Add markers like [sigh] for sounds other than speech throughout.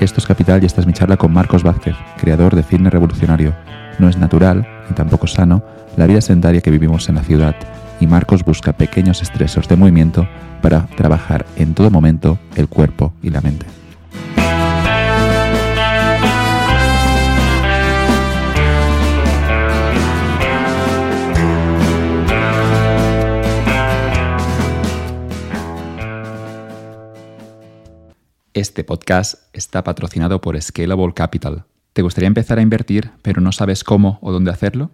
Esto es Capital y esta es mi charla con Marcos Vázquez, creador de Fitness Revolucionario. No es natural, ni tampoco sano, la vida sedentaria que vivimos en la ciudad, y Marcos busca pequeños estresos de movimiento para trabajar en todo momento el cuerpo y la mente. Este podcast está patrocinado por Scalable Capital. ¿Te gustaría empezar a invertir pero no sabes cómo o dónde hacerlo?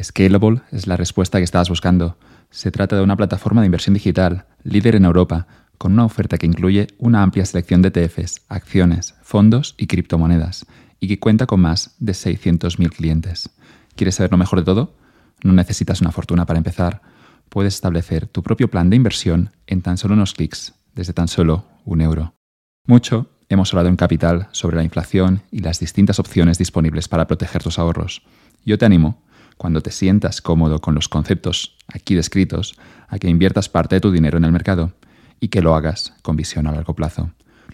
Scalable es la respuesta que estabas buscando. Se trata de una plataforma de inversión digital, líder en Europa, con una oferta que incluye una amplia selección de ETFs, acciones, fondos y criptomonedas, y que cuenta con más de 600.000 clientes. ¿Quieres saber lo mejor de todo? No necesitas una fortuna para empezar. Puedes establecer tu propio plan de inversión en tan solo unos clics, desde tan solo un euro. Mucho hemos hablado en Capital sobre la inflación y las distintas opciones disponibles para proteger tus ahorros. Yo te animo, cuando te sientas cómodo con los conceptos aquí descritos, a que inviertas parte de tu dinero en el mercado y que lo hagas con visión a largo plazo.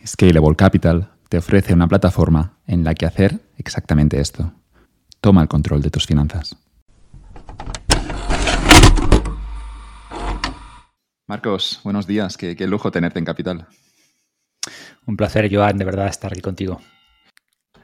Scalable Capital te ofrece una plataforma en la que hacer exactamente esto. Toma el control de tus finanzas. Marcos, buenos días. Qué, qué lujo tenerte en Capital. Un placer, Joan, de verdad estar aquí contigo.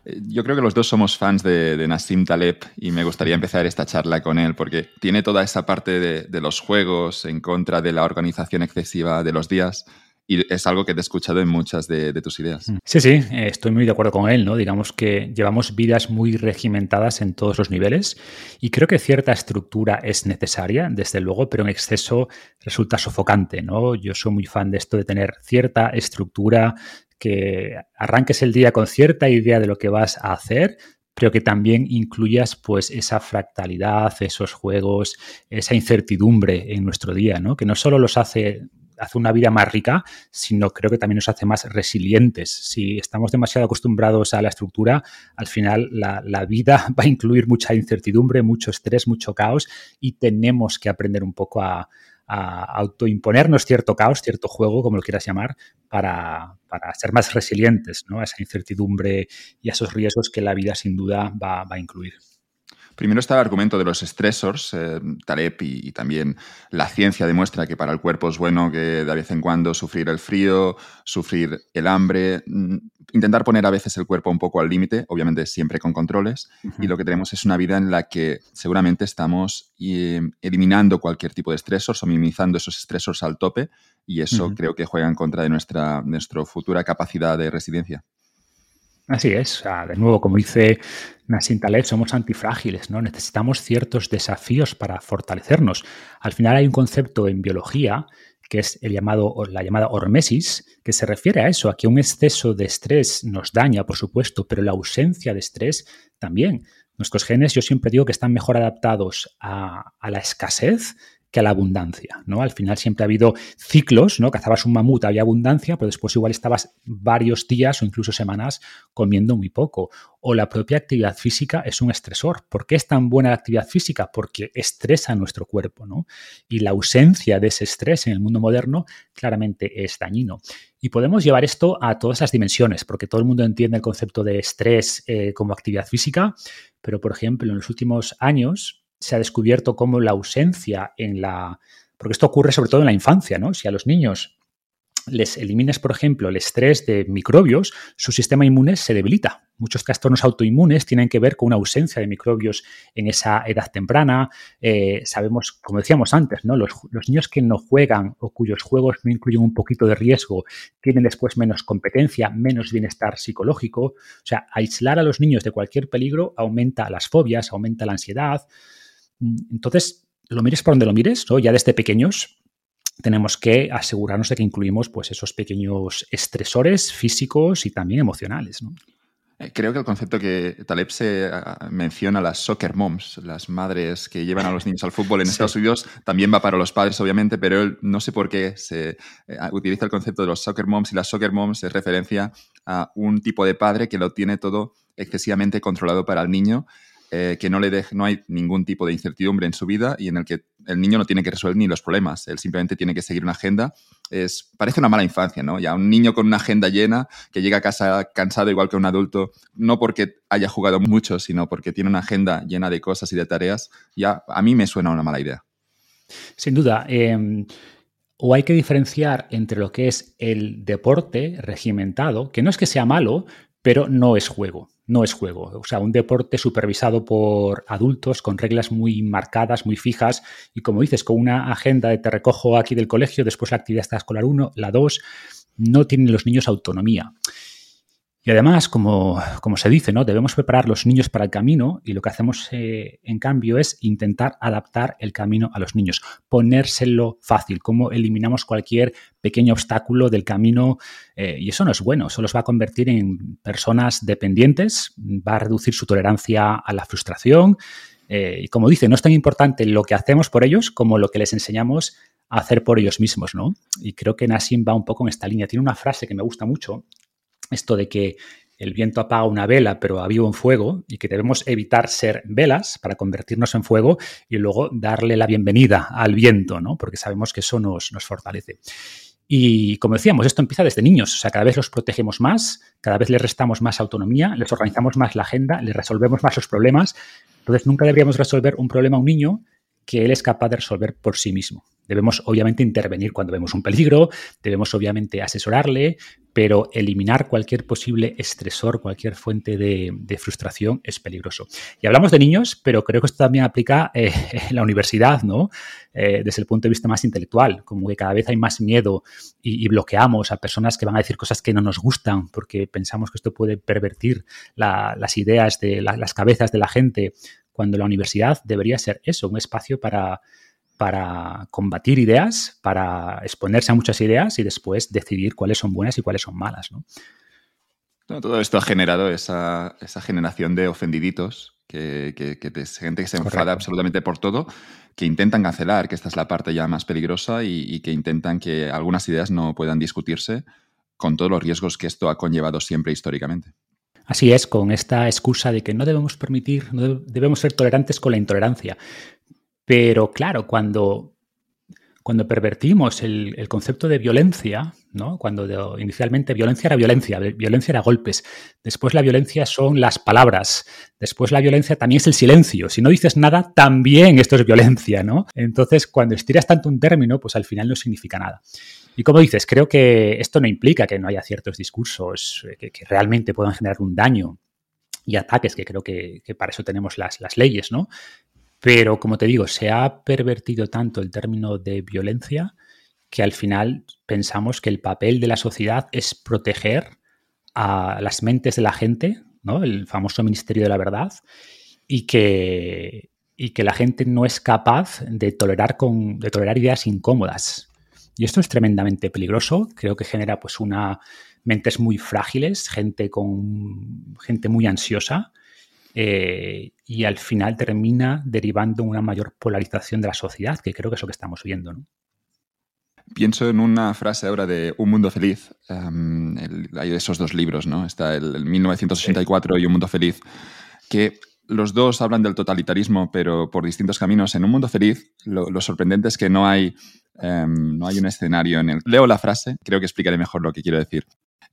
Eh, yo creo que los dos somos fans de, Nassim Taleb y me gustaría empezar esta charla con él porque tiene toda esa parte de, los juegos en contra de la organización excesiva de los días y es algo que te he escuchado en muchas de, tus ideas. Mm. Sí, sí, eh, estoy muy de acuerdo con él, ¿no? Digamos que llevamos vidas muy regimentadas en todos los niveles y creo que cierta estructura es necesaria, desde luego, pero en exceso resulta sofocante, ¿no? Yo soy muy fan de esto de tener cierta estructura, que arranques el día con cierta idea de lo que vas a hacer, pero que también incluyas pues esa fractalidad, esos juegos, esa incertidumbre en nuestro día, ¿no? Que no solo los hace hace una vida más rica, sino creo que también nos hace más resilientes. Si estamos demasiado acostumbrados a la estructura, al final la, vida [laughs] va a incluir mucha incertidumbre, mucho estrés, mucho caos y tenemos que aprender un poco a, autoimponernos cierto caos, cierto juego, como lo quieras llamar, para, ser más resilientes ¿no? a esa incertidumbre y a esos riesgos que la vida sin duda va a incluir. Primero está el argumento de los stressors. Eh, Taleb y, también la ciencia demuestra que para el cuerpo es bueno que de vez en cuando sufrir el frío, sufrir el hambre, mm, intentar poner a veces el cuerpo un poco al límite, obviamente siempre con controles. Y lo que tenemos es una vida en la que seguramente estamos eh, eliminando cualquier tipo de stressors o minimizando esos stressors al tope y eso creo que juega en contra de nuestra, nuestra futura capacidad de resiliencia. Así es. de nuevo, como dice Nassim Taleb, somos antifrágiles, ¿no? Necesitamos ciertos desafíos para fortalecernos. Al final hay un concepto en biología que es el llamado, la llamada hormesis, que se refiere a eso, a que un exceso de estrés nos daña, por supuesto, pero la ausencia de estrés también. Nuestros genes, yo siempre digo que están mejor adaptados a, a la escasez que a la abundancia, ¿no? Al final siempre ha habido ciclos, ¿no? Cazabas un mamut, había abundancia, pero después igual estabas varios días o incluso semanas comiendo muy poco. O la propia actividad física es un estresor. ¿Por qué es tan buena la actividad física? Porque estresa nuestro cuerpo, ¿no? Y la ausencia de ese estrés en el mundo moderno claramente es dañino. Y podemos llevar esto a todas las dimensiones, porque todo el mundo entiende el concepto de estrés eh, como actividad física, pero por ejemplo, en los últimos años se ha descubierto cómo la ausencia en la... Porque esto ocurre sobre todo en la infancia, ¿no? Si a los niños les elimines, por ejemplo, el estrés de microbios, su sistema inmune se debilita. Muchos trastornos autoinmunes tienen que ver con una ausencia de microbios en esa edad temprana. Eh, sabemos, como decíamos antes, ¿no? Los, los, niños que no juegan o cuyos juegos no incluyen un poquito de riesgo tienen después menos competencia, menos bienestar psicológico. O sea, aislar a los niños de cualquier peligro aumenta las fobias, aumenta la ansiedad. Entonces, lo mires por donde lo mires, ¿no? ya desde pequeños tenemos que asegurarnos de que incluimos pues, esos pequeños estresores físicos y también emocionales. Eh, creo que el concepto que Taleb se menciona, las soccer moms, las madres que llevan a los niños al fútbol en [laughs] Estados Unidos, también va para los padres, obviamente, pero él no sé por qué se eh, utiliza el concepto de los soccer moms y las soccer moms es referencia a un tipo de padre que lo tiene todo excesivamente controlado para el niño eh, que no, le no hay ningún tipo de incertidumbre en su vida y en el que el niño no tiene que resolver ni los problemas, él simplemente tiene que seguir una agenda. Es, parece una mala infancia, ¿no? Ya un niño con una agenda llena que llega a casa cansado igual que un adulto, no porque haya jugado mucho, sino porque tiene una agenda llena de cosas y de tareas, ya a mí me suena una mala idea. Sin duda. Em, o hay que diferenciar entre lo que es el deporte regimentado, que no es que sea malo, pero no es juego, no es juego. O sea, un deporte supervisado por adultos con reglas muy marcadas, muy fijas y como dices, con una agenda de te recojo aquí del colegio, después la actividad escolar 1, la 2, no tienen los niños autonomía. Y además, como, como, se dice, ¿no? debemos preparar los niños para el camino y lo que hacemos eh, en cambio es intentar adaptar el camino a los niños, ponérselo fácil, como eliminamos cualquier pequeño obstáculo del camino eh, y eso no es bueno, eso los va a convertir en personas dependientes, va a reducir su tolerancia a la frustración eh, y como dice, no es tan importante lo que hacemos por ellos como lo que les enseñamos a hacer por ellos mismos, ¿no? Y creo que Nassim va un poco en esta línea. Tiene una frase que me gusta mucho esto de que el viento apaga una vela, pero aviva un fuego, y que debemos evitar ser velas para convertirnos en fuego y luego darle la bienvenida al viento, ¿no? Porque sabemos que eso nos, nos fortalece. Y como decíamos, esto empieza desde niños, o sea, cada vez los protegemos más, cada vez les restamos más autonomía, les organizamos más la agenda, les resolvemos más los problemas. Entonces, nunca deberíamos resolver un problema a un niño que él es capaz de resolver por sí mismo. Debemos obviamente intervenir cuando vemos un peligro, debemos obviamente asesorarle, pero eliminar cualquier posible estresor, cualquier fuente de, frustración es peligroso. Y hablamos de niños, pero creo que esto también aplica eh, [laughs] en la universidad, ¿no? Eh, desde el punto de vista más intelectual, como que cada vez hay más miedo y, bloqueamos a personas que van a decir cosas que no nos gustan porque pensamos que esto puede pervertir las ideas de las cabezas de la gente, cuando la universidad debería ser eso, un espacio para para combatir ideas, para exponerse a muchas ideas y después decidir cuáles son buenas y cuáles son malas. todo esto ha generado esa, generación de ofendiditos, que, gente que se enfada absolutamente por todo, que intentan cancelar, que esta es la parte ya más peligrosa y, que intentan que algunas ideas no puedan discutirse con todos los riesgos que esto ha conllevado siempre históricamente. Así es, con esta excusa de que no debemos permitir, no debemos ser tolerantes con la intolerancia. Pero claro, cuando, cuando pervertimos el, concepto de violencia, ¿no? cuando inicialmente violencia era violencia, violencia era golpes, después la violencia son las palabras, después la violencia también es el silencio. Si no dices nada, también esto es violencia, ¿no? Entonces, cuando estiras tanto un término, pues al final no significa nada. Y como dices, creo que esto no implica que no haya ciertos discursos eh, que, realmente puedan generar un daño y ataques, que creo que, para eso tenemos las, las leyes, ¿no? Pero, como te digo, se ha pervertido tanto el término de violencia que al final pensamos que el papel de la sociedad es proteger a las mentes de la gente, ¿no? el famoso Ministerio de la Verdad, y que, y que la gente no es capaz de tolerar, con, de tolerar ideas incómodas. Y esto es tremendamente peligroso, creo que genera pues una mentes muy frágiles, gente con gente muy ansiosa eh, y al final termina derivando una mayor polarización de la sociedad, que creo que es lo que estamos viendo. Pienso en una frase ahora de Un Mundo Feliz. hay esos dos libros, ¿no? Está el, 1984 y Un Mundo Feliz, que los dos hablan del totalitarismo, pero por distintos caminos. En Un Mundo Feliz, lo, sorprendente es que no hay, em, no hay un escenario en el... Leo la frase, creo que explicaré mejor lo que quiero decir.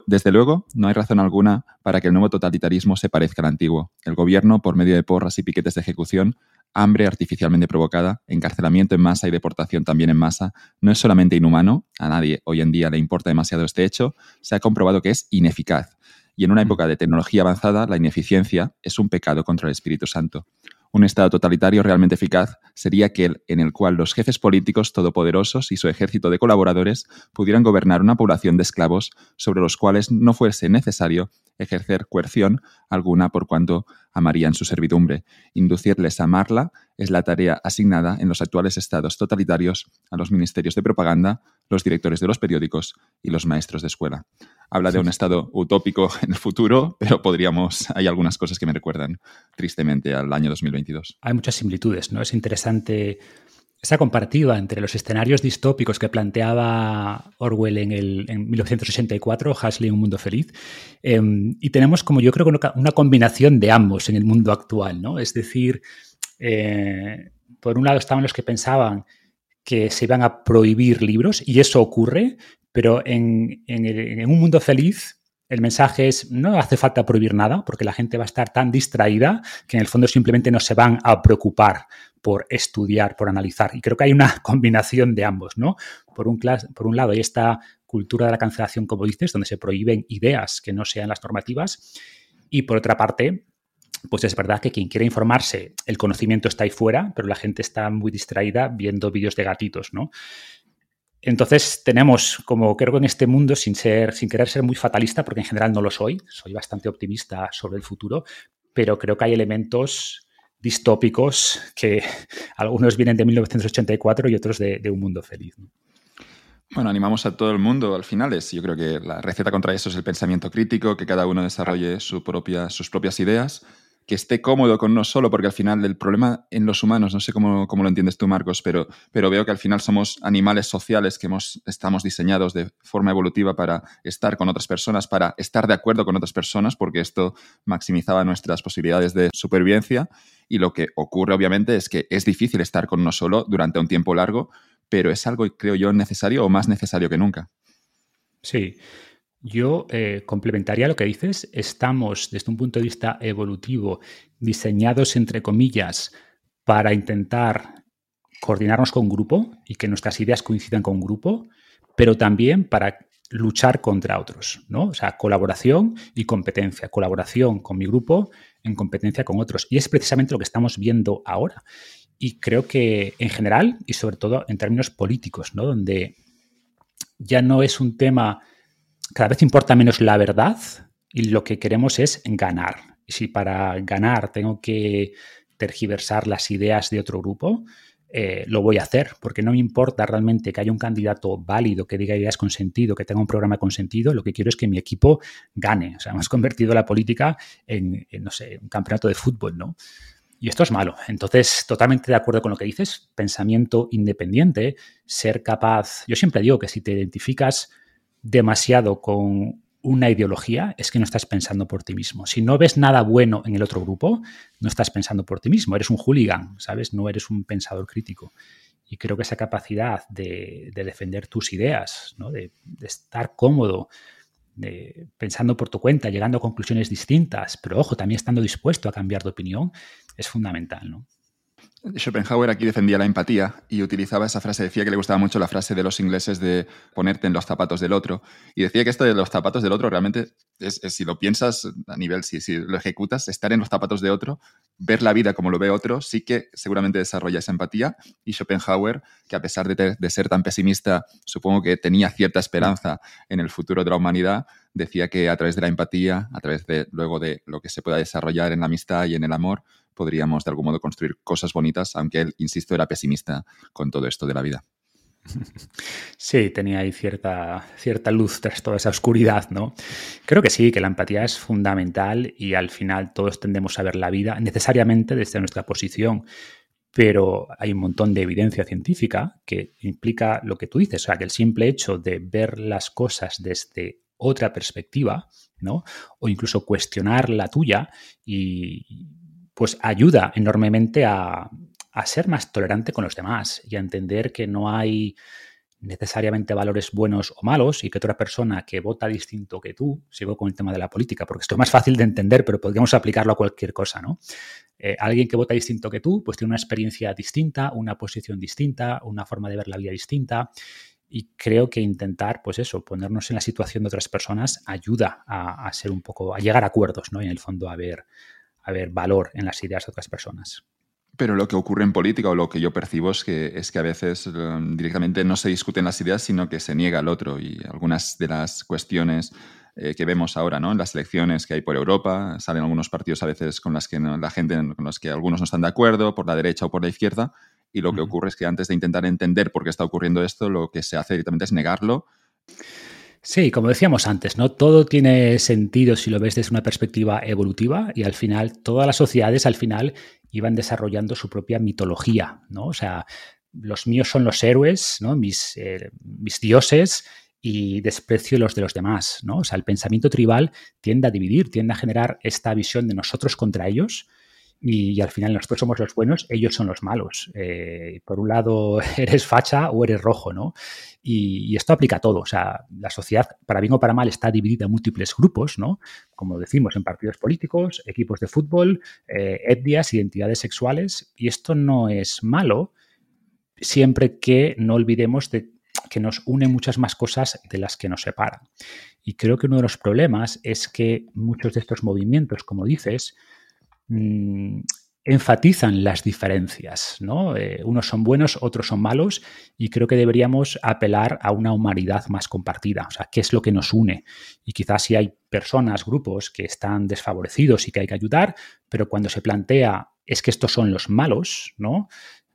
Desde luego, no hay razón alguna para que el nuevo totalitarismo se parezca al antiguo. El gobierno, por medio de porras y piquetes de ejecución, hambre artificialmente provocada, encarcelamiento en masa y deportación también en masa, no es solamente inhumano, a nadie hoy en día le importa demasiado este hecho, se ha comprobado que es ineficaz. Y en una mm. época de tecnología avanzada, la ineficiencia es un pecado contra el Espíritu Santo. Un Estado totalitario realmente eficaz sería aquel en el cual los jefes políticos todopoderosos y su ejército de colaboradores pudieran gobernar una población de esclavos sobre los cuales no fuese necesario ejercer coerción alguna por cuanto amarían su servidumbre. Inducirles a amarla es la tarea asignada en los actuales estados totalitarios a los ministerios de propaganda, los directores de los periódicos y los maestros de escuela. Habla de un estado utópico [laughs] en el futuro, pero podríamos, hay algunas cosas que me recuerdan tristemente al año 2022. Hay muchas similitudes, ¿no? Es interesante esa comparativa entre los escenarios distópicos que planteaba Orwell en, el, en 1984, Huxley, Un Mundo Feliz, em, y tenemos como yo creo una combinación de ambos en el mundo actual, ¿no? Es decir, eh, por un lado estaban los que pensaban que se iban a prohibir libros, y eso ocurre, pero en, en un mundo feliz el mensaje es, no hace falta prohibir nada, porque la gente va a estar tan distraída que en el fondo simplemente no se van a preocupar por estudiar, por analizar. Y creo que hay una [laughs] combinación de ambos, ¿no? Por un, lado hay esta cultura de la cancelación, como dices, donde se prohíben ideas que no sean las normativas. Y por otra parte, pues es verdad que quien quiere informarse, el conocimiento está ahí fuera, pero la gente está muy distraída viendo vídeos de gatitos, ¿no? Entonces tenemos, como creo que en este mundo, sin, ser, querer ser muy fatalista, porque en general no lo soy, soy bastante optimista sobre el futuro, pero creo que hay elementos distópicos que [laughs] algunos vienen de 1984 y otros de, un mundo feliz. Bueno, animamos a todo el mundo al final. Es, yo creo que la receta contra eso es el pensamiento crítico, que cada uno desarrolle sus propias ideas que esté cómodo con no solo, porque al final el problema en los humanos, no sé cómo, cómo, lo entiendes tú, Marcos, pero, pero veo que al final somos animales sociales que hemos, estamos diseñados de forma evolutiva para estar con otras personas, para estar de acuerdo con otras personas, porque esto maximizaba nuestras posibilidades de supervivencia. Y lo que ocurre, obviamente, es que es difícil estar con no solo durante un tiempo largo, pero es algo, creo yo, necesario o más necesario que nunca. Sí. Yo eh, complementaría lo que dices. Estamos, desde un punto de vista evolutivo, diseñados, entre comillas, para intentar coordinarnos con grupo y que nuestras ideas coincidan con grupo, pero también para luchar contra otros, ¿no? O sea, colaboración y competencia. Colaboración con mi grupo en competencia con otros. Y es precisamente lo que estamos viendo ahora. Y creo que en general, y sobre todo en términos políticos, ¿no? Donde ya no es un tema cada vez importa menos la verdad y lo que queremos es ganar. Y si para ganar tengo que tergiversar las ideas de otro grupo, eh, lo voy a hacer, porque no me importa realmente que haya un candidato válido, que diga ideas con sentido, que tenga un programa con sentido, lo que quiero es que mi equipo gane. O sea, hemos convertido la política en, en, no sé, un campeonato de fútbol, ¿no? Y esto es malo. Entonces, totalmente de acuerdo con lo que dices, pensamiento independiente, ser capaz, yo siempre digo que si te identificas demasiado con una ideología, es que no estás pensando por ti mismo. Si no ves nada bueno en el otro grupo, no estás pensando por ti mismo. Eres un hooligan, ¿sabes? No eres un pensador crítico. Y creo que esa capacidad de, defender tus ideas, ¿no? de, estar cómodo, de, pensando por tu cuenta, llegando a conclusiones distintas, pero ojo, también estando dispuesto a cambiar de opinión, es fundamental. ¿no? Schopenhauer aquí defendía la empatía y utilizaba esa frase, decía que le gustaba mucho la frase de los ingleses de ponerte en los zapatos del otro. Y decía que esto de los zapatos del otro realmente es, si lo piensas a nivel, si, si, lo ejecutas, estar en los zapatos de otro, ver la vida como lo ve otro, sí que seguramente desarrolla esa empatía. Y Schopenhauer, que a pesar de, de ser tan pesimista, supongo que tenía cierta esperanza en el futuro de la humanidad, decía que a través de la empatía, a través de luego de lo que se pueda desarrollar en la amistad y en el amor, podríamos de algún modo construir cosas bonitas, aunque él, insisto, era pesimista con todo esto de la vida. Sí, tenía ahí cierta, cierta luz tras toda esa oscuridad, ¿no? Creo que sí, que la empatía es fundamental y al final todos tendemos a ver la vida necesariamente desde nuestra posición, pero hay un montón de evidencia científica que implica lo que tú dices, o sea, que el simple hecho de ver las cosas desde otra perspectiva, ¿no? O incluso cuestionar la tuya y pues ayuda enormemente a, ser más tolerante con los demás y a entender que no hay necesariamente valores buenos o malos y que otra persona que vota distinto que tú, sigo con el tema de la política, porque esto es más fácil de entender, pero podríamos aplicarlo a cualquier cosa, ¿no? Eh, alguien que vota distinto que tú, pues tiene una experiencia distinta, una posición distinta, una forma de ver la vida distinta. Y creo que intentar, pues eso, ponernos en la situación de otras personas ayuda a, a ser un poco, a llegar a acuerdos, ¿no? Y en el fondo a ver, haber valor en las ideas de otras personas. Pero lo que ocurre en política o lo que yo percibo es que, es que a veces um, directamente no se discuten las ideas, sino que se niega al otro. Y algunas de las cuestiones eh, que vemos ahora ¿no? en las elecciones que hay por Europa, salen algunos partidos a veces con las que la gente, con los que algunos no están de acuerdo, por la derecha o por la izquierda. Y lo que ocurre es que antes de intentar entender por qué está ocurriendo esto, lo que se hace directamente es negarlo. Sí, como decíamos antes, ¿no? Todo tiene sentido si lo ves desde una perspectiva evolutiva y al final todas las sociedades al final iban desarrollando su propia mitología, ¿no? O sea, los míos son los héroes, ¿no? mis, eh, dioses, y desprecio los de los demás, ¿no? O sea, el pensamiento tribal tiende a dividir, tiende a generar esta visión de nosotros contra ellos y, al final nosotros somos los buenos, ellos son los malos. Eh, por un lado [laughs] eres facha o eres rojo, ¿no? Y, esto aplica a todo. O sea, la sociedad, para bien o para mal, está dividida en múltiples grupos, ¿no? Como decimos, en partidos políticos, equipos de fútbol, eh, etnias, identidades sexuales. Y esto no es malo siempre que no olvidemos de que nos une muchas más cosas de las que nos separan. Y creo que uno de los problemas es que muchos de estos movimientos, como dices, mm, enfatizan las diferencias, ¿no? Eh, unos son buenos, otros son malos, y creo que deberíamos apelar a una humanidad más compartida, o sea, qué es lo que nos une. Y quizás si hay personas, grupos que están desfavorecidos y que hay que ayudar, pero cuando se plantea es que estos son los malos, ¿no?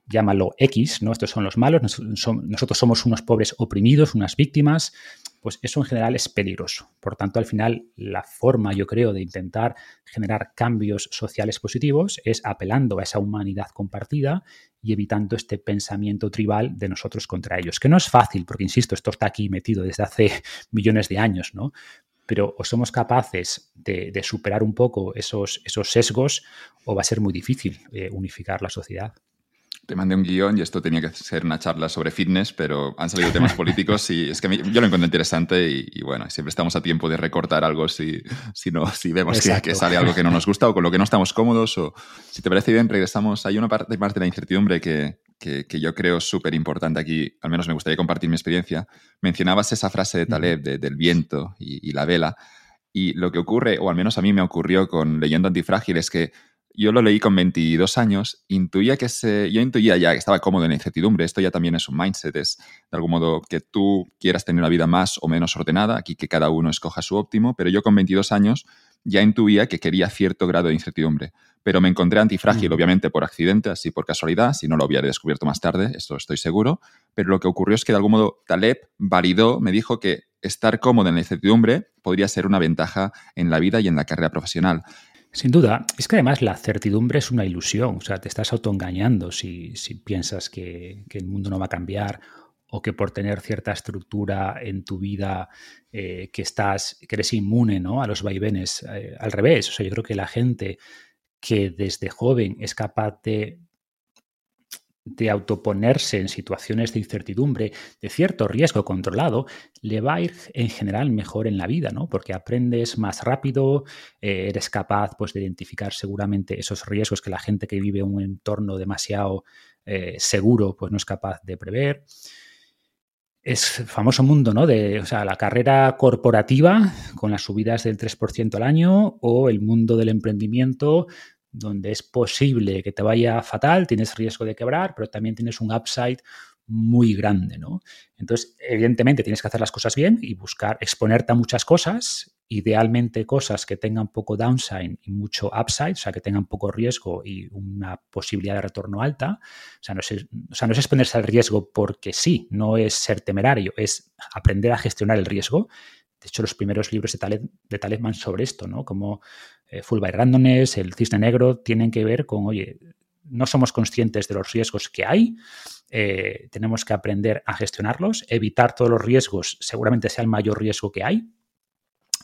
Llámalo X, ¿no? Estos son los malos, nosotros somos unos pobres oprimidos, unas víctimas, pues eso en general es peligroso. Por tanto, al final, la forma, yo creo, de intentar generar cambios sociales positivos es apelando a esa humanidad compartida y evitando este pensamiento tribal de nosotros contra ellos, que no es fácil, porque, insisto, esto está aquí metido desde hace [laughs] millones de años, ¿no? Pero o somos capaces de, superar un poco esos, esos, sesgos o va a ser muy difícil eh, unificar la sociedad te mandé un guion y esto tenía que ser una charla sobre fitness, pero han salido temas [laughs] políticos y es que yo lo encuentro interesante y, bueno, siempre estamos a tiempo de recortar algo si, si, no, si vemos que, sale algo que no nos gusta o con lo que no estamos cómodos. O si te parece bien, regresamos. Hay una parte más de la incertidumbre que, que, yo creo súper importante aquí, al menos me gustaría compartir mi experiencia. Mencionabas esa frase de Taleb del viento y, y la vela. Y lo que ocurre, o al menos a mí me ocurrió con leyendo Antifrágil, es que yo lo leí con 22 años, intuía que se, yo intuía ya que estaba cómodo en la incertidumbre, esto ya también es un mindset, es de algún modo que tú quieras tener una vida más o menos ordenada, aquí que cada uno escoja su óptimo, pero yo con 22 años ya intuía que quería cierto grado de incertidumbre, pero me encontré antifrágil, obviamente por accidente, así por casualidad, si no lo hubiera descubierto más tarde, esto estoy seguro, pero lo que ocurrió es que de algún modo Taleb validó, me dijo que estar cómodo en la incertidumbre podría ser una ventaja en la vida y en la carrera profesional. Sin duda, es que además la certidumbre es una ilusión, o sea, te estás autoengañando si, si piensas que, el mundo no va a cambiar o que por tener cierta estructura en tu vida eh, que estás, que eres inmune ¿no? a los vaivenes. Eh, al revés, o sea, yo creo que la gente que desde joven es capaz de de autoponerse en situaciones de incertidumbre, de cierto riesgo controlado, le va a ir en general mejor en la vida, ¿no? Porque aprendes más rápido, eh, eres capaz pues, de identificar seguramente esos riesgos que la gente que vive un entorno demasiado eh, seguro pues, no es capaz de prever. Es famoso mundo, ¿no? De, o sea, la carrera corporativa con las subidas del 3% al año o el mundo del emprendimiento donde es posible que te vaya fatal, tienes riesgo de quebrar, pero también tienes un upside muy grande, ¿no? Entonces, evidentemente tienes que hacer las cosas bien y buscar exponerte a muchas cosas, idealmente cosas que tengan poco downside y mucho upside, o sea, que tengan poco riesgo y una posibilidad de retorno alta. O sea, no es, o sea, no es exponerse al riesgo porque sí, no es ser temerario, es aprender a gestionar el riesgo. De hecho, los primeros libros de, Taleb, de sobre esto, ¿no? Como eh, Full by Randomness, el cisne negro, tienen que ver con, oye, no somos conscientes de los riesgos que hay, eh, tenemos que aprender a gestionarlos, evitar todos los riesgos, seguramente sea el mayor riesgo que hay,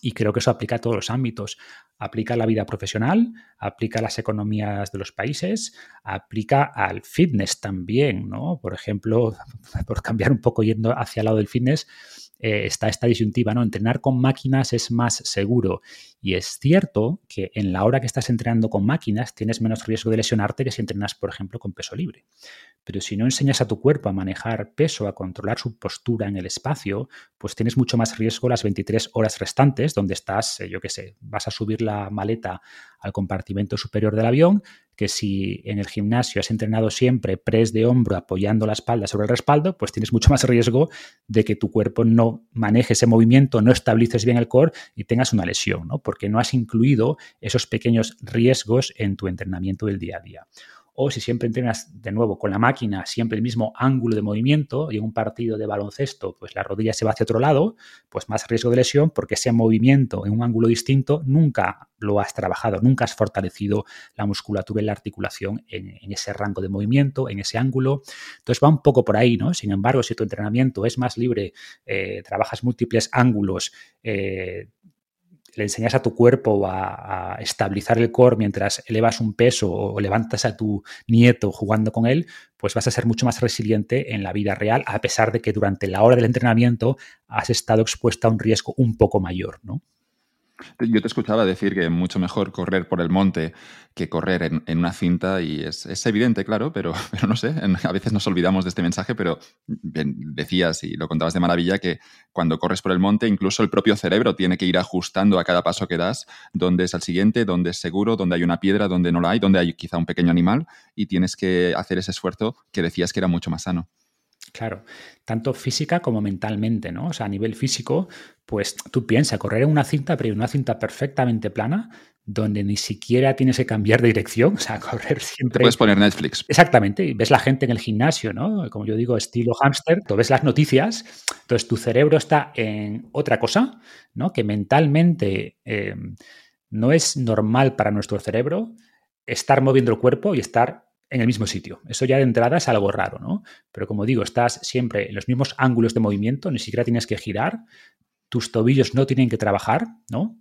y creo que eso aplica a todos los ámbitos. Aplica a la vida profesional, aplica a las economías de los países, aplica al fitness también, ¿no? Por ejemplo, [laughs] por cambiar un poco yendo hacia el lado del fitness, eh, está esta disyuntiva, ¿no? Entrenar con máquinas es más seguro. Y es cierto que en la hora que estás entrenando con máquinas tienes menos riesgo de lesionarte que si entrenas, por ejemplo, con peso libre. Pero si no enseñas a tu cuerpo a manejar peso, a controlar su postura en el espacio, pues tienes mucho más riesgo las 23 horas restantes donde estás, eh, yo qué sé, vas a subir la maleta al compartimento superior del avión, que si en el gimnasio has entrenado siempre press de hombro apoyando la espalda sobre el respaldo, pues tienes mucho más riesgo de que tu cuerpo no maneje ese movimiento, no estabilices bien el core y tengas una lesión, ¿no? Porque no has incluido esos pequeños riesgos en tu entrenamiento del día a día. O si siempre entrenas de nuevo con la máquina, siempre el mismo ángulo de movimiento y en un partido de baloncesto, pues la rodilla se va hacia otro lado, pues más riesgo de lesión porque ese movimiento en un ángulo distinto nunca lo has trabajado, nunca has fortalecido la musculatura y la articulación en, ese rango de movimiento, en ese ángulo. Entonces va un poco por ahí, ¿no? Sin embargo, si tu entrenamiento es más libre, eh, trabajas múltiples ángulos, eh, le enseñas a tu cuerpo a, estabilizar el core mientras elevas un peso o levantas a tu nieto jugando con él, pues vas a ser mucho más resiliente en la vida real, a pesar de que durante la hora del entrenamiento has estado expuesta a un riesgo un poco mayor, ¿no? Yo te escuchaba decir que es mucho mejor correr por el monte que correr en, una cinta y es, evidente, claro, pero, [laughs] no sé, a veces nos olvidamos de este mensaje, pero decías y lo contabas de maravilla que cuando corres por el monte incluso el propio cerebro tiene que ir ajustando a cada paso que das dónde es el siguiente, dónde es seguro, dónde hay una piedra, dónde no la hay, dónde hay quizá un pequeño animal y tienes que hacer ese esfuerzo que decías que era mucho más sano. Claro, tanto física como mentalmente, ¿no? O sea, a nivel físico, pues tú piensas, correr en una cinta, pero en una cinta perfectamente plana, donde ni siquiera tienes que cambiar de [laughs] dirección, o sea, correr siempre. Te puedes poner Netflix. Exactamente, y ves la gente en el gimnasio, ¿no? Como yo digo, estilo hámster, tú ves las noticias, entonces tu cerebro está en otra cosa, ¿no? Que mentalmente eh, no es normal para nuestro cerebro estar moviendo el cuerpo y estar en el mismo sitio. Eso ya de entrada es algo raro, ¿no? Pero como digo, estás siempre en los mismos ángulos de movimiento, ni siquiera tienes que girar, tus tobillos no tienen que trabajar, ¿no?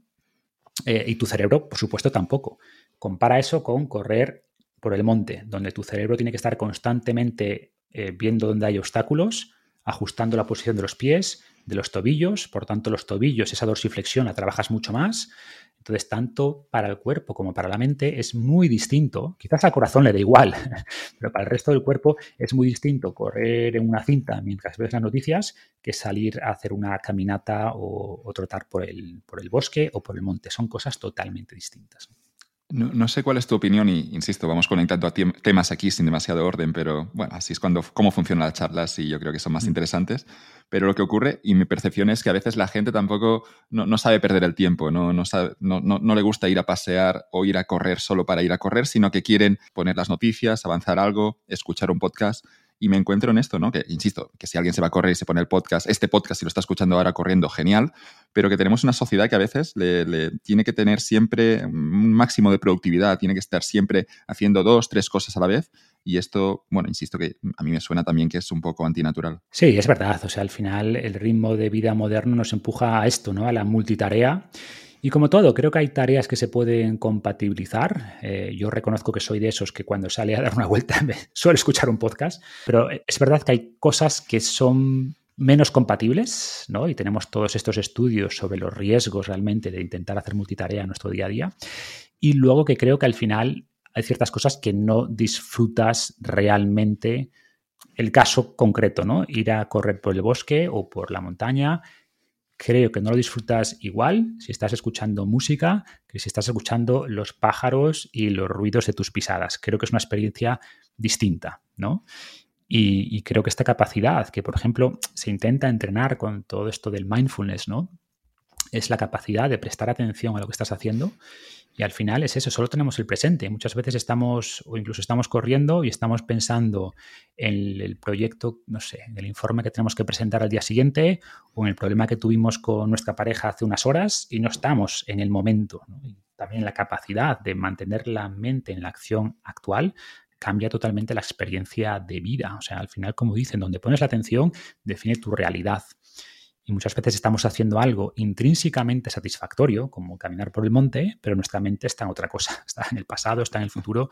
Eh, y tu cerebro, por supuesto, tampoco. Compara eso con correr por el monte, donde tu cerebro tiene que estar constantemente eh, viendo dónde hay obstáculos, ajustando la posición de los pies, de los tobillos, por tanto los tobillos, esa dorsiflexión la trabajas mucho más, entonces, tanto para el cuerpo como para la mente es muy distinto. Quizás al corazón le da igual, [laughs] pero para el resto del cuerpo es muy distinto correr en una cinta mientras ves las noticias que salir a hacer una caminata o, trotar por el, por el bosque o por el monte. Son cosas totalmente distintas. No, sé cuál es tu opinión y, insisto, vamos conectando a temas aquí sin demasiado orden, pero bueno, así es cuando, cómo funcionan las charlas y yo creo que son más mm. interesantes. Pero lo que ocurre, y mi percepción es que a veces la gente tampoco no, sabe perder el tiempo, no, no, no, le gusta ir a pasear o ir a correr solo para ir a correr, sino que quieren poner las noticias, avanzar algo, escuchar un podcast y me encuentro en esto, ¿no? Que, insisto, que si alguien se va a correr y se pone el podcast, este podcast, si lo está escuchando ahora corriendo, genial, pero que tenemos una sociedad que a veces le, tiene que tener siempre un máximo de productividad, tiene que estar siempre haciendo dos, tres cosas a la vez. Y esto, bueno, insisto que a mí me suena también que es un poco antinatural. Sí, es verdad. O sea, al final el ritmo de vida moderno nos empuja a esto, ¿no? A la multitarea. Y como todo, creo que hay tareas que se pueden compatibilizar. Eh, yo reconozco que soy de esos que cuando sale a dar una vuelta [laughs] me suelo escuchar un podcast, pero es verdad que hay cosas que son menos compatibles, ¿no? Y tenemos todos estos estudios sobre los riesgos realmente de intentar hacer multitarea en nuestro día a día. Y luego que creo que al final hay ciertas cosas que no disfrutas realmente el caso concreto, ¿no? Ir a correr por el bosque o por la montaña creo que no lo disfrutas igual si estás escuchando música que si estás escuchando los pájaros y los ruidos de tus pisadas. Creo que es una experiencia distinta, ¿no? Y, y, creo que esta capacidad que, por ejemplo, se intenta entrenar con todo esto del mindfulness, ¿no? Es la capacidad de prestar atención a lo que estás haciendo y al final es eso, solo tenemos el presente. Muchas veces estamos, o incluso estamos corriendo y estamos pensando en el proyecto, no sé, en el informe que tenemos que presentar al día siguiente o en el problema que tuvimos con nuestra pareja hace unas horas y no estamos en el momento. también la capacidad de mantener la mente en la acción actual cambia totalmente la experiencia de vida. O sea, al final, como dicen, donde pones la atención, define tu realidad. Y muchas veces estamos haciendo algo intrínsecamente satisfactorio, como caminar por el monte, pero nuestra mente está en otra cosa, [laughs] está en el pasado, está en el futuro,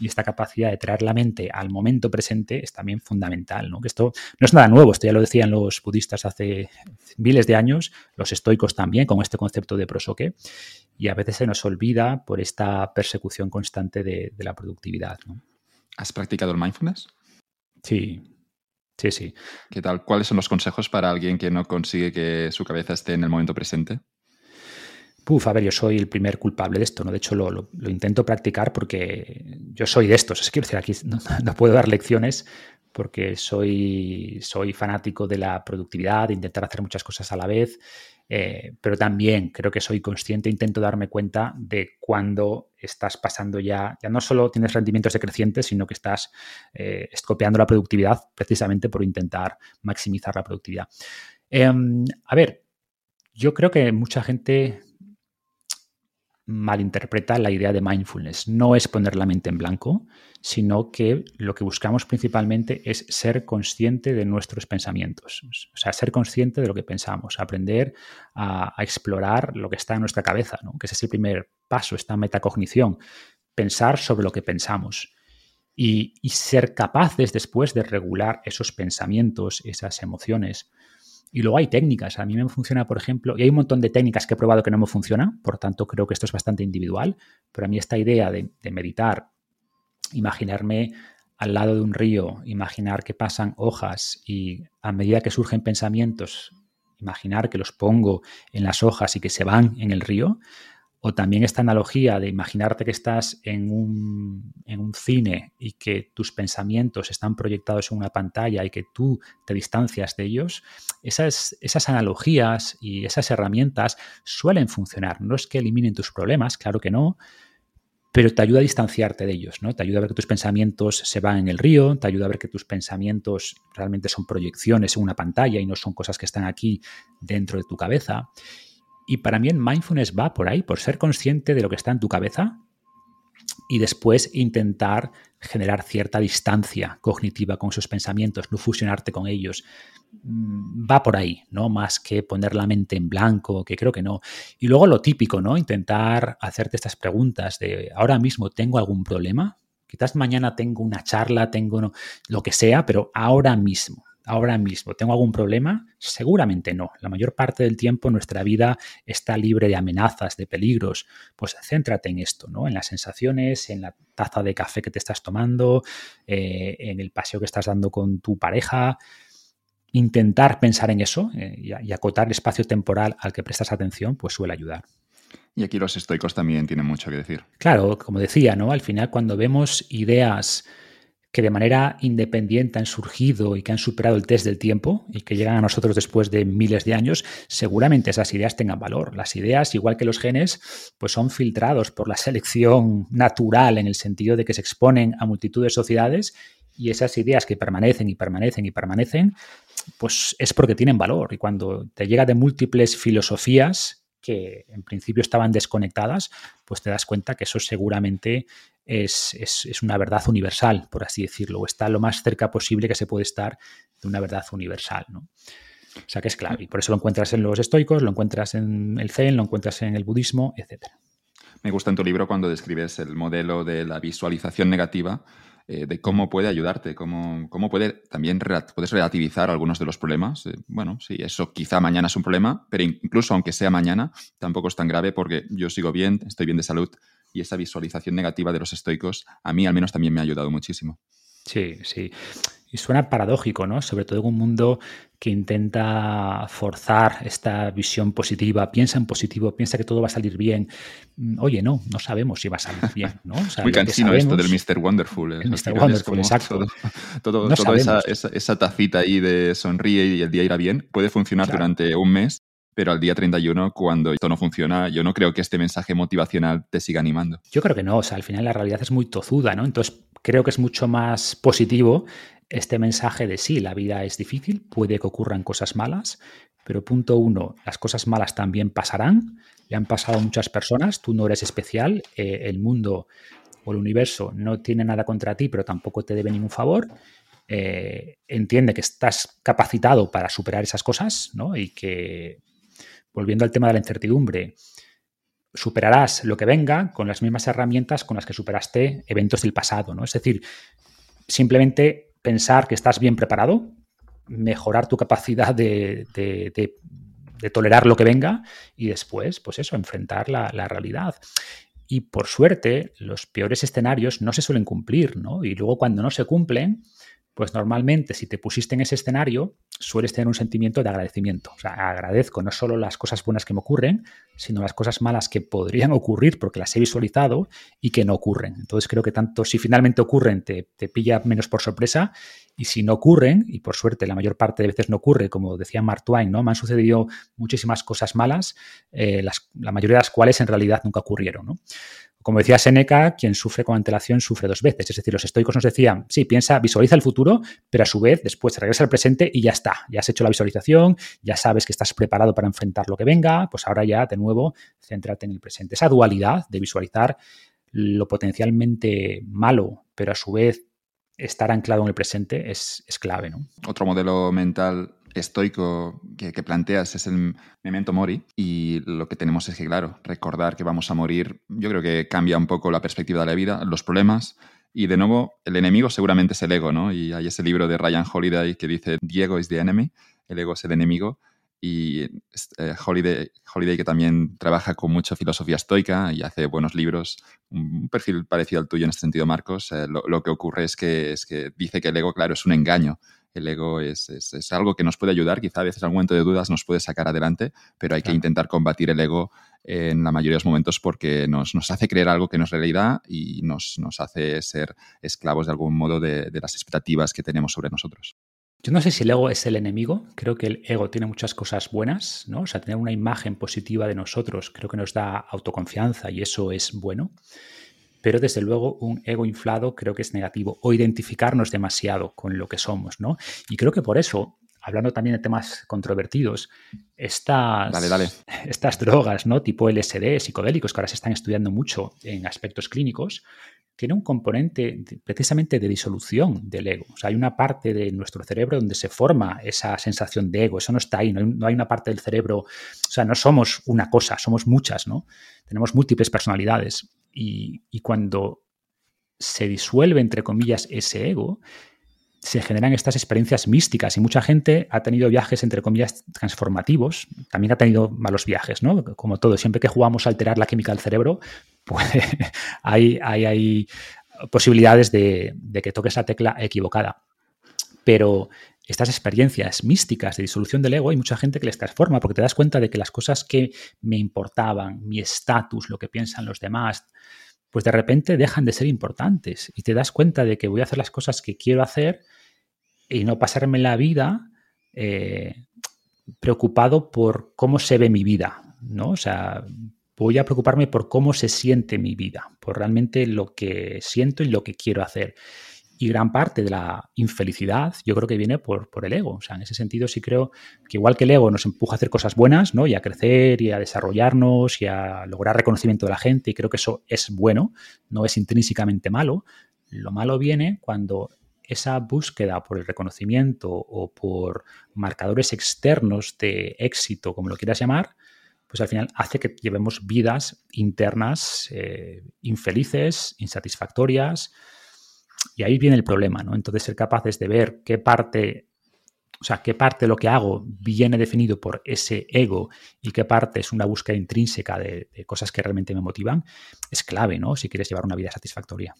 y esta capacidad de traer la mente al momento presente es también fundamental. ¿no? Que esto no es nada nuevo, esto ya lo decían los budistas hace miles de años, los estoicos también, con este concepto de prosoque, y a veces se nos olvida por esta persecución constante de, de la productividad. ¿no? ¿Has practicado el mindfulness? Sí, Sí, sí. ¿Qué tal? ¿Cuáles son los consejos para alguien que no consigue que su cabeza esté en el momento presente? Puf, a ver, yo soy el primer culpable de esto, ¿no? De hecho, lo, intento practicar porque yo soy de estos. Es decir, aquí [laughs] no, puedo dar lecciones porque soy, soy fanático de la productividad, de intentar hacer muchas cosas a la vez, eh, pero también creo que soy consciente, intento darme cuenta de cuando estás pasando ya, ya no solo tienes rendimientos decrecientes, sino que estás eh, la productividad precisamente por intentar maximizar la productividad. Em, a ver, yo creo que mucha gente malinterpreta la idea de mindfulness. No es poner la mente en blanco, sino que lo que buscamos principalmente es ser consciente de nuestros pensamientos. O sea, ser consciente de lo que pensamos, aprender a, explorar lo que está en nuestra cabeza, ¿no? que ese es el primer paso, esta metacognición, pensar sobre lo que pensamos. y ser capaces después de regular esos pensamientos, esas emociones, y luego hay técnicas. A mí me funciona, por ejemplo, y hay un montón de técnicas que he probado que no me funcionan, por tanto creo que esto es bastante individual, pero a mí esta idea de, meditar, imaginarme al lado de un río, imaginar que pasan hojas y a medida que surgen pensamientos, imaginar que los pongo en las hojas y que se van en el río, o también esta analogía de imaginarte que estás en un, en un, cine y que tus pensamientos están proyectados en una pantalla y que tú te distancias de ellos, esas, esas analogías y esas herramientas suelen funcionar. No es que eliminen tus problemas, claro que no, pero te ayuda a distanciarte de ellos, ¿no? Te ayuda a ver que tus pensamientos se van en el río, te ayuda a ver que tus pensamientos realmente son proyecciones en una pantalla y no son cosas que están aquí dentro de tu cabeza. Y para mí el mindfulness va por ahí, por ser consciente de lo que está en tu cabeza y después intentar generar cierta distancia cognitiva con esos pensamientos, no fusionarte con ellos. Mm, va por ahí, ¿no? Más que poner la mente en blanco, que creo que no. Y luego lo típico, ¿no? Intentar hacerte estas preguntas de ahora mismo tengo algún problema. Quizás mañana tengo una charla, tengo lo que sea, pero ahora mismo ahora mismo? ¿Tengo algún problema? Seguramente no. La mayor parte del tiempo nuestra vida está libre de amenazas, de peligros. Pues céntrate en esto, ¿no? En las sensaciones, en la taza de café que te estás tomando, eh, en el paseo que estás dando con tu pareja. Intentar pensar en eso eh, y, acotar el espacio temporal al que prestas atención, pues suele ayudar. Y aquí los estoicos también tienen mucho que decir. Claro, como decía, ¿no? Al final, cuando vemos ideas que de manera independiente han surgido y que han superado el test del tiempo y que llegan a nosotros después de miles de años, seguramente esas ideas tengan valor. Las ideas, igual que los genes, pues son filtrados por la selección natural en el sentido de que se exponen a multitud de sociedades y esas ideas que permanecen y permanecen y permanecen, pues es porque tienen valor. Y cuando te llega de múltiples filosofías que en principio estaban desconectadas, pues te das cuenta que eso seguramente es, una verdad universal, por así decirlo, o está lo más cerca posible que se puede estar de una verdad universal. ¿no? O sea que es claro, y por eso lo encuentras en los estoicos, lo encuentras en el Zen, lo encuentras en el budismo, etc. Me gusta en tu libro cuando describes el modelo de la visualización negativa, eh, de cómo puede ayudarte, cómo, cómo puede también puedes relativizar algunos de los problemas. Eh, bueno, sí, eso quizá mañana es un problema, pero incluso aunque sea mañana, tampoco es tan grave porque yo sigo bien, estoy bien de salud, y esa visualización negativa de los estoicos a mí al menos también me ha ayudado muchísimo. Sí, sí. Y suena paradójico, ¿no? Sobre todo en un mundo que intenta forzar esta visión positiva, piensa en positivo, piensa que todo va a salir bien. Mm, oye, no, no sabemos si va a salir [laughs] bien, ¿no? Muy cansino esto del Mr. Wonderful. El Mr. Wonderful, exacto. Todo, [laughs] toda esa, esa, tacita ahí de sonríe y el día irá bien puede funcionar durante un mes pero al día 31, cuando esto no funciona, yo no creo que este mensaje motivacional te siga animando. Yo creo que no, o sea, al final la realidad es muy tozuda, ¿no? Entonces creo que es mucho más positivo este mensaje de sí, la vida es difícil, puede que ocurran cosas malas, pero punto uno, las cosas malas también pasarán, le han pasado a muchas personas, tú no eres especial, eh, el mundo o el universo no tiene nada contra ti, pero tampoco te debe ningún favor. Eh, entiende que estás capacitado para superar esas cosas ¿no? y que volviendo al tema de la incertidumbre, superarás lo que venga con las mismas herramientas con las que superaste eventos del pasado, ¿no? Es decir, simplemente pensar que estás bien preparado, mejorar tu capacidad de, tolerar lo que venga y después, pues eso, enfrentar la, la, realidad. Y por suerte, los peores escenarios no se suelen cumplir, ¿no? Y luego cuando no se cumplen, pues normalmente si te pusiste en ese escenario, sueles tener un sentimiento de agradecimiento. O sea, agradezco no solo las cosas buenas que me ocurren, sino las cosas malas que podrían ocurrir porque las he visualizado y que no ocurren. Entonces creo que tanto si finalmente ocurren te, te pilla menos por sorpresa Y si no ocurren, y por suerte la mayor parte de veces no ocurre, como decía Mark Twain, ¿no? Me han sucedido muchísimas cosas malas, eh, la mayoría de las cuales en realidad nunca ocurrieron, ¿no? Como decía Seneca, quien sufre con antelación sufre dos veces. Es decir, los estoicos nos decían, sí, piensa, visualiza el futuro, pero a su vez después regresa al presente y ya está. Ya has hecho la visualización, ya sabes que estás preparado para enfrentar lo que venga, pues ahora ya de nuevo céntrate en el presente. Esa dualidad de visualizar lo potencialmente malo, pero a su vez estar anclado en el presente es, clave. ¿no? Otro modelo mental estoico que, planteas es el memento mori y lo que tenemos es que, claro, recordar que vamos a morir, yo creo que cambia un poco la perspectiva de la vida, los problemas y de nuevo el enemigo seguramente es el ego, ¿no? Y hay ese libro de Ryan Holiday que dice Diego is the enemy, el ego es el enemigo y eh, Holiday, Holiday, que también trabaja con mucha filosofía estoica y hace buenos libros, un perfil parecido al tuyo en este sentido, Marcos, eh, lo, que ocurre es que, es que dice que el ego, claro, es un engaño. El ego es, es, algo que nos puede ayudar, quizá a veces algún momento de dudas nos puede sacar adelante, pero hay que intentar combatir el ego en la mayoría de los momentos porque nos, nos hace creer algo que no es realidad y nos, nos hace ser esclavos de algún modo de, de las expectativas que tenemos sobre nosotros. Yo no sé si el ego es el enemigo, creo que el ego tiene muchas cosas buenas, ¿no? O sea, tener una imagen positiva de nosotros creo que nos da autoconfianza y eso es bueno. Pero desde luego un ego inflado creo que es negativo o identificarnos demasiado con lo que somos, ¿no? Y creo que por eso, hablando también de temas controvertidos, estas, [laughs] estas drogas, ¿no? Tipo LSD, psicodélicos, que ahora se están estudiando mucho en aspectos clínicos, tiene un componente precisamente de disolución del ego. O sea, hay una parte de nuestro cerebro donde se forma esa sensación de ego. Eso no está ahí. No hay, una parte del cerebro. O sea, no somos una cosa, somos muchas, ¿no? Tenemos múltiples personalidades. Y, cuando se disuelve, entre comillas, ese ego, se generan estas experiencias místicas y mucha gente ha tenido viajes, entre comillas, transformativos. También ha tenido malos viajes, ¿no? Como todo, siempre que jugamos a alterar la química del cerebro, [laughs] pues hay, hay, posibilidades de, que toques la tecla equivocada. Pero estas experiencias místicas de disolución del ego hay mucha gente que les transforma porque te das cuenta de que las cosas que me importaban, mi estatus, lo que piensan los demás, pues de repente dejan de ser importantes y te das cuenta de que voy a hacer las cosas que quiero hacer y no pasarme la vida eh, preocupado por cómo se ve mi vida, ¿no? O sea, voy a preocuparme por cómo se siente mi vida, por realmente lo que siento y lo que quiero hacer. Y gran parte de la infelicidad yo creo que viene por, por, el ego. O sea, en ese sentido sí creo que igual que el ego nos empuja a hacer cosas buenas, ¿no? Y a crecer y a desarrollarnos y a lograr reconocimiento de la gente, y creo que eso es bueno, no es intrínsecamente malo. Lo malo viene cuando esa búsqueda por el reconocimiento o por marcadores externos de éxito, como lo quieras llamar, pues al final hace que llevemos vidas internas eh, infelices, insatisfactorias, y ahí viene el problema, ¿no? Entonces ser capaces de ver qué parte, o sea, qué parte de lo que hago viene definido por ese ego y qué parte es una búsqueda intrínseca de, cosas que realmente me motivan, es clave, ¿no? Si quieres llevar una vida satisfactoria.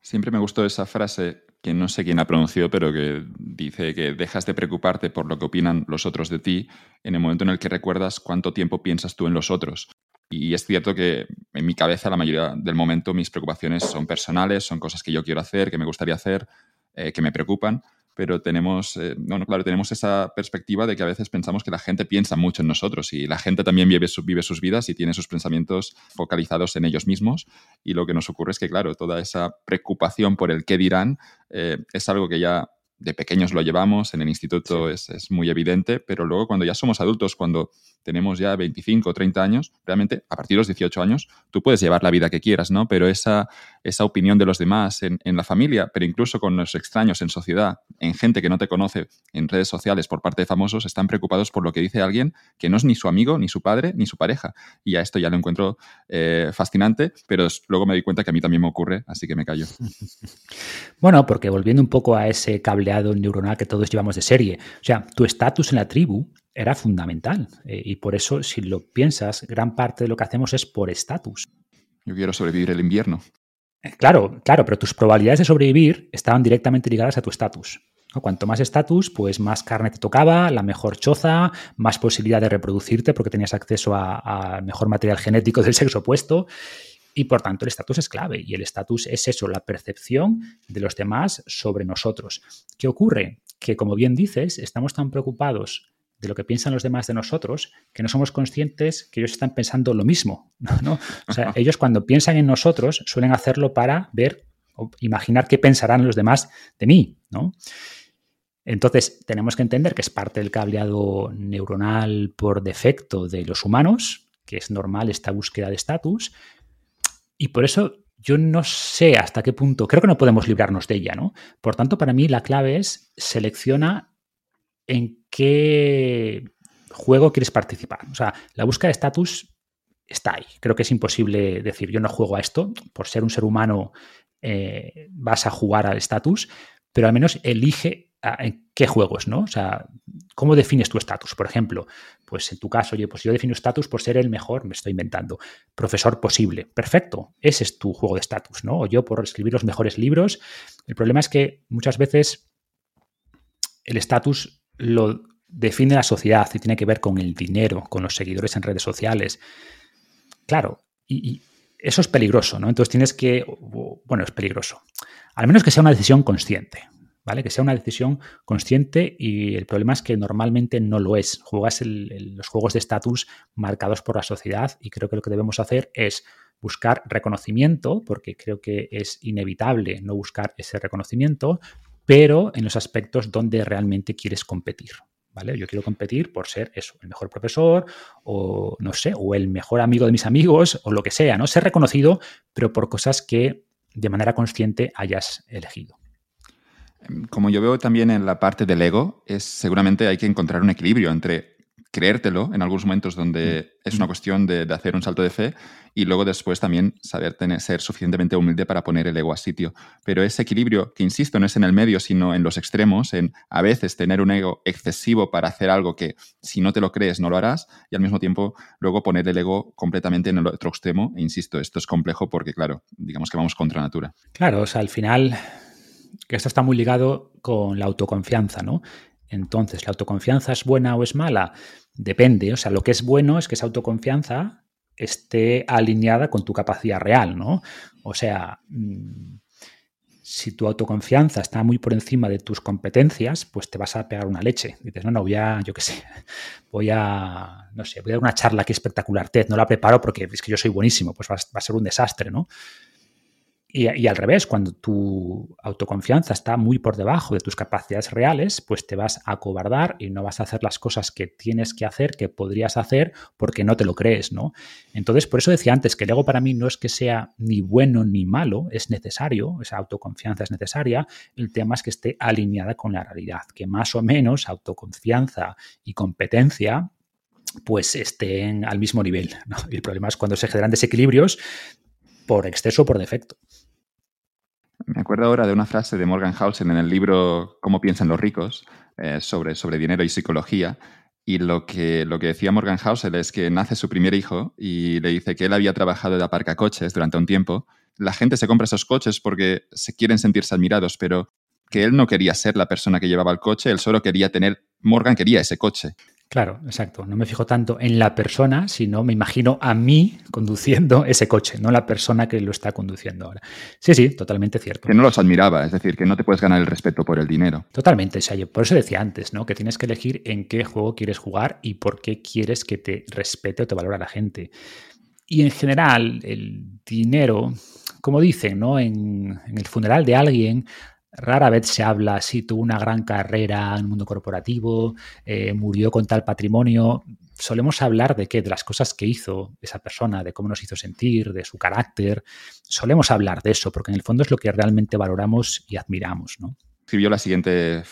Siempre me gustó esa frase que no sé quién ha pronunciado, pero que dice que dejas de preocuparte por lo que opinan los otros de ti en el momento en el que recuerdas cuánto tiempo piensas tú en los otros. Y es cierto que en mi cabeza la mayoría del momento mis preocupaciones son personales, son cosas que yo quiero hacer, que me gustaría hacer, eh, que me preocupan, pero tenemos, eh, claro, tenemos esa perspectiva de que a veces pensamos que la gente piensa mucho en nosotros y la gente también vive, vive sus vidas y tiene sus pensamientos focalizados en ellos mismos y lo que nos ocurre es que, claro, toda esa preocupación por el qué dirán eh, es algo que ya de pequeños lo llevamos, en el instituto es, es, muy evidente, pero luego cuando ya somos adultos, cuando tenemos ya 25 o 30 años, realmente a partir de los 18 años tú puedes llevar la vida que quieras, ¿no? Pero esa, esa opinión de los demás en, en, la familia, pero incluso con los extraños en sociedad, en gente que no te conoce en redes sociales por parte de famosos, están preocupados por lo que dice alguien que no es ni su amigo, ni su padre, ni su pareja. Y a esto ya lo encuentro eh, fascinante, pero luego me doy cuenta que a mí también me ocurre, así que me callo. [laughs] Bueno, porque volviendo un poco a ese cableado neuronal que todos llevamos de serie, o sea, tu estatus en la tribu era fundamental. Eh, y por eso, si lo piensas, gran parte de lo que hacemos es por estatus. Yo quiero sobrevivir el invierno. Eh, claro, claro, pero tus probabilidades de sobrevivir estaban directamente ligadas a tu estatus. Cuanto más estatus, pues más carne te tocaba, la mejor choza, más posibilidad de reproducirte porque tenías acceso al mejor material genético del sexo opuesto. Y por tanto el estatus es clave y el estatus es eso, la percepción de los demás sobre nosotros. ¿Qué ocurre? Que como bien dices, estamos tan preocupados de lo que piensan los demás de nosotros, que no somos conscientes que ellos están pensando lo mismo. [laughs] ¿no? O sea, ellos cuando piensan en nosotros suelen hacerlo para ver o imaginar qué pensarán los demás de mí. ¿no? Entonces, tenemos que entender que es parte del cableado neuronal por defecto de los humanos, que es normal esta búsqueda de estatus, y por eso yo no sé hasta qué punto, creo que no podemos librarnos de ella, ¿no? Por tanto, para mí la clave es selecciona en qué juego quieres participar. O sea, la búsqueda de estatus está ahí. Creo que es imposible decir yo no juego a esto, por ser un ser humano eh, vas a jugar al estatus, pero al menos elige en qué juegos, ¿no? O sea, ¿cómo defines tu estatus? Por ejemplo, pues en tu caso, oye, pues yo defino estatus por ser el mejor, me estoy inventando, profesor posible. Perfecto, ese es tu juego de estatus, ¿no? O yo por escribir los mejores libros. El problema es que muchas veces el estatus lo define la sociedad y tiene que ver con el dinero, con los seguidores en redes sociales. Claro, y, eso es peligroso, ¿no? Entonces tienes que, bueno, es peligroso. Al menos que sea una decisión consciente. ¿vale? Que sea una decisión consciente y el problema es que normalmente no lo es. Juegas los juegos de estatus marcados por la sociedad y creo que lo que debemos hacer es buscar reconocimiento, porque creo que es inevitable no buscar ese reconocimiento, pero en los aspectos donde realmente quieres competir. ¿Vale? Yo quiero competir por ser eso, el mejor profesor o no sé, o el mejor amigo de mis amigos o lo que sea, ¿no? Ser reconocido, pero por cosas que de manera consciente hayas elegido. Como yo veo también en la parte del ego, es seguramente hay que encontrar un equilibrio entre creértelo en algunos momentos donde mm. es una cuestión de, hacer un salto de fe y luego después también saber tener, ser suficientemente humilde para poner el ego a sitio. Pero ese equilibrio, que insisto, no es en el medio, sino en los extremos, en a veces tener un ego excesivo para hacer algo que si no te lo crees no lo harás y al mismo tiempo luego poner el ego completamente en el otro extremo. E insisto, esto es complejo porque, claro, digamos que vamos contra natura. Claro, o sea, al final que esto está muy ligado con la autoconfianza, ¿no? Entonces, ¿la autoconfianza es buena o es mala? Depende. O sea, lo que es bueno es que esa autoconfianza esté alineada con tu capacidad real, ¿no? O sea, mm, si tu autoconfianza está muy por encima de tus competencias, pues te vas a pegar una leche. Dices, no, no, voy a, yo qué sé, [laughs] voy a, no sé, voy a dar una charla aquí espectacular, Ted, no la preparo porque es que yo soy buenísimo, pues va a ser un desastre, ¿no? Y, al revés, cuando tu autoconfianza está muy por debajo de tus capacidades reales, pues te vas a cobardar y no vas a hacer las cosas que tienes que hacer, que podrías hacer, porque no te lo crees, ¿no? Entonces, por eso decía antes que el ego para mí no es que sea ni bueno ni malo, es necesario, esa autoconfianza es necesaria, el tema es que esté alineada con la realidad, que más o menos autoconfianza y competencia pues estén al mismo nivel. Y el problema es cuando se generan desequilibrios por exceso o por defecto. Me acuerdo ahora de una frase de Morgan Housel en el libro Cómo piensan los ricos eh, sobre, sobre dinero y psicología. Y lo que, lo que decía Morgan Housel es que nace su primer hijo y le dice que él había trabajado de aparcacoches durante un tiempo. La gente se compra esos coches porque se quieren sentirse admirados, pero que él no quería ser la persona que llevaba el coche, él solo quería tener, Morgan quería ese coche. Claro, exacto. No me fijo tanto en la persona, sino me imagino a mí conduciendo [laughs] ese coche, no la persona que lo está conduciendo ahora. Sí, sí, totalmente cierto. Que no los admiraba, es decir, que no te puedes ganar el respeto por el dinero. Totalmente, o por eso decía antes, ¿no? Que tienes que elegir en qué juego quieres jugar y por qué quieres que te respete o te valore la gente. Y en general, el dinero, como dicen, ¿no? En, en el funeral de alguien Rara vez se habla si tuvo una gran carrera en el mundo corporativo, eh, murió con tal patrimonio. Solemos hablar de qué, de las cosas que hizo esa persona, de cómo nos hizo sentir, de su carácter. Solemos hablar de eso, porque en el fondo es lo que realmente valoramos y admiramos, ¿no? Escribió la siguiente eh,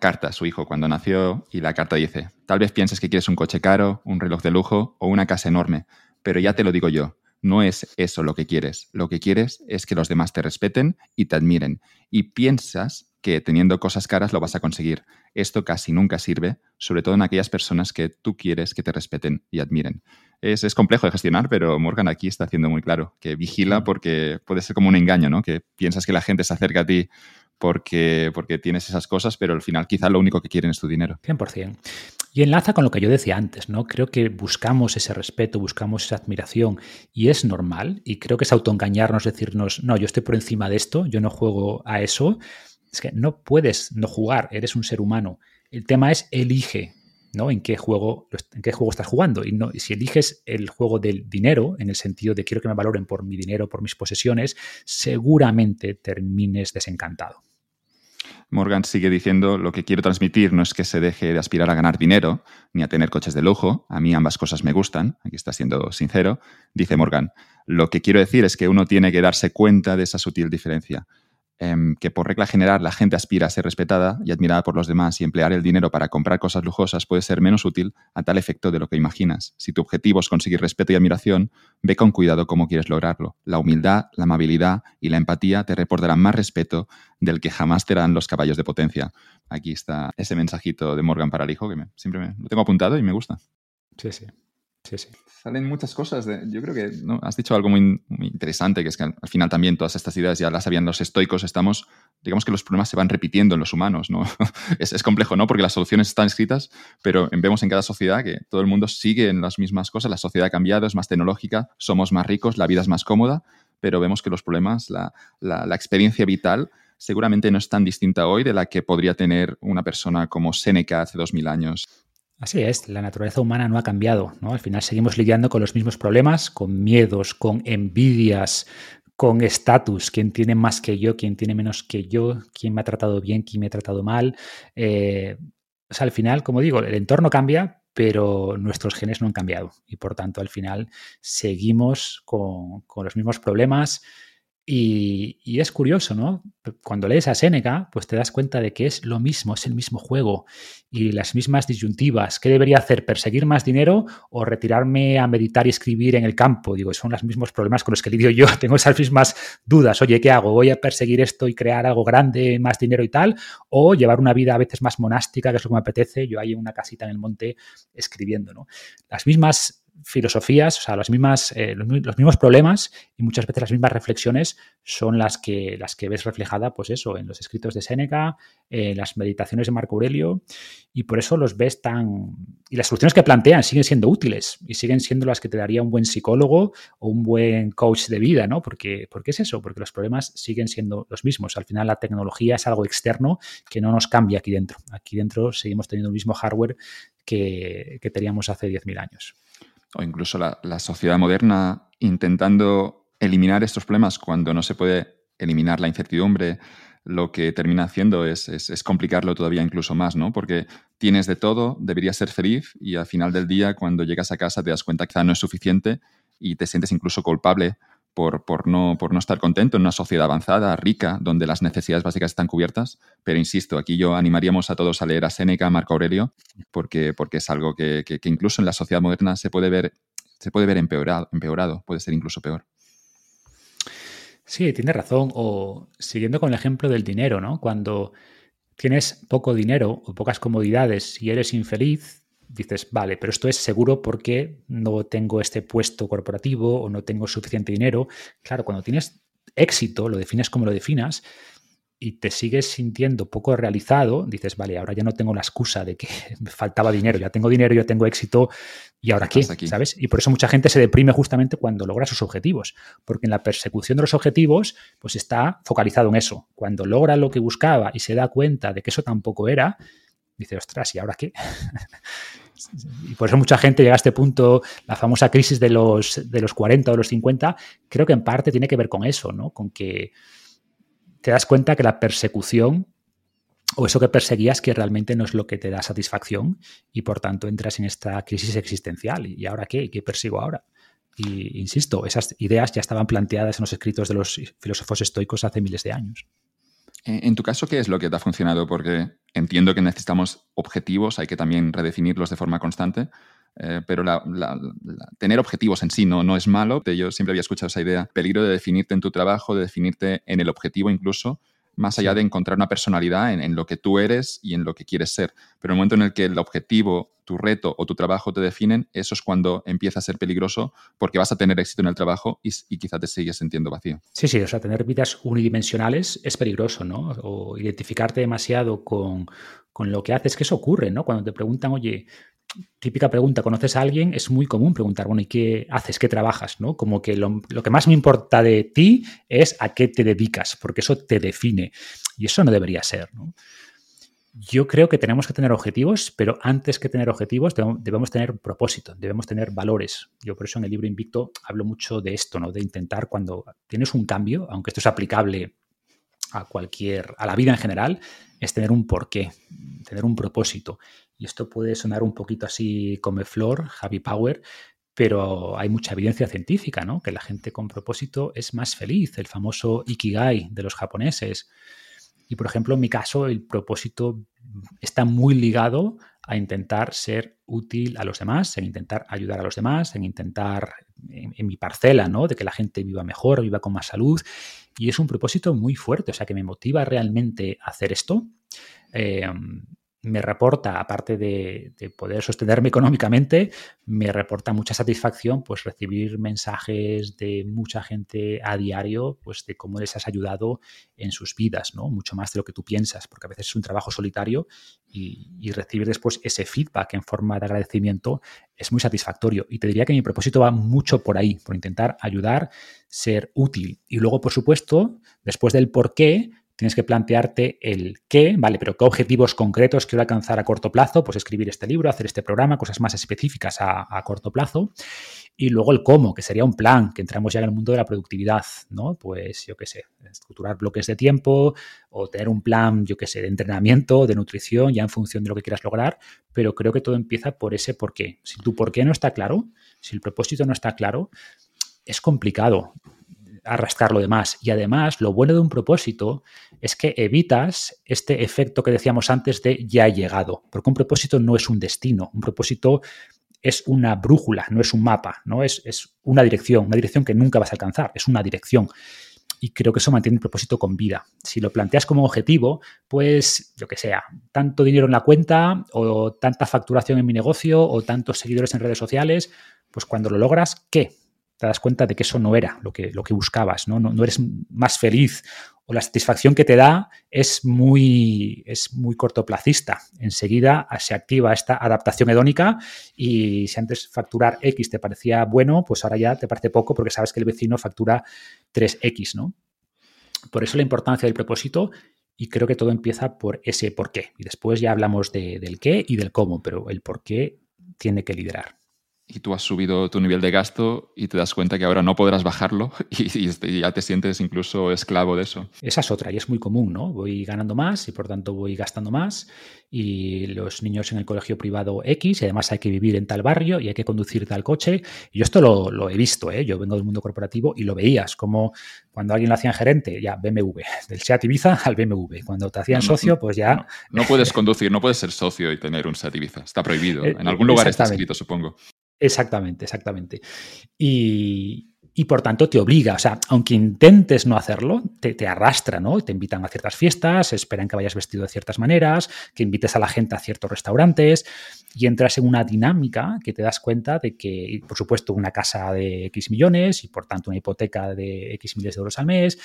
carta a su hijo cuando nació y la carta dice, tal vez pienses que quieres un coche caro, un reloj de lujo o una casa enorme, pero ya te lo digo yo, no es eso lo que quieres. Lo que quieres es que los demás te respeten y te admiren. Y piensas que teniendo cosas caras lo vas a conseguir. Esto casi nunca sirve, sobre todo en aquellas personas que tú quieres que te respeten y admiren. Es, es, complejo de gestionar, pero Morgan aquí está haciendo muy claro que vigila porque puede ser como un engaño, ¿no? Que piensas que la gente se acerca a ti porque, porque tienes esas cosas, pero al final quizá lo único que quieren es tu dinero. 100%. Y enlaza con lo que yo decía antes, ¿no? Creo que buscamos ese respeto, buscamos esa admiración y es normal. Y creo que es autoengañarnos, decirnos, no, yo estoy por encima de esto, yo no juego a eso. Es que no puedes no jugar, eres un ser humano. El tema es elige, ¿no? En qué juego, en qué juego estás jugando. Y, no, si eliges el juego del dinero, en el sentido de quiero que me valoren por mi dinero, por mis posesiones, seguramente termines desencantado. Morgan sigue diciendo, lo que quiero transmitir no es que se deje de aspirar a ganar dinero, ni a tener coches de lujo, a mí ambas cosas me gustan, aquí está siendo sincero, dice Morgan, lo que quiero decir es que uno tiene que darse cuenta de esa sutil diferencia. Em, que por regla general la gente aspira a ser respetada y admirada por los demás y emplear el dinero para comprar cosas lujosas puede ser menos útil a tal efecto de lo que imaginas. Si tu objetivo es conseguir respeto y admiración, ve con cuidado cómo quieres lograrlo. La humildad, la amabilidad y la empatía te reportarán más respeto del que jamás te dan los caballos de potencia. Aquí está ese mensajito de Morgan para el hijo que siempre me, lo tengo apuntado y me gusta. Sí, sí. Sí, sí. Salen muchas cosas. yo creo que has dicho algo muy, interesante, que es que al, final también todas estas ideas ya las sabían los estoicos. Estamos, digamos que los problemas se van repitiendo en los humanos. ¿no? [laughs] es, complejo, ¿no? Porque las soluciones están escritas, pero vemos en cada sociedad que todo el mundo sigue en las mismas cosas. La sociedad ha cambiado, es más tecnológica, somos más ricos, la vida es más cómoda, pero vemos que los problemas, la, la experiencia vital, seguramente no es tan distinta hoy de la que podría tener una persona como Seneca hace dos mil años. Así es, la naturaleza humana no ha cambiado, ¿no? Al final seguimos lidiando con los mismos problemas, con miedos, con envidias, con estatus, quién tiene más que yo, quién tiene menos que yo, quién me ha tratado bien, quién me ha tratado mal. Eh, o sea, al final, como digo, el entorno cambia, pero nuestros genes no han cambiado. Y por tanto al final seguimos con, con los mismos problemas, y, es curioso, ¿no? Cuando lees a Seneca, pues te das cuenta de que es lo mismo, es el mismo juego y las mismas disyuntivas. ¿Qué debería hacer? ¿Perseguir más dinero o retirarme a meditar y escribir en el campo? Digo, son los mismos problemas con los que [laughs] lidio yo. Tengo esas mismas dudas. Oye, ¿qué hago? ¿Voy a perseguir esto y crear algo grande, más dinero y tal? ¿O llevar una vida a veces más monástica, que es lo que me apetece? Yo ahí en una casita en el monte escribiendo, ¿no? Las mismas filosofías, o sea, las mismas, eh, los, mismos problemas y muchas veces las mismas reflexiones son las que, las que ves reflejada, pues eso, en los escritos de Séneca, en las meditaciones de Marco Aurelio, y por eso los ves tan... Y las soluciones que plantean siguen siendo útiles y siguen siendo las que te daría un buen psicólogo o un buen coach de vida, ¿no? Porque, porque es eso, porque los problemas siguen siendo los mismos. Al final la tecnología es algo externo que no nos cambia aquí dentro. Aquí dentro seguimos teniendo el mismo hardware que, que teníamos hace 10.000 años o incluso la, sociedad moderna intentando eliminar estos problemas cuando no se puede eliminar la incertidumbre, lo que termina haciendo es, complicarlo todavía incluso más, ¿no? Porque tienes de todo, deberías ser feliz y al final del día, cuando llegas a casa, te das cuenta que no es suficiente y te sientes incluso culpable por, no, por no estar contento en una sociedad avanzada, rica, donde las necesidades básicas están cubiertas. Pero insisto, aquí yo animaríamos a todos a leer a Séneca, a Marco Aurelio, porque, porque es algo que, incluso en la sociedad moderna se puede ver, se puede ver empeorado, empeorado, puede ser incluso peor. Sí, tiene razón. O siguiendo con el ejemplo del dinero, ¿no? Cuando tienes poco dinero o pocas comodidades y eres infeliz, dices, vale, pero esto es seguro porque no tengo este puesto corporativo o no tengo suficiente dinero. Claro, cuando tienes éxito, lo defines como lo definas, y te sigues sintiendo poco realizado, dices, vale, ahora ya no tengo la excusa de que [laughs] me faltaba dinero, ya tengo dinero, ya tengo éxito, ¿y ahora qué? ¿Sabes? Y por eso mucha gente se deprime justamente cuando logra sus objetivos, porque en la persecución de los objetivos, pues está focalizado en eso. Cuando logra lo que buscaba y se da cuenta de que eso tampoco era, dice, ostras, ¿y ahora qué? [laughs] y por eso mucha gente llega a este punto, la famosa crisis de los, de los 40 o los 50, creo que en parte tiene que ver con eso, ¿no? Con que te das cuenta que la persecución o eso que perseguías que realmente no es lo que te da satisfacción y por tanto entras en esta crisis existencial. ¿Y ahora qué? ¿Qué persigo ahora? Y insisto, esas ideas ya estaban planteadas en los escritos de los filósofos estoicos hace miles de años. Eh, en tu caso, ¿qué es lo que te ha funcionado? Porque entiendo que necesitamos objetivos, hay que también redefinirlos de forma constante, eh, pero tener objetivos en sí no, no es malo. Yo siempre había escuchado esa idea, peligro de definirte en tu trabajo, de definirte en el objetivo incluso, más allá de encontrar una personalidad en, lo que tú eres y en lo que quieres ser. Pero en el momento en el que el objetivo, tu reto o tu trabajo te definen, eso es cuando empieza a ser peligroso porque vas a tener éxito en el trabajo y, y quizá te sigues sintiendo vacío. Sí, sí, o sea, tener vidas unidimensionales es peligroso, ¿no? O identificarte demasiado con, con lo que haces, que eso ocurre, ¿no? Cuando te preguntan, oye, típica pregunta, ¿conoces a alguien? Es muy común preguntar, bueno, ¿y qué haces? ¿Qué trabajas? ¿no? Como que lo, que más me importa de ti es a qué te dedicas, porque eso te define. Y eso no debería ser. Yo creo que tenemos que tener objetivos, pero antes que tener objetivos debemos tener propósito, debemos tener valores. Yo por eso en el libro Invicto hablo mucho de esto, ¿no? de intentar cuando tienes un cambio, aunque esto es aplicable a cualquier, a la vida en general, es tener un porqué, tener un propósito. Y esto puede sonar un poquito así como flor, Javi Power, pero hay mucha evidencia científica, ¿no? Que la gente con propósito es más feliz, el famoso ikigai de los japoneses. Y por ejemplo, en mi caso, el propósito está muy ligado a intentar ser útil a los demás, en intentar ayudar a los demás, en intentar, en, mi parcela, ¿no? De que la gente viva mejor, viva con más salud. Y es un propósito muy fuerte, o sea, que me motiva realmente a hacer esto. Eh, me reporta, aparte de, poder sostenerme económicamente, me reporta mucha satisfacción pues recibir mensajes de mucha gente a diario, pues de cómo les has ayudado en sus vidas, ¿no? Mucho más de lo que tú piensas, porque a veces es un trabajo solitario y, y recibir después ese feedback en forma de agradecimiento es muy satisfactorio. Y te diría que mi propósito va mucho por ahí, por intentar ayudar, ser útil. Y luego, por supuesto, después del por qué, tienes que plantearte el qué, ¿vale? Pero qué objetivos concretos quiero alcanzar a corto plazo, pues escribir este libro, hacer este programa, cosas más específicas a, corto plazo. Y luego el cómo, que sería un plan, que entramos ya en el mundo de la productividad, ¿no? Pues yo qué sé, estructurar bloques de tiempo o tener un plan, yo qué sé, de entrenamiento, de nutrición, ya en función de lo que quieras lograr, pero creo que todo empieza por ese por qué. Si tu por qué no está claro, si el propósito no está claro, es complicado arrastrar lo demás. Y además, lo bueno de un propósito es que evitas este efecto que decíamos antes de ya he llegado, porque un propósito no es un destino, un propósito es una brújula, no es un mapa, no es, es una dirección, una dirección que nunca vas a alcanzar, es una dirección. Y creo que eso mantiene el propósito con vida. Si lo planteas como objetivo, pues, yo que sea, tanto dinero en la cuenta, o tanta facturación en mi negocio, o tantos seguidores en redes sociales, pues cuando lo logras, ¿qué? Te das cuenta de que eso no era lo que, lo que buscabas, ¿no? ¿no? eres más feliz o la satisfacción que te da es muy, es muy cortoplacista. Enseguida se activa esta adaptación hedónica y si antes facturar X te parecía bueno, pues ahora ya te parece poco porque sabes que el vecino factura 3X, ¿no? Por eso la importancia del propósito y creo que todo empieza por ese por qué. Y después ya hablamos del qué y del cómo, pero el por qué tiene que liderar y tú has subido tu nivel de gasto y te das cuenta que ahora no podrás bajarlo [laughs] y, ya te sientes incluso esclavo de eso. Esa es otra y es muy común, ¿no? Voy ganando más y por tanto voy gastando más y los niños en el colegio privado X y además hay que vivir en tal barrio y hay que conducir tal coche. Y yo esto lo, he visto, ¿eh? Yo vengo del mundo corporativo y lo veías, como cuando alguien lo hacía en gerente, ya BMW, [laughs] del Seat Ibiza al BMW. Cuando te hacían socio, pues ya... No, puedes conducir, no puedes ser socio y tener un Seat Ibiza, está prohibido. [laughs] Eh, en algún lugar está escrito, supongo. Exactamente, exactamente. Y, por tanto te obliga, o sea, aunque intentes no hacerlo, te, arrastra, ¿no? Te invitan a ciertas fiestas, esperan que vayas vestido de ciertas maneras, que invites a la gente a ciertos restaurantes y entras en una dinámica que te das cuenta de que, por supuesto, una casa de X millones y por tanto una hipoteca de X miles de euros al mes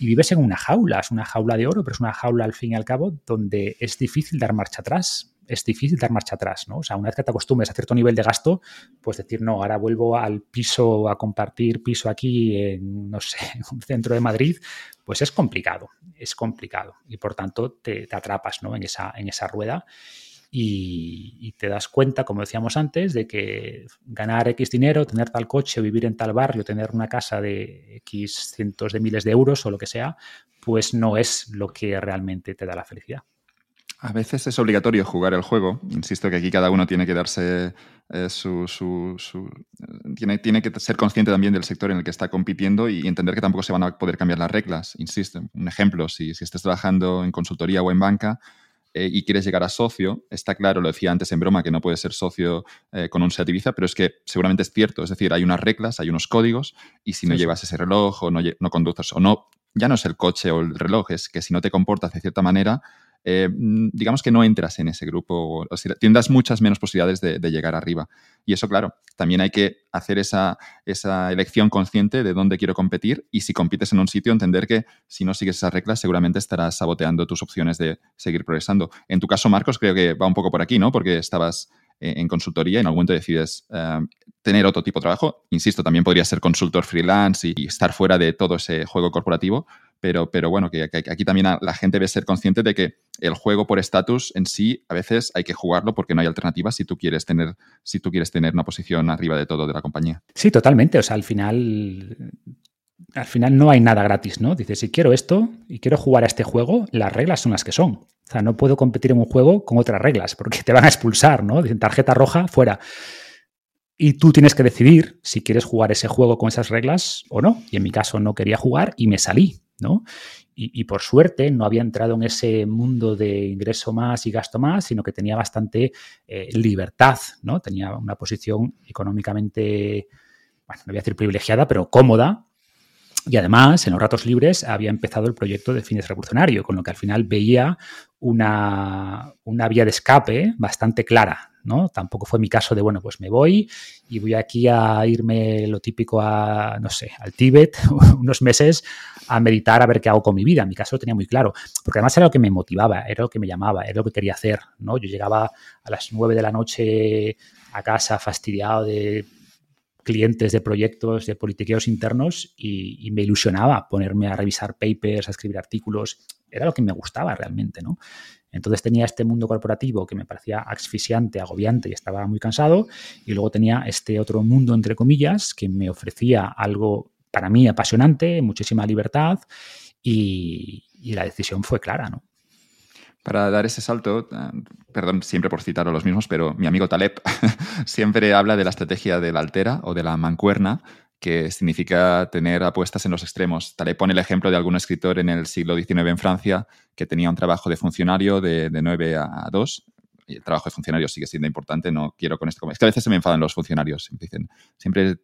y vives en una jaula, es una jaula de oro, pero es una jaula al fin y al cabo donde es difícil dar marcha atrás es difícil dar marcha atrás, ¿no? O sea, una vez que te acostumbres a cierto nivel de gasto, pues decir, no, ahora vuelvo al piso, a compartir piso aquí en, no sé, [laughs] un centro de Madrid, pues es complicado, es complicado. Y por tanto te, atrapas, ¿no? En esa, en esa rueda. Y, te das cuenta, como decíamos antes, de que ganar X dinero, tener tal coche, vivir en tal barrio, tener una casa de X cientos de miles de euros o lo que sea, pues no es lo que realmente te da la felicidad. A veces es obligatorio jugar el juego. Insisto que aquí cada uno tiene que darse eh, su... tiene, tiene, que ser consciente también del sector en el que está compitiendo y entender que tampoco se van a poder cambiar las reglas. Insisto, un ejemplo, si, si estás trabajando en consultoría o en banca eh, y quieres llegar a socio, está claro, lo decía antes en broma, que no puedes ser socio eh, con un Seat Ibiza, pero es que seguramente es cierto. Es decir, hay unas reglas, hay unos códigos y si no llevas ese reloj o no, no conduces o no ya no es el coche o el reloj, es que si no te comportas de cierta manera, eh, mm, digamos que no entras en ese grupo, o sea, tendrás muchas menos posibilidades de, llegar arriba. Y eso, claro, también hay que hacer esa, esa, elección consciente de dónde quiero competir y si compites en un sitio, entender que si no sigues esas reglas, seguramente estarás saboteando tus opciones de seguir progresando. En tu caso, Marcos, creo que va un poco por aquí, ¿no? Porque estabas eh, en consultoría y en algún momento decides eh, tener otro tipo de trabajo. Insisto, también podría ser consultor freelance y, estar fuera de todo ese juego corporativo, pero, pero bueno, que, aquí también la gente debe ser consciente de que el juego por estatus en sí a veces hay que jugarlo porque no hay alternativa si tú quieres tener si tú quieres tener una posición arriba de todo de la compañía. Sí, totalmente. O sea, al final al final no hay nada gratis, ¿no? Dices, si quiero esto y quiero jugar a este juego, las reglas son las que son. O sea, no puedo competir en un juego con otras reglas porque te van a expulsar, ¿no? Dicen tarjeta roja, fuera. Y tú tienes que decidir si quieres jugar ese juego con esas reglas o no. Y en mi caso no quería jugar y me salí, Y, por suerte no había entrado en ese mundo de ingreso más y gasto más, sino que tenía bastante eh, libertad, ¿no? Tenía una posición económicamente, bueno, no voy a decir privilegiada, pero cómoda y además, en los ratos libres había empezado el proyecto de fines revolucionario, con lo que al final veía una, vía de escape bastante clara. ¿No? Tampoco fue mi caso de, bueno, pues me voy y voy aquí a irme lo típico a, no sé, al Tíbet [laughs] unos meses a meditar a ver qué hago con mi vida. En mi caso lo tenía muy claro, porque además era lo que me motivaba, era lo que me llamaba, era lo que quería hacer. ¿no? Yo llegaba a las nueve de la noche a casa fastidiado de clientes de proyectos de politiqueos internos y, me ilusionaba ponerme a revisar papers, a escribir artículos. Era lo que me gustaba realmente, ¿no? Entonces tenía este mundo corporativo que me parecía asfixiante, agobiante y estaba muy cansado. Y luego tenía este otro mundo, entre comillas, que me ofrecía algo para mí apasionante, muchísima libertad y, y la decisión fue clara, ¿no? para dar ese salto, eh, perdón siempre por citar a los mismos, pero mi amigo Taleb [laughs] siempre habla de la estrategia de la altera o de la mancuerna, que significa tener apuestas en los extremos. Taleb pone el ejemplo de algún escritor en el siglo XIX en Francia que tenía un trabajo de funcionario de, de 9 a 2 el trabajo de funcionarios sigue siendo importante, no quiero con esto. Es que a veces se me enfadan los funcionarios, dicen, siempre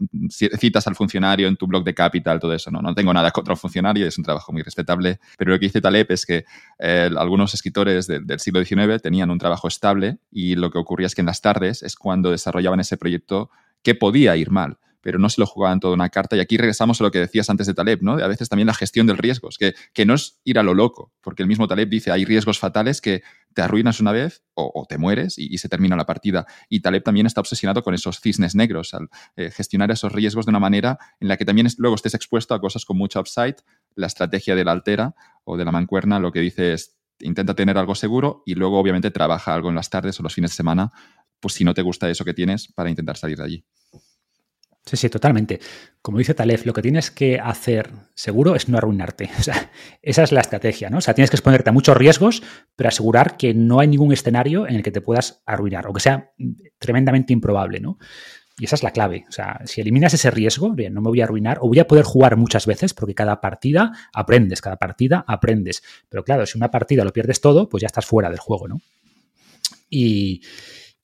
citas al funcionario en tu blog de Capital, todo eso, no, no tengo nada contra un funcionario, es un trabajo muy respetable, pero lo que dice Taleb es que eh, algunos escritores del siglo XIX tenían un trabajo estable y lo que ocurría es que en las tardes es cuando desarrollaban ese proyecto que podía ir mal pero no se lo jugaban toda una carta. Y aquí regresamos a lo que decías antes de Taleb, ¿no? A veces también la gestión del riesgo, que, que no es ir a lo loco, porque el mismo Taleb dice, hay riesgos fatales que te arruinas una vez o, te mueres y, se termina la partida. Y Taleb también está obsesionado con esos cisnes negros, al eh, gestionar esos riesgos de una manera en la que también luego estés expuesto a cosas con mucho upside. La estrategia de la altera o de la mancuerna lo que dice es intenta tener algo seguro y luego obviamente trabaja algo en las tardes o los fines de semana, pues si no te gusta eso que tienes, para intentar salir de allí. Sí, sí, totalmente. Como dice Talef, lo que tienes que hacer seguro es no arruinarte. [laughs] O sea, esa es la estrategia, ¿no? O sea, tienes que exponerte a muchos riesgos, pero asegurar que no hay ningún escenario en el que te puedas arruinar o que sea tremendamente improbable, ¿no? Y esa es la clave. O sea, si eliminas ese riesgo, bien, no me voy a arruinar o voy a poder jugar muchas veces porque cada partida aprendes, cada partida aprendes. Pero claro, si una partida lo pierdes todo, pues ya estás fuera del juego, ¿no? Y,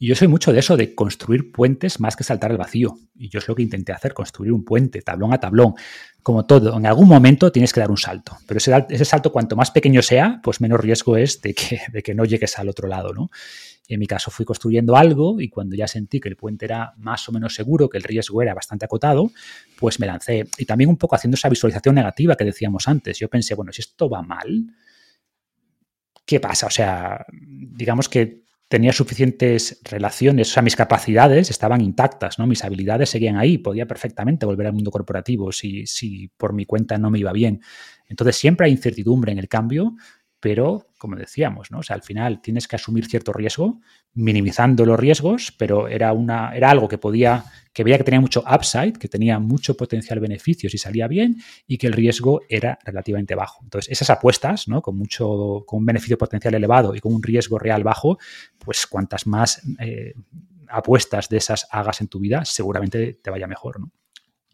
y yo soy mucho de eso, de construir puentes más que saltar al vacío. Y yo es lo que intenté hacer, construir un puente, tablón a tablón. Como todo, en algún momento tienes que dar un salto. Pero ese, salto, cuanto más pequeño sea, pues menos riesgo es de que, de que no llegues al otro lado, ¿no? en mi caso fui construyendo algo y cuando ya sentí que el puente era más o menos seguro, que el riesgo era bastante acotado, pues me lancé. Y también un poco haciendo esa visualización negativa que decíamos antes. Yo pensé, bueno, si esto va mal, ¿qué pasa? O sea, digamos que tenía suficientes relaciones, o sea, mis capacidades estaban intactas, ¿no? Mis habilidades seguían ahí, podía perfectamente volver al mundo corporativo si, si por mi cuenta no me iba bien. Entonces siempre hay incertidumbre en el cambio, pero como decíamos, ¿no? O sea, al final tienes que asumir cierto riesgo, minimizando los riesgos, pero era, una, era algo que podía, que veía que tenía mucho upside, que tenía mucho potencial beneficio si salía bien y que el riesgo era relativamente bajo. Entonces, esas apuestas, ¿no? Con mucho, con un beneficio potencial elevado y con un riesgo real bajo, pues cuantas más eh, apuestas de esas hagas en tu vida, seguramente te vaya mejor, ¿no?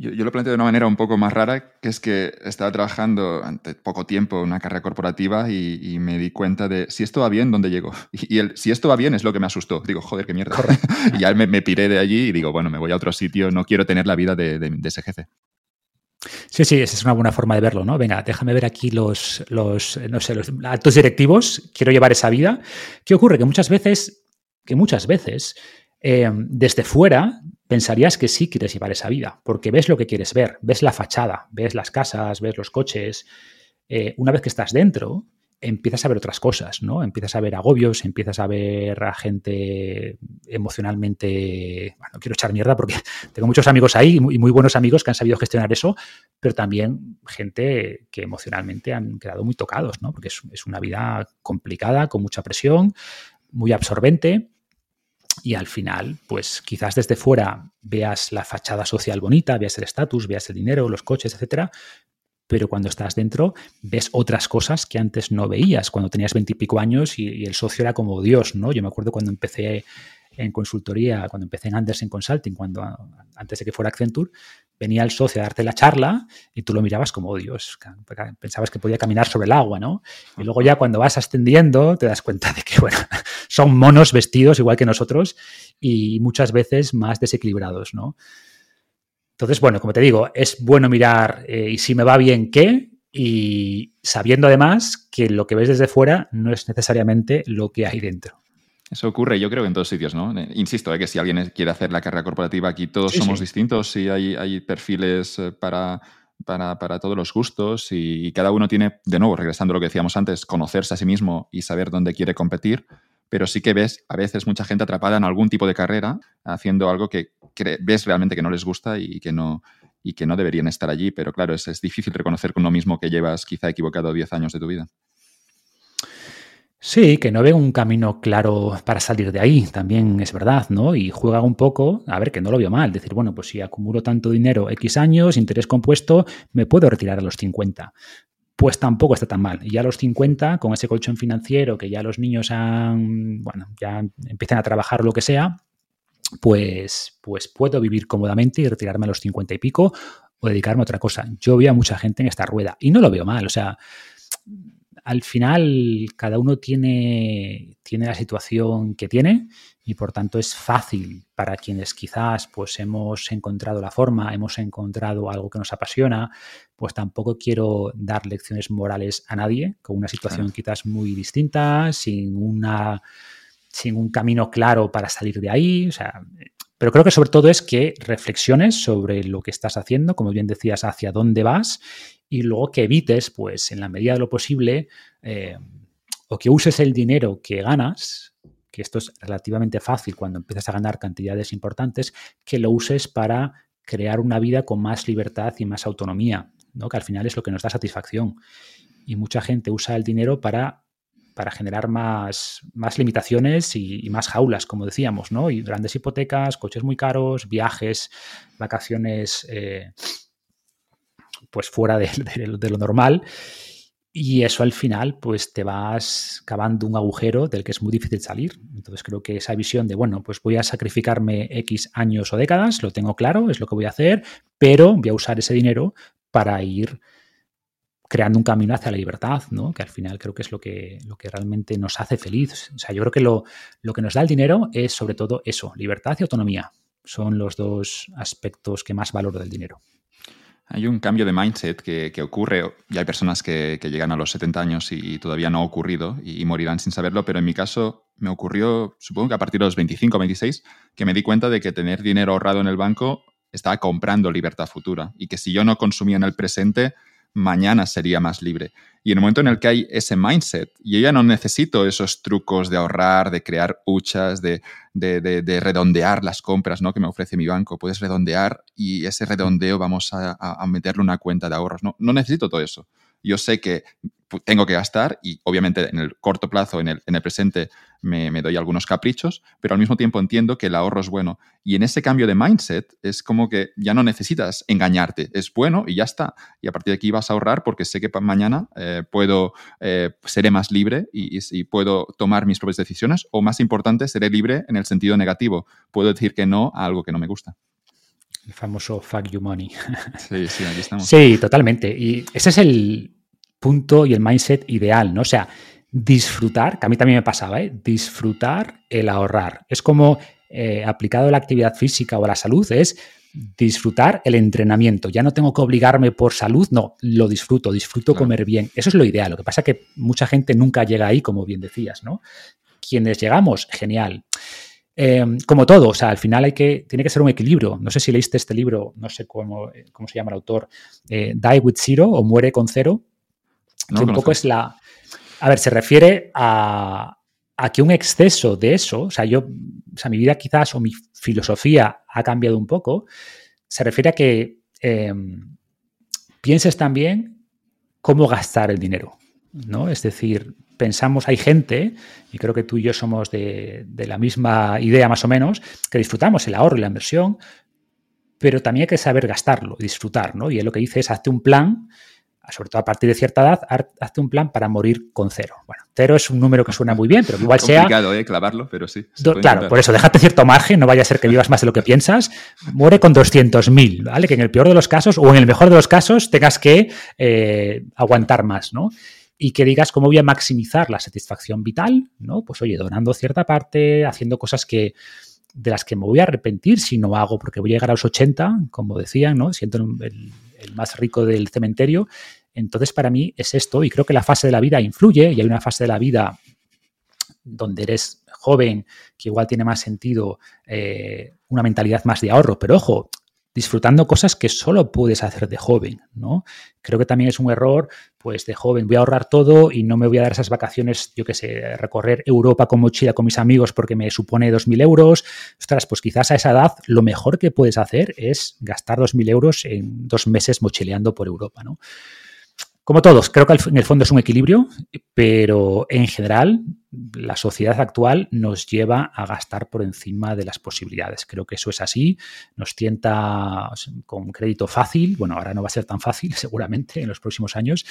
Yo, lo planteo de una manera un poco más rara, que es que estaba trabajando ante poco tiempo en una carrera corporativa y, me di cuenta de si esto va bien, ¿dónde llego? [laughs] Y, el, si esto va bien es lo que me asustó. Digo, joder, qué mierda. [laughs] y ya me, piré de allí y digo, bueno, me voy a otro sitio, no quiero tener la vida de, ese jefe. Sí, sí, esa es una buena forma de verlo, ¿no? Venga, déjame ver aquí los, los, no sé, los altos directivos, quiero llevar esa vida. ¿Qué ocurre? Que muchas veces, que muchas veces, eh, desde fuera pensarías que sí quieres llevar esa vida, porque ves lo que quieres ver, ves la fachada, ves las casas, ves los coches. Eh, una vez que estás dentro, empiezas a ver otras cosas, ¿no? Empiezas a ver agobios, empiezas a ver a gente emocionalmente, bueno, quiero echar mierda porque [laughs] tengo muchos amigos ahí y muy, buenos amigos que han sabido gestionar eso, pero también gente que emocionalmente han quedado muy tocados, ¿no? Porque es, una vida complicada, con mucha presión, muy absorbente. Y al final, pues quizás desde fuera veas la fachada social bonita, veas el estatus, veas el dinero, los coches, etcétera, pero cuando estás dentro ves otras cosas que antes no veías cuando tenías veintipico años y, el socio era como Dios, ¿no? Yo me acuerdo cuando empecé en consultoría, cuando empecé en Anderson Consulting, cuando antes de que fuera Accenture, venía el socio a darte la charla y tú lo mirabas como Dios, pensabas que podía caminar sobre el agua, ¿no? Y luego ya cuando vas ascendiendo te das cuenta de que, [laughs] bueno, son monos vestidos igual que nosotros y muchas veces más desequilibrados, ¿no? Entonces, bueno, como te digo, es bueno mirar eh, y si me va bien, ¿qué? Y sabiendo además que lo que ves desde fuera no es necesariamente lo que hay dentro. Eso ocurre, yo creo, en todos sitios, ¿no? Eh, insisto, eh, que si alguien quiere hacer la carrera corporativa, aquí todos somos distintos y hay, hay perfiles para, para, todos los gustos y, y, cada uno tiene, de nuevo, regresando a lo que decíamos antes, conocerse a sí mismo y saber dónde quiere competir, pero sí que ves a veces mucha gente atrapada en algún tipo de carrera haciendo algo que ves realmente que no les gusta y que no, y que no deberían estar allí, pero claro, es, es difícil reconocer con uno mismo que llevas quizá equivocado 10 años de tu vida. Sí, que no ve un camino claro para salir de ahí, también es verdad, ¿no? Y juega un poco, a ver, que no lo veo mal, decir, bueno, pues si acumulo tanto dinero, X años, interés compuesto, me puedo retirar a los 50. Pues tampoco está tan mal. Y ya a los 50, con ese colchón financiero, que ya los niños han, bueno, ya empiezan a trabajar lo que sea, pues, pues puedo vivir cómodamente y retirarme a los 50 y pico o dedicarme a otra cosa. Yo veo a mucha gente en esta rueda y no lo veo mal. O sea, al final cada uno tiene, tiene la situación que tiene y por tanto es fácil para quienes quizás pues hemos encontrado la forma, hemos encontrado algo que nos apasiona, pues tampoco quiero dar lecciones morales a nadie con una situación quizás muy distinta, sin una sin un camino claro para salir de ahí. O sea, pero creo que sobre todo es que reflexiones sobre lo que estás haciendo, como bien decías, hacia dónde vas y luego que evites, pues en la medida de lo posible, eh, o que uses el dinero que ganas, que esto es relativamente fácil cuando empiezas a ganar cantidades importantes, que lo uses para crear una vida con más libertad y más autonomía, ¿no? que al final es lo que nos da satisfacción. Y mucha gente usa el dinero para para generar más, más limitaciones y, más jaulas, como decíamos, ¿no? Y grandes hipotecas, coches muy caros, viajes, vacaciones, eh, pues fuera [laughs] de, lo normal. Y eso al final, pues te vas cavando un agujero del que es muy difícil salir. Entonces creo que esa visión de, bueno, pues voy a sacrificarme X años o décadas, lo tengo claro, es lo que voy a hacer, pero voy a usar ese dinero para ir creando un camino hacia la libertad, ¿no? Que al final creo que es lo que, lo que realmente nos hace feliz. O sea, yo creo que lo, lo que nos da el dinero es sobre todo eso, libertad y autonomía. Son los dos aspectos que más valoro del dinero. Hay un cambio de mindset que, ocurre, y hay personas que, llegan a los 70 años y, todavía no ha ocurrido y, morirán sin saberlo, pero en mi caso me ocurrió, supongo que a partir de los 25 o 26, que me di cuenta de que tener dinero ahorrado en el banco estaba comprando libertad futura y que si yo no consumía en el presente, mañana sería más libre. Y en el momento en el que hay ese mindset, yo ya no necesito esos trucos de ahorrar, de crear huchas, de, de, redondear las compras ¿no? que me ofrece mi banco, puedes redondear y ese redondeo vamos a, a meterle una cuenta de ahorros. No, no necesito todo eso. Yo sé que tengo que gastar y obviamente en el corto plazo, en el, en el presente, me, doy algunos caprichos, pero al mismo tiempo entiendo que el ahorro es bueno. Y en ese cambio de mindset es como que ya no necesitas engañarte, es bueno y ya está. Y a partir de aquí vas a ahorrar porque sé que mañana eh, puedo, eh, seré más libre y, y, puedo tomar mis propias decisiones o más importante, seré libre en el sentido negativo. Puedo decir que no a algo que no me gusta. El famoso fuck you money. [laughs] Sí, sí, aquí estamos. Sí, totalmente. Y ese es el punto y el mindset ideal, ¿no? O sea, disfrutar, que a mí también me pasaba, ¿eh? Disfrutar el ahorrar. Es como eh, aplicado a la actividad física o a la salud es disfrutar el entrenamiento. Ya no tengo que obligarme por salud, no, lo disfruto, disfruto comer bien. Eso es lo ideal. Lo que pasa es que mucha gente nunca llega ahí, como bien decías, ¿no? Quienes llegamos, genial. Eh, como todo, o sea, al final hay que, tiene que ser un equilibrio. No sé si leíste este libro, no sé cómo, cómo se llama el autor, eh, Die with Zero o Muere con Cero, que un poco es la... A ver, se refiere a, a que un exceso de eso, o sea, yo, o sea, mi vida quizás o mi filosofía ha cambiado un poco, se refiere a que em, pienses también cómo gastar el dinero, ¿no? Es decir, pensamos, hay gente, y creo que tú y yo somos de, de la misma idea más o menos, que disfrutamos el ahorro y la inversión, pero también hay que saber gastarlo, disfrutar, ¿no? Y él lo que dice es, hazte un plan sobre todo a partir de cierta edad, hazte un plan para morir con cero. Bueno, cero es un número que suena muy bien, pero igual [laughs] sea... complicado, ¿eh? Clavarlo, pero sí. claro, por eso, déjate cierto margen, no vaya a ser que vivas más de lo que piensas. Muere con 200.000, ¿vale? Que en el peor de los casos, o en el mejor de los casos, tengas que eh, aguantar más, ¿no? y que digas cómo voy a maximizar la satisfacción vital, ¿no? Pues oye, donando cierta parte, haciendo cosas que de las que me voy a arrepentir si no hago, porque voy a llegar a los 80, como decían, ¿no? Siento el, el más rico del cementerio entonces, para mí es esto, y creo que la fase de la vida influye, y hay una fase de la vida donde eres joven, que igual tiene más sentido eh, una mentalidad más de ahorro, pero ojo, disfrutando cosas que solo puedes hacer de joven, ¿no? Creo que también es un error, pues de joven, voy a ahorrar todo y no me voy a dar esas vacaciones, yo qué sé, recorrer Europa con mochila con mis amigos porque me supone 2.000 euros. Ostras, pues quizás a esa edad lo mejor que puedes hacer es gastar 2.000 euros en dos meses mochileando por Europa, ¿no? Como todos, creo que en el fondo es un equilibrio, pero en general la sociedad actual nos lleva a gastar por encima de las posibilidades. Creo que eso es así. Nos tienta con crédito fácil. Bueno, ahora no va a ser tan fácil [laughs] seguramente en los próximos años,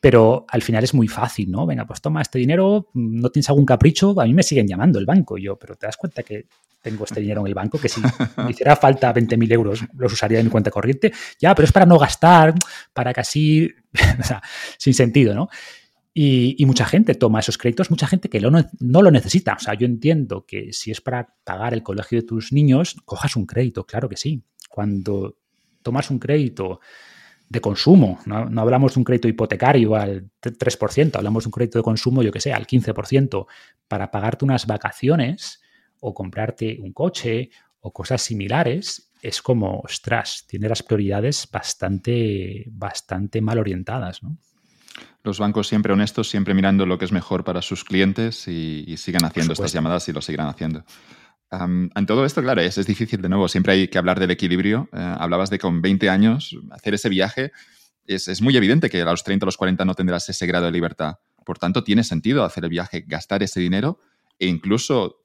pero al final es muy fácil, ¿no? Venga, pues toma este dinero, no tienes algún capricho. A mí me siguen llamando el banco. yo, pero te das cuenta que tengo este dinero en el banco, que si me hiciera falta 20.000 euros los usaría en mi cuenta corriente. Ya, pero es para no gastar, para casi, [laughs] o sea, sin sentido, ¿no? Y, mucha gente toma esos créditos, mucha gente que no lo necesita. O sea, yo entiendo que si es para pagar el colegio de tus niños, cojas un crédito, claro que sí. Cuando tomas un crédito de consumo, no, no hablamos de un crédito hipotecario al 3%, hablamos de un crédito de consumo, yo que sé, al 15%, para pagarte unas vacaciones, o comprarte un coche o cosas similares, es como, ostras, tiene las prioridades bastante, bastante mal orientadas, ¿no? Los bancos siempre honestos, siempre mirando lo que es mejor para sus clientes y, siguen haciendo estas llamadas y lo seguirán haciendo. en todo esto, claro, es, es, difícil de nuevo. Siempre hay que hablar del equilibrio. Eh, hablabas de con 20 años hacer ese viaje. Es, es, muy evidente que a los 30 o los 40 no tendrás ese grado de libertad. Por tanto, tiene sentido hacer el viaje, gastar ese dinero e incluso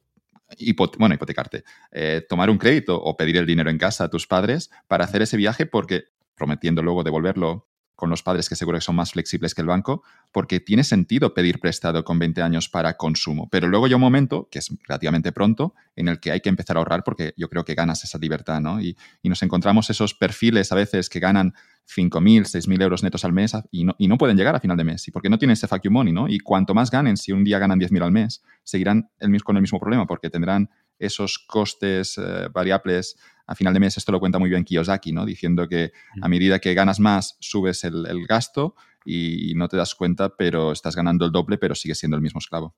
bueno, hipotecarte, eh, tomar un crédito o pedir el dinero en casa a tus padres para hacer ese viaje porque prometiendo luego devolverlo con los padres que seguro que son más flexibles que el banco, porque tiene sentido pedir prestado con 20 años para consumo. Pero luego hay un momento, que es relativamente pronto, en el que hay que empezar a ahorrar porque yo creo que ganas esa libertad, ¿no? Y, nos encontramos esos perfiles a veces que ganan 5.000, 6.000 euros netos al mes y no, y no, pueden llegar a final de mes. ¿Y porque no tienen ese fuck money, no? Y cuanto más ganen, si un día ganan 10.000 al mes, seguirán el, con el mismo problema porque tendrán esos costes eh, variables a final de mes. Esto lo cuenta muy bien Kiyosaki, ¿no? Diciendo que a medida que ganas más, subes el, gasto y no te das cuenta, pero estás ganando el doble, pero sigues siendo el mismo esclavo.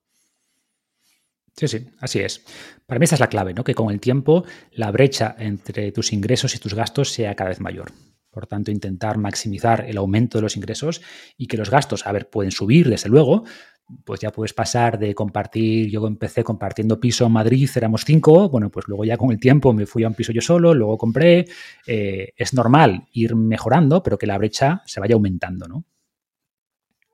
Sí, sí, así es. Para mí esa es la clave, ¿no? Que con el tiempo la brecha entre tus ingresos y tus gastos sea cada vez mayor. Por tanto, intentar maximizar el aumento de los ingresos y que los gastos, a ver, pueden subir, desde luego, pues ya puedes pasar de compartir, yo empecé compartiendo piso en Madrid, éramos cinco, bueno, pues luego ya con el tiempo me fui a un piso yo solo, luego compré, eh, es normal ir mejorando, pero que la brecha se vaya aumentando, ¿no?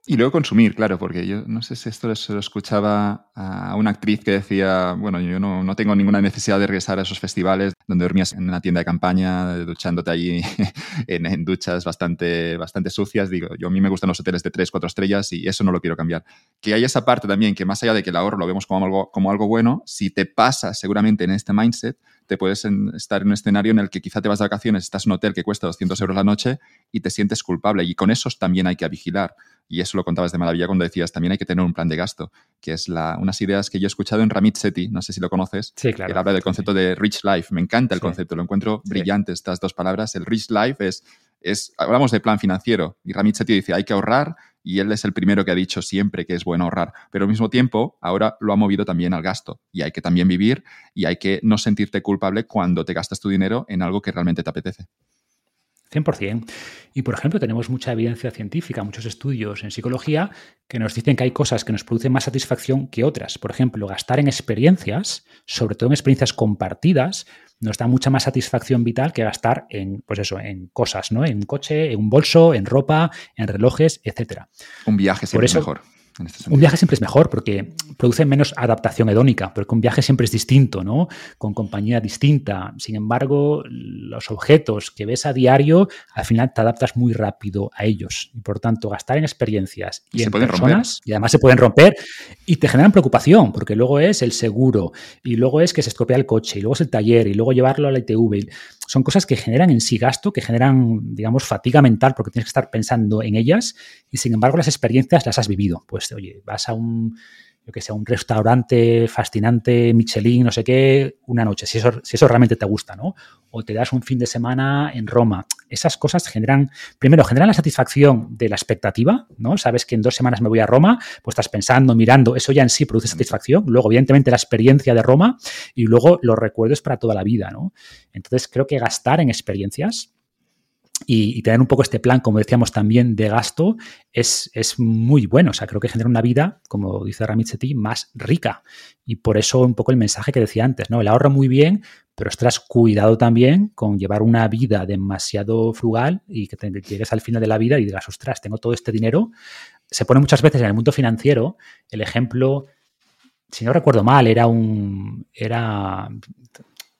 Y luego consumir, claro, porque yo no sé si esto se lo escuchaba a una actriz que decía, bueno, yo no, no, tengo ninguna necesidad de regresar a esos festivales donde dormías en una tienda de campaña, duchándote allí [laughs] en, duchas bastante, bastante sucias. Digo, yo a mí me gustan los hoteles de 3, 4 estrellas y eso no lo quiero cambiar. Que hay esa parte también que más allá de que el ahorro lo vemos como algo, como algo bueno, si te pasa seguramente en este mindset, te puedes estar en un escenario en el que quizá te vas de vacaciones, estás en un hotel que cuesta 200 euros la noche y te sientes culpable. Y con esos también hay que vigilar y eso lo contabas de maravilla cuando decías también hay que tener un plan de gasto, que es la, unas ideas que yo he escuchado en Ramit Sethi, no sé si lo conoces, sí, claro. que habla del concepto de rich life. Me encanta el concepto, lo encuentro brillante estas dos palabras. El rich life es, es, hablamos de plan financiero y Ramit Sethi dice hay que ahorrar y él es el primero que ha dicho siempre que es bueno ahorrar, pero al mismo tiempo ahora lo ha movido también al gasto y hay que también vivir y hay que no sentirte culpable cuando te gastas tu dinero en algo que realmente te apetece. 100%. Y, por ejemplo, tenemos mucha evidencia científica, muchos estudios en psicología que nos dicen que hay cosas que nos producen más satisfacción que otras. Por ejemplo, gastar en experiencias, sobre todo en experiencias compartidas, nos da mucha más satisfacción vital que gastar en, pues eso, en cosas, ¿no? En un coche, en un bolso, en ropa, en relojes, etcétera. Un viaje siempre es mejor. Este un viaje siempre es mejor porque produce menos adaptación hedónica, porque un viaje siempre es distinto, ¿no? Con compañía distinta. Sin embargo, los objetos que ves a diario, al final te adaptas muy rápido a ellos. Y por tanto, gastar en experiencias y, en personas, y además se pueden romper, y te generan preocupación, porque luego es el seguro, y luego es que se estropea el coche, y luego es el taller, y luego llevarlo a la ITV son cosas que generan en sí gasto, que generan, digamos, fatiga mental porque tienes que estar pensando en ellas y sin embargo las experiencias las has vivido. Pues, oye, vas a un, yo que sé, un restaurante fascinante, Michelin, no sé qué, una noche, si eso, si eso realmente te gusta, ¿no? O te das un fin de semana en Roma. Esas cosas generan, primero, generan la satisfacción de la expectativa, ¿no? Sabes que en dos semanas me voy a Roma, pues estás pensando, mirando, eso ya en sí produce satisfacción. Luego, evidentemente, la experiencia de Roma y luego los recuerdos para toda la vida, ¿no? Entonces, creo que gastar en experiencias y, tener un poco este plan, como decíamos también, de gasto es, es, muy bueno. O sea, creo que genera una vida, como dice Ramizzetti, más rica. Y por eso un poco el mensaje que decía antes, ¿no? El ahorro muy bien, pero estás cuidado también con llevar una vida demasiado frugal y que, te, llegues al final de la vida y digas, ostras, tengo todo este dinero. Se pone muchas veces en el mundo financiero el ejemplo, si no recuerdo mal, era un... Era,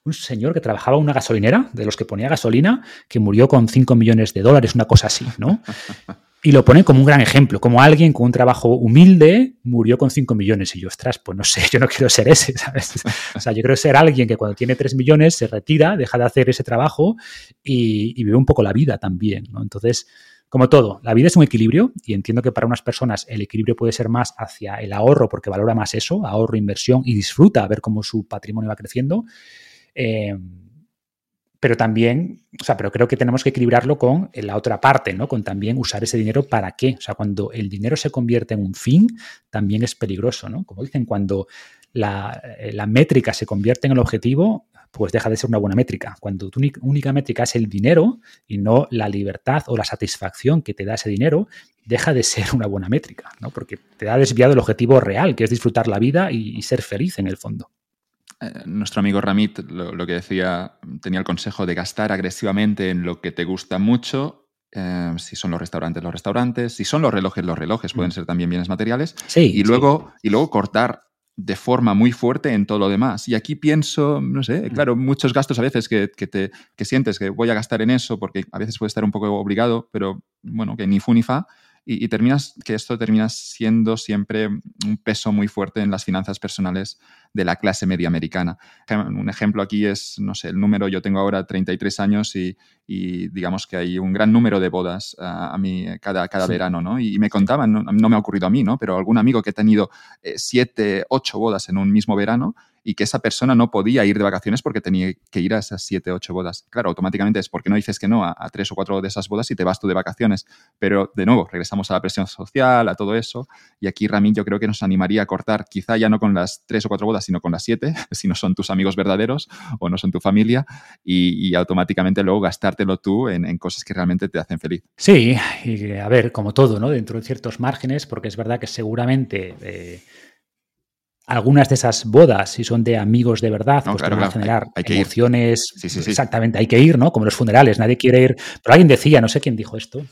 un señor que trabajaba en una gasolinera, de los que ponía gasolina, que murió con 5 millones de dólares, una cosa así, ¿no? [laughs] Y lo pone como un gran ejemplo, como alguien con un trabajo humilde murió con 5 millones. Y yo, ostras, pues no sé, [laughs] yo no quiero ser ese, ¿sabes? O sea, yo quiero ser alguien que cuando tiene 3 millones se retira, deja de hacer ese trabajo y, y vive un poco la vida también, ¿no? Entonces, como todo, la vida es un equilibrio y entiendo que para unas personas el equilibrio puede ser más hacia el ahorro porque valora más eso, ahorro, inversión y disfruta ver cómo su patrimonio va creciendo. Eh, pero también, o sea, pero creo que tenemos que equilibrarlo con la otra parte, ¿no? Con también usar ese dinero para qué. O sea, cuando el dinero se convierte en un fin, también es peligroso, ¿no? Como dicen, cuando la, eh, la métrica se convierte en el objetivo, pues deja de ser una buena métrica. Cuando tu única métrica es el dinero y no la libertad o la satisfacción que te da ese dinero, deja de ser una buena métrica, ¿no? Porque te ha desviado el objetivo real, que es disfrutar la vida y ser feliz en el fondo. Eh, nuestro amigo Ramit lo, que decía, tenía el consejo de gastar agresivamente en lo que te gusta mucho. Eh, si son los restaurantes, los restaurantes. Si son los relojes, los relojes pueden mm. ser también bienes materiales. Sí, y, luego, y luego cortar de forma muy fuerte en todo lo demás. Y aquí pienso, no sé, mm. claro, muchos gastos a veces que, te, que sientes que voy a gastar en eso porque a veces puede estar un poco obligado, pero bueno, que ni fu ni fa y, terminas que esto termina siendo siempre un peso muy fuerte en las finanzas personales de la clase media americana. Un ejemplo aquí es, no sé, el número, yo tengo ahora 33 años y, digamos que hay un gran número de bodas a, mí cada, cada verano, ¿no? Y, me contaban, no, me ha ocurrido a mí, ¿no? Pero algún amigo que ha tenido eh, siete, ocho bodas en un mismo verano y que esa persona no podía ir de vacaciones porque tenía que ir a esas siete, ocho bodas. Claro, automáticamente es porque no dices que no a, tres o cuatro de esas bodas y te vas tú de vacaciones. Pero de nuevo, regresamos a la presión social, a todo eso. Y aquí Ramín yo creo que nos animaría a cortar, quizá ya no con las tres o cuatro bodas, sino con las siete, [laughs] si no son tus amigos verdaderos o no son tu familia, y, automáticamente luego gastártelo tú en, cosas que realmente te hacen feliz. Sí, y a ver, como todo, ¿no? Dentro de ciertos márgenes, porque es verdad que seguramente... Eh, algunas de esas bodas, si son de amigos de verdad, pues van a generar hay, emociones. exactamente, hay que ir, ¿no? Como los funerales, nadie quiere ir. Pero alguien decía, no sé quién dijo esto,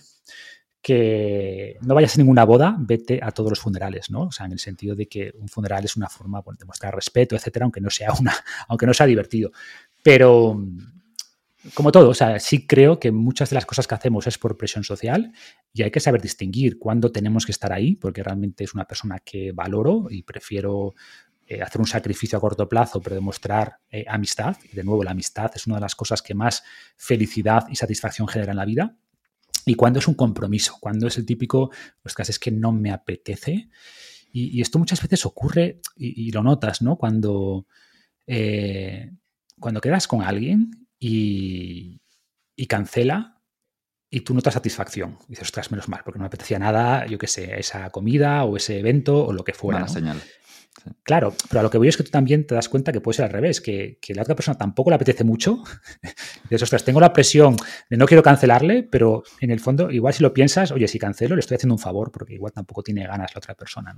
que no vayas a ninguna boda, vete a todos los funerales, ¿no? O sea, en el sentido de que un funeral es una forma de mostrar respeto, etcétera, aunque no sea una, [laughs] aunque no sea divertido. Pero como todo, o sea, sí creo que muchas de las cosas que hacemos es por presión social y hay que saber distinguir cuándo tenemos que estar ahí, porque realmente es una persona que valoro y prefiero eh, hacer un sacrificio a corto plazo, pero demostrar eh, amistad. De nuevo, la amistad es una de las cosas que más felicidad y satisfacción genera en la vida. Y cuándo es un compromiso, cuándo es el típico, pues casi es que no me apetece. Y, esto muchas veces ocurre y, lo notas, ¿no? Cuando, eh, cuando quedas con alguien y, y cancela y tú notas satisfacción. Y dices, ostras, menos mal, porque no me apetecía nada, yo qué sé, esa comida o ese evento o lo que fuera. Mala señal. Claro, pero a lo que voy es que tú también te das cuenta que puede ser al revés, que, que la otra persona tampoco le apetece mucho. [laughs] dices, ostras, tengo la presión de no quiero cancelarle, pero en el fondo, igual si lo piensas, oye, si cancelo, le estoy haciendo un favor, porque igual tampoco tiene ganas la otra persona.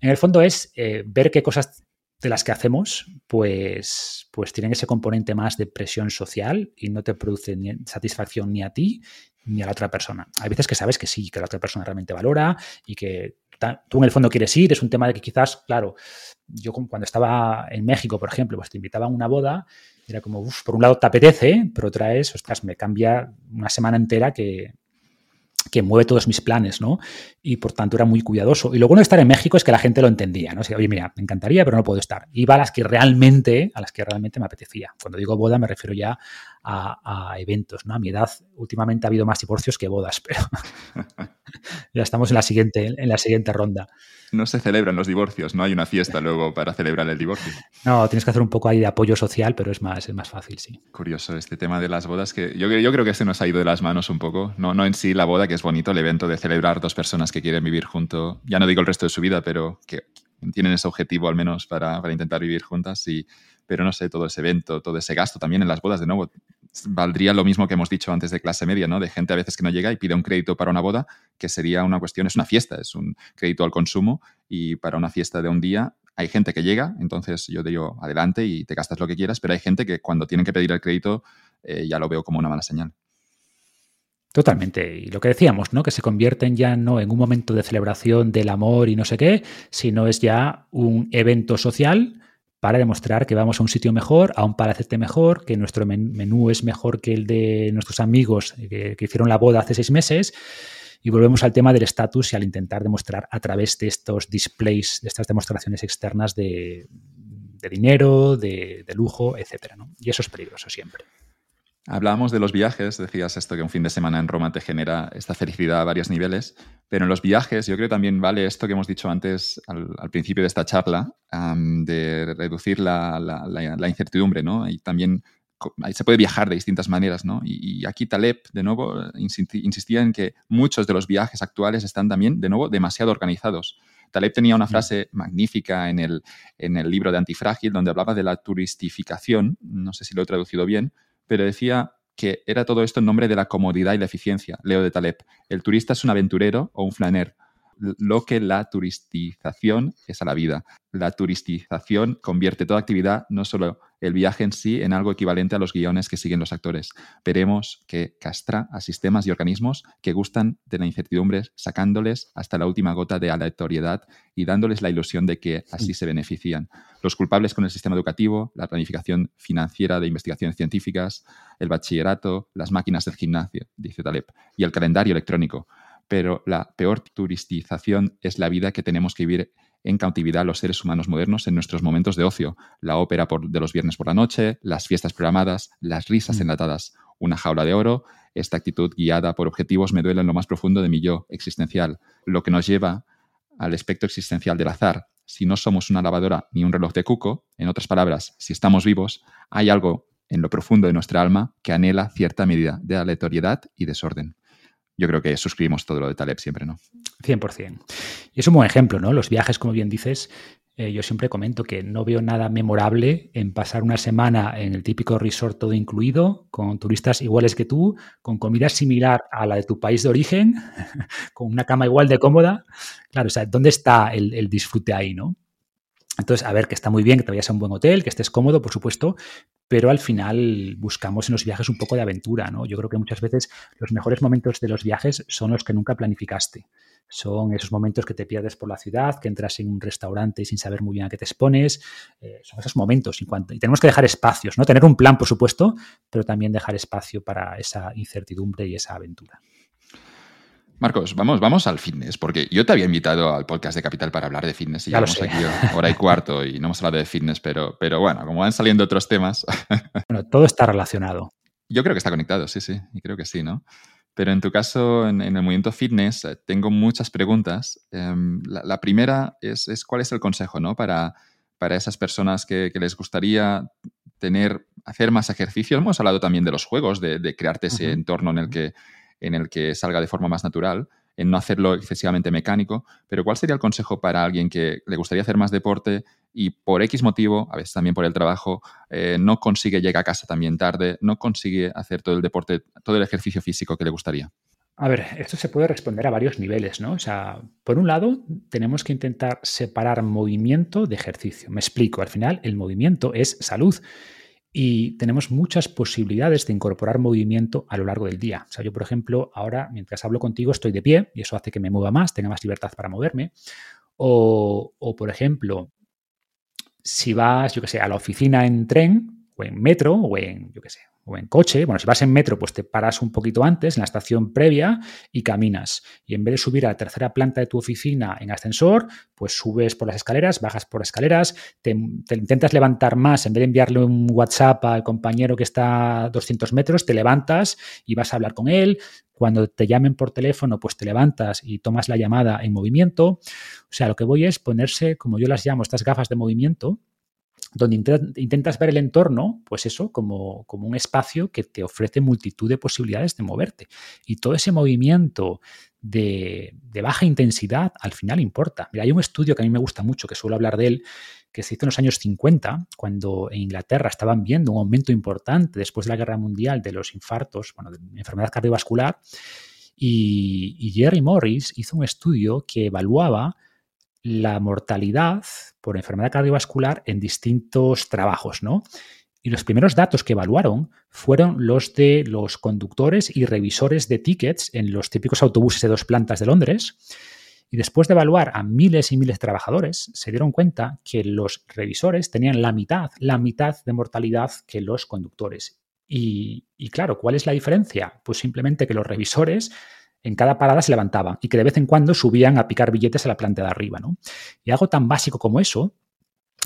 En el fondo es eh, ver qué cosas de las que hacemos, pues, pues tienen ese componente más de presión social y no te produce ni satisfacción ni a ti ni a la otra persona. Hay veces que sabes que sí, que la otra persona realmente valora y que tú en el fondo quieres ir, es un tema de que quizás, claro, yo cuando estaba en México, por ejemplo, pues te invitaban a una boda, era como, uff, por un lado te apetece, pero otra vez, ostras, me cambia una semana entera que, que mueve todos mis planes, ¿no? Y por tanto era muy cuidadoso. Y lo bueno de estar en México es que la gente lo entendía, ¿no? O oye, mira, me encantaría, pero no puedo estar. Iba a las que realmente, a las que realmente me apetecía. Cuando digo boda me refiero ya a, a eventos, ¿no? A mi edad últimamente ha habido más divorcios que bodas, [laughs] pero ya estamos en la siguiente, en la siguiente ronda no se celebran los divorcios, no hay una fiesta luego para celebrar el divorcio. No, tienes que hacer un poco ahí de apoyo social, pero es más, es más fácil, sí. Curioso este tema de las bodas, que yo, yo creo que se nos ha ido de las manos un poco. No, no en sí la boda, que es bonito, el evento de celebrar dos personas que quieren vivir juntos, ya no digo el resto de su vida, pero que tienen ese objetivo al menos para, para intentar vivir juntas. Y, pero no sé, todo ese evento, todo ese gasto también en las bodas, de nuevo, valdría lo mismo que hemos dicho antes de clase media, ¿no? De gente a veces que no llega y pide un crédito para una boda, que sería una cuestión, es una fiesta, es un crédito al consumo y para una fiesta de un día hay gente que llega, entonces yo digo adelante y te gastas lo que quieras, pero hay gente que cuando tienen que pedir el crédito eh, ya lo veo como una mala señal. Totalmente. Y lo que decíamos, ¿no? Que se convierten ya no en un momento de celebración del amor y no sé qué, sino es ya un evento social para demostrar que vamos a un sitio mejor, a un palacete mejor, que nuestro menú es mejor que el de nuestros amigos que, hicieron la boda hace seis meses. Y volvemos al tema del estatus y al intentar demostrar a través de estos displays, de estas demostraciones externas de, dinero, de, lujo, etc. Y eso es peligroso siempre. Hablábamos de los viajes, decías esto que un fin de semana en Roma te genera esta felicidad a varios niveles, pero en los viajes yo creo que también vale esto que hemos dicho antes al, principio de esta charla, de reducir la, incertidumbre, ¿no? Y también se puede viajar de distintas maneras, ¿no? Y, aquí Taleb, de nuevo, insistía en que muchos de los viajes actuales están también, de nuevo, demasiado organizados. Taleb tenía una frase magnífica en el, en el libro de Antifrágil donde hablaba de la turistificación, no sé si lo he traducido bien, pero decía que era todo esto en nombre de la comodidad y la eficiencia. Leo de Taleb. El turista es un aventurero o un flaner lo que la turistización es a la vida. La turistización convierte toda actividad, no solo el viaje en sí, en algo equivalente a los guiones que siguen los actores. Veremos que castra a sistemas y organismos que gustan de la incertidumbre, sacándoles hasta la última gota de aleatoriedad y dándoles la ilusión de que así se benefician. Los culpables con el sistema educativo, la planificación financiera de investigaciones científicas, el bachillerato, las máquinas del gimnasio, dice Taleb, y el calendario electrónico pero la peor turistización es la vida que tenemos que vivir en cautividad los seres humanos modernos en nuestros momentos de ocio, la ópera de los viernes por la noche, las fiestas programadas, las risas mm. enlatadas, una jaula de oro. Esta actitud guiada por objetivos me duele en lo más profundo de mi yo existencial, lo que nos lleva al aspecto existencial del azar. Si no somos una lavadora ni un reloj de cuco, en otras palabras, si estamos vivos, hay algo en lo profundo de nuestra alma que anhela cierta medida de aleatoriedad y desorden yo creo que suscribimos todo lo de Taleb siempre, ¿no? 100%. Y es un buen ejemplo, ¿no? Los viajes, como bien dices, eh, yo siempre comento que no veo nada memorable en pasar una semana en el típico resort todo incluido, con turistas iguales que tú, con comida similar a la de tu país de origen, [laughs] con una cama igual de cómoda. Claro, o sea, ¿dónde está el, el disfrute ahí, no? Entonces, a ver, que está muy bien que te vayas a un buen hotel, que estés cómodo, por supuesto, pero al final buscamos en los viajes un poco de aventura, ¿no? Yo creo que muchas veces los mejores momentos de los viajes son los que nunca planificaste. Son esos momentos que te pierdes por la ciudad, que entras en un restaurante sin saber muy bien a qué te expones. Eh, son esos momentos. y tenemos que dejar espacios, ¿no? Tener un plan, por supuesto, pero también dejar espacio para esa incertidumbre y esa aventura. Marcos, vamos, vamos al fitness, porque yo te había invitado al podcast de Capital para hablar de fitness y ya llevamos aquí hora y cuarto y no hemos hablado de fitness, pero, pero bueno, como van saliendo otros temas. [laughs] Bueno, todo está relacionado. Yo creo que está conectado, sí, sí, y creo que sí, ¿no? Pero en tu caso, en, el movimiento fitness, eh, tengo muchas preguntas. Em, la, primera es, cuál es el consejo ¿no? para, para esas personas que, les gustaría tener, hacer más ejercicio. Hemos hablado también de los juegos, de, crearte ese entorno en el, que, en el que salga de forma más natural en no hacerlo excesivamente mecánico, pero ¿cuál sería el consejo para alguien que le gustaría hacer más deporte y por X motivo, a veces también por el trabajo, eh, no consigue llegar a casa también tarde, no consigue hacer todo el deporte, todo el ejercicio físico que le gustaría? A ver, esto se puede responder a varios niveles, ¿no? O sea, por un lado, tenemos que intentar separar movimiento de ejercicio. Me explico, al final el movimiento es salud y tenemos muchas posibilidades de incorporar movimiento a lo largo del día. O sea, yo, por ejemplo, ahora mientras hablo contigo estoy de pie y eso hace que me mueva más, tenga más libertad para moverme. O, o por ejemplo, si vas, yo qué sé, a la oficina en tren o en metro o en, yo qué sé, o en coche, bueno, si vas en metro, pues te paras un poquito antes en la estación previa y caminas. Y en vez de subir a la tercera planta de tu oficina en ascensor, pues subes por las escaleras, bajas por escaleras, te, intentas levantar más, en vez de enviarle un WhatsApp al compañero que está a 200 metros, te levantas y vas a hablar con él. Cuando te llamen por teléfono, pues te levantas y tomas la llamada en movimiento. O sea, lo que voy es ponerse, como yo las llamo, estas gafas de movimiento, donde intentas ver el entorno, pues eso, como, como, un espacio que te ofrece multitud de posibilidades de moverte. Y todo ese movimiento de, baja intensidad al final importa. Mira, hay un estudio que a mí me gusta mucho, que suelo hablar de él, que se hizo en los años 50, cuando en Inglaterra estaban viendo un aumento importante después de la guerra mundial de los infartos, bueno, de enfermedad cardiovascular. Y, y Jerry Morris hizo un estudio que evaluaba la mortalidad por enfermedad cardiovascular en distintos trabajos, ¿no? Y los primeros datos que evaluaron fueron los de los conductores y revisores de tickets en los típicos autobuses de dos plantas de Londres. Y después de evaluar a miles y miles de trabajadores, se dieron cuenta que los revisores tenían la mitad, la mitad de mortalidad que los conductores. Y, y claro, ¿cuál es la diferencia? Pues simplemente que los revisores en cada parada se levantaban y que de vez en cuando subían a picar billetes a la planta de arriba. ¿no? Y algo tan básico como eso,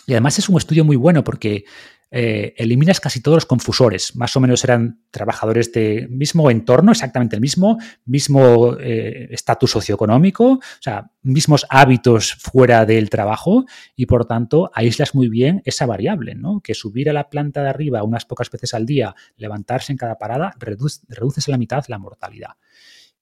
y además es un estudio muy bueno porque eh, eliminas casi todos los confusores. Más o menos eran trabajadores de mismo entorno, exactamente el mismo, mismo eh, estatus socioeconómico, o sea, mismos hábitos fuera del trabajo y por tanto aíslas muy bien esa variable, ¿no? Que subir a la planta de arriba unas pocas veces al día, levantarse en cada parada, reduces a la mitad la mortalidad.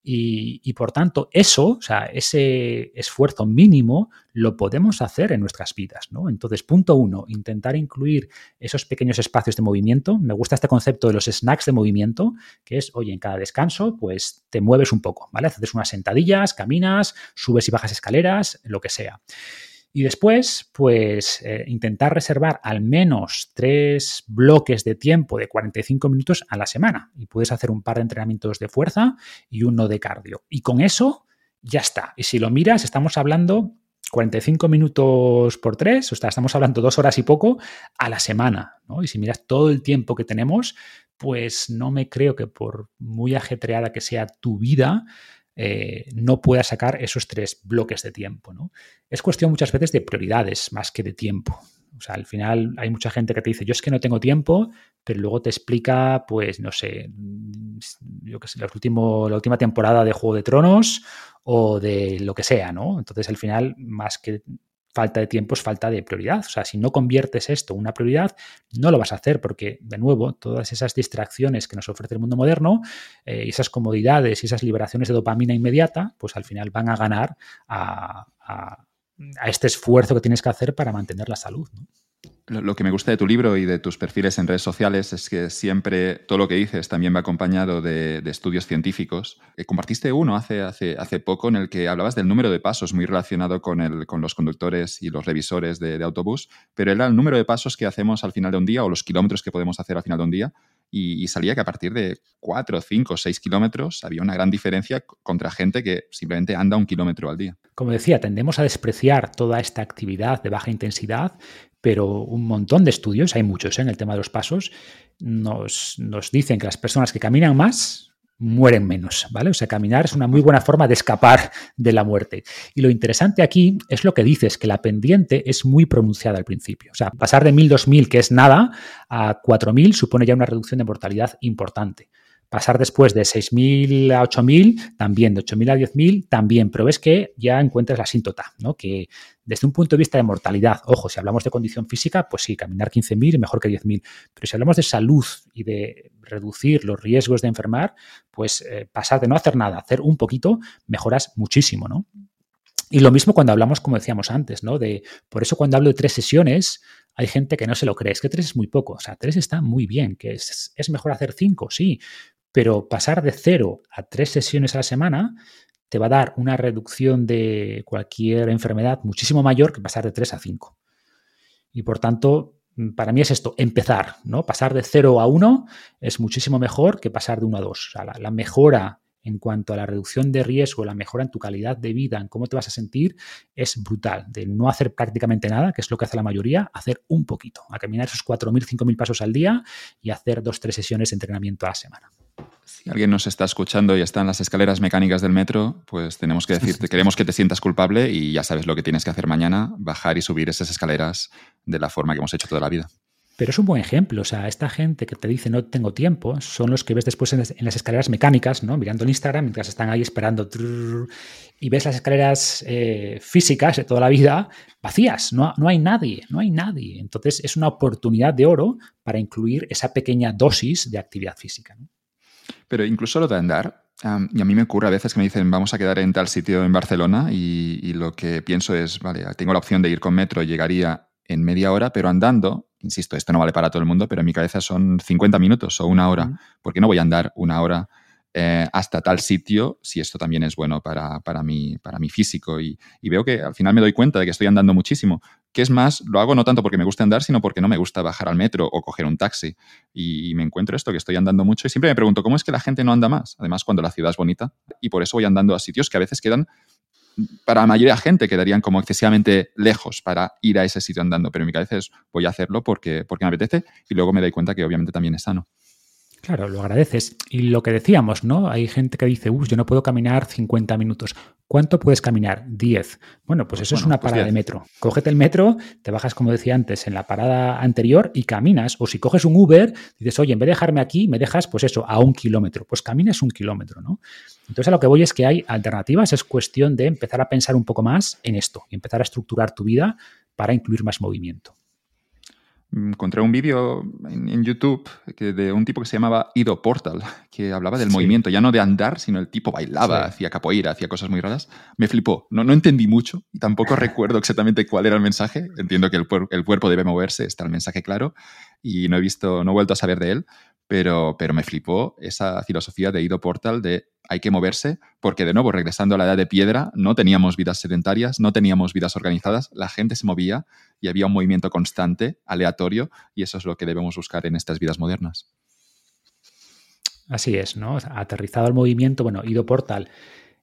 Y, por tanto, eso, o sea, ese esfuerzo mínimo lo podemos hacer en nuestras vidas, ¿no? Entonces, punto uno, intentar incluir esos pequeños espacios de movimiento. Me gusta este concepto de los snacks de movimiento, que es, oye, en cada descanso, pues te mueves un poco, ¿vale? Haces unas sentadillas, caminas, subes y bajas escaleras, lo que sea. Y después, pues eh, intentar reservar al menos tres bloques de tiempo de 45 minutos a la semana. Y puedes hacer un par de entrenamientos de fuerza y uno de cardio. Y con eso ya está. Y si lo miras, estamos hablando 45 minutos por tres, o sea, estamos hablando dos horas y poco a la semana. Y si miras todo el tiempo que tenemos, pues no me creo que por muy ajetreada que sea tu vida, eh, no pueda sacar esos tres bloques de tiempo. ¿no? Es cuestión muchas veces de prioridades más que de tiempo. O sea, al final hay mucha gente que te dice, yo es que no tengo tiempo, pero luego te explica, pues, no sé, yo qué sé, la última temporada de Juego de Tronos o de lo que sea, ¿no? Entonces, al final, más que falta de tiempo es falta de prioridad. O sea, si no conviertes esto en una prioridad, no lo vas a hacer porque, de nuevo, todas esas distracciones que nos ofrece el mundo moderno, eh, esas comodidades y esas liberaciones de dopamina inmediata, pues al final van a ganar a, este esfuerzo que tienes que hacer para mantener la salud. Lo que me gusta de tu libro y de tus perfiles en redes sociales es que siempre todo lo que dices también va acompañado de, estudios científicos. Eh, compartiste uno hace, hace, hace poco en el que hablabas del número de pasos muy relacionado con, el, con los conductores y los revisores de, autobús, pero era el número de pasos que hacemos al final de un día o los kilómetros que podemos hacer al final de un día. Y, salía que a partir de 4, 5, 6 kilómetros había una gran diferencia contra gente que simplemente anda un kilómetro al día. Como decía, tendemos a despreciar toda esta actividad de baja intensidad, pero un montón de estudios, hay muchos ¿eh? en el tema de los pasos, nos dicen que las personas que caminan más mueren menos, ¿vale? O sea, caminar es una muy buena forma de escapar de la muerte. Y lo interesante aquí es lo que dices, que la pendiente es muy pronunciada al principio. O sea, pasar de 1000, 2000, que es nada, a 4000 supone ya una reducción de mortalidad importante. Pasar después de 6.000 a 8.000, también, de 8.000 a 10.000, también, pero ves que ya encuentras la asíntota, ¿no? Que desde un punto de vista de mortalidad, ojo, si hablamos de condición física, pues sí, caminar 15.000 es mejor que 10.000, pero si hablamos de salud y de reducir los riesgos de enfermar, pues eh, pasar de no hacer nada, hacer un poquito, mejoras muchísimo, ¿no? Y lo mismo cuando hablamos, como decíamos antes, ¿no? De, por eso cuando hablo de tres sesiones, hay gente que no se lo cree. Es que tres es muy poco. O sea, tres está muy bien. Que es, es mejor hacer cinco, sí. Pero pasar de cero a tres sesiones a la semana te va a dar una reducción de cualquier enfermedad muchísimo mayor que pasar de tres a cinco. Y por tanto, para mí es esto, empezar, ¿no? Pasar de cero a uno es muchísimo mejor que pasar de uno a dos. O sea, la, la mejora en cuanto a la reducción de riesgo, la mejora en tu calidad de vida, en cómo te vas a sentir, es brutal. De no hacer prácticamente nada, que es lo que hace la mayoría, hacer un poquito, a caminar esos 4.000, 5.000 pasos al día y hacer dos, tres sesiones de entrenamiento a la semana. Si alguien nos está escuchando y está en las escaleras mecánicas del metro, pues tenemos que decirte, [laughs] queremos que te sientas culpable y ya sabes lo que tienes que hacer mañana, bajar y subir esas escaleras de la forma que hemos hecho toda la vida. Pero es un buen ejemplo. O sea, esta gente que te dice no tengo tiempo son los que ves después en, las escaleras mecánicas, ¿no? Mirando el Instagram mientras están ahí esperando y ves las escaleras eh, físicas de toda la vida vacías. No, no hay nadie, no hay nadie. Entonces es una oportunidad de oro para incluir esa pequeña dosis de actividad física. Pero incluso lo de andar, y a mí me ocurre a veces que me dicen, vamos a quedar en tal sitio en Barcelona y, y, lo que pienso es, vale, tengo la opción de ir con metro, llegaría en media hora, pero andando, insisto, esto no vale para todo el mundo, pero en mi cabeza son 50 minutos o una hora, porque no voy a andar una hora eh, hasta tal sitio si esto también es bueno para, para, mi, para mi físico. Y, veo que al final me doy cuenta de que estoy andando muchísimo. Que es más, lo hago no tanto porque me gusta andar, sino porque no me gusta bajar al metro o coger un taxi. Y, me encuentro esto, que estoy andando mucho y siempre me pregunto, ¿cómo es que la gente no anda más? Además, cuando la ciudad es bonita. Y por eso voy andando a sitios que a veces quedan para la mayoría de gente quedarían como excesivamente lejos para ir a ese sitio andando, pero en mi cabeza es voy a hacerlo porque, porque me apetece y luego me doy cuenta que obviamente también es sano. Claro, lo agradeces. Y lo que decíamos, ¿no? Hay gente que dice, uff, yo no puedo caminar 50 minutos. ¿Cuánto puedes caminar? 10. Bueno, pues, eso es una pues parada de metro. Cógete el metro, te bajas, como decía antes, en la parada anterior y caminas. O si coges un Uber, dices, oye, en vez de dejarme aquí, me dejas, pues eso, a un kilómetro. Pues caminas un kilómetro, ¿no? Entonces, a lo que voy es que hay alternativas. Es cuestión de empezar a pensar un poco más en esto y empezar a estructurar tu vida para incluir más movimiento encontré un vídeo en, YouTube que de un tipo que se llamaba Ido Portal, que hablaba del movimiento, ya no de andar, sino el tipo bailaba, hacía capoeira, hacía cosas muy raras. Me flipó. No, no entendí mucho y tampoco [laughs] recuerdo exactamente cuál era el mensaje. Entiendo que el, el, cuerpo debe moverse, está el mensaje claro, y no he visto, no he vuelto a saber de él, pero, pero me flipó esa filosofía de Ido Portal de hay que moverse, porque de nuevo, regresando a la edad de piedra, no teníamos vidas sedentarias, no teníamos vidas organizadas, la gente se movía y había un movimiento constante, aleatorio, y eso es lo que debemos buscar en estas vidas modernas. Así es, ¿no? Aterrizado al movimiento, bueno, Ido Portal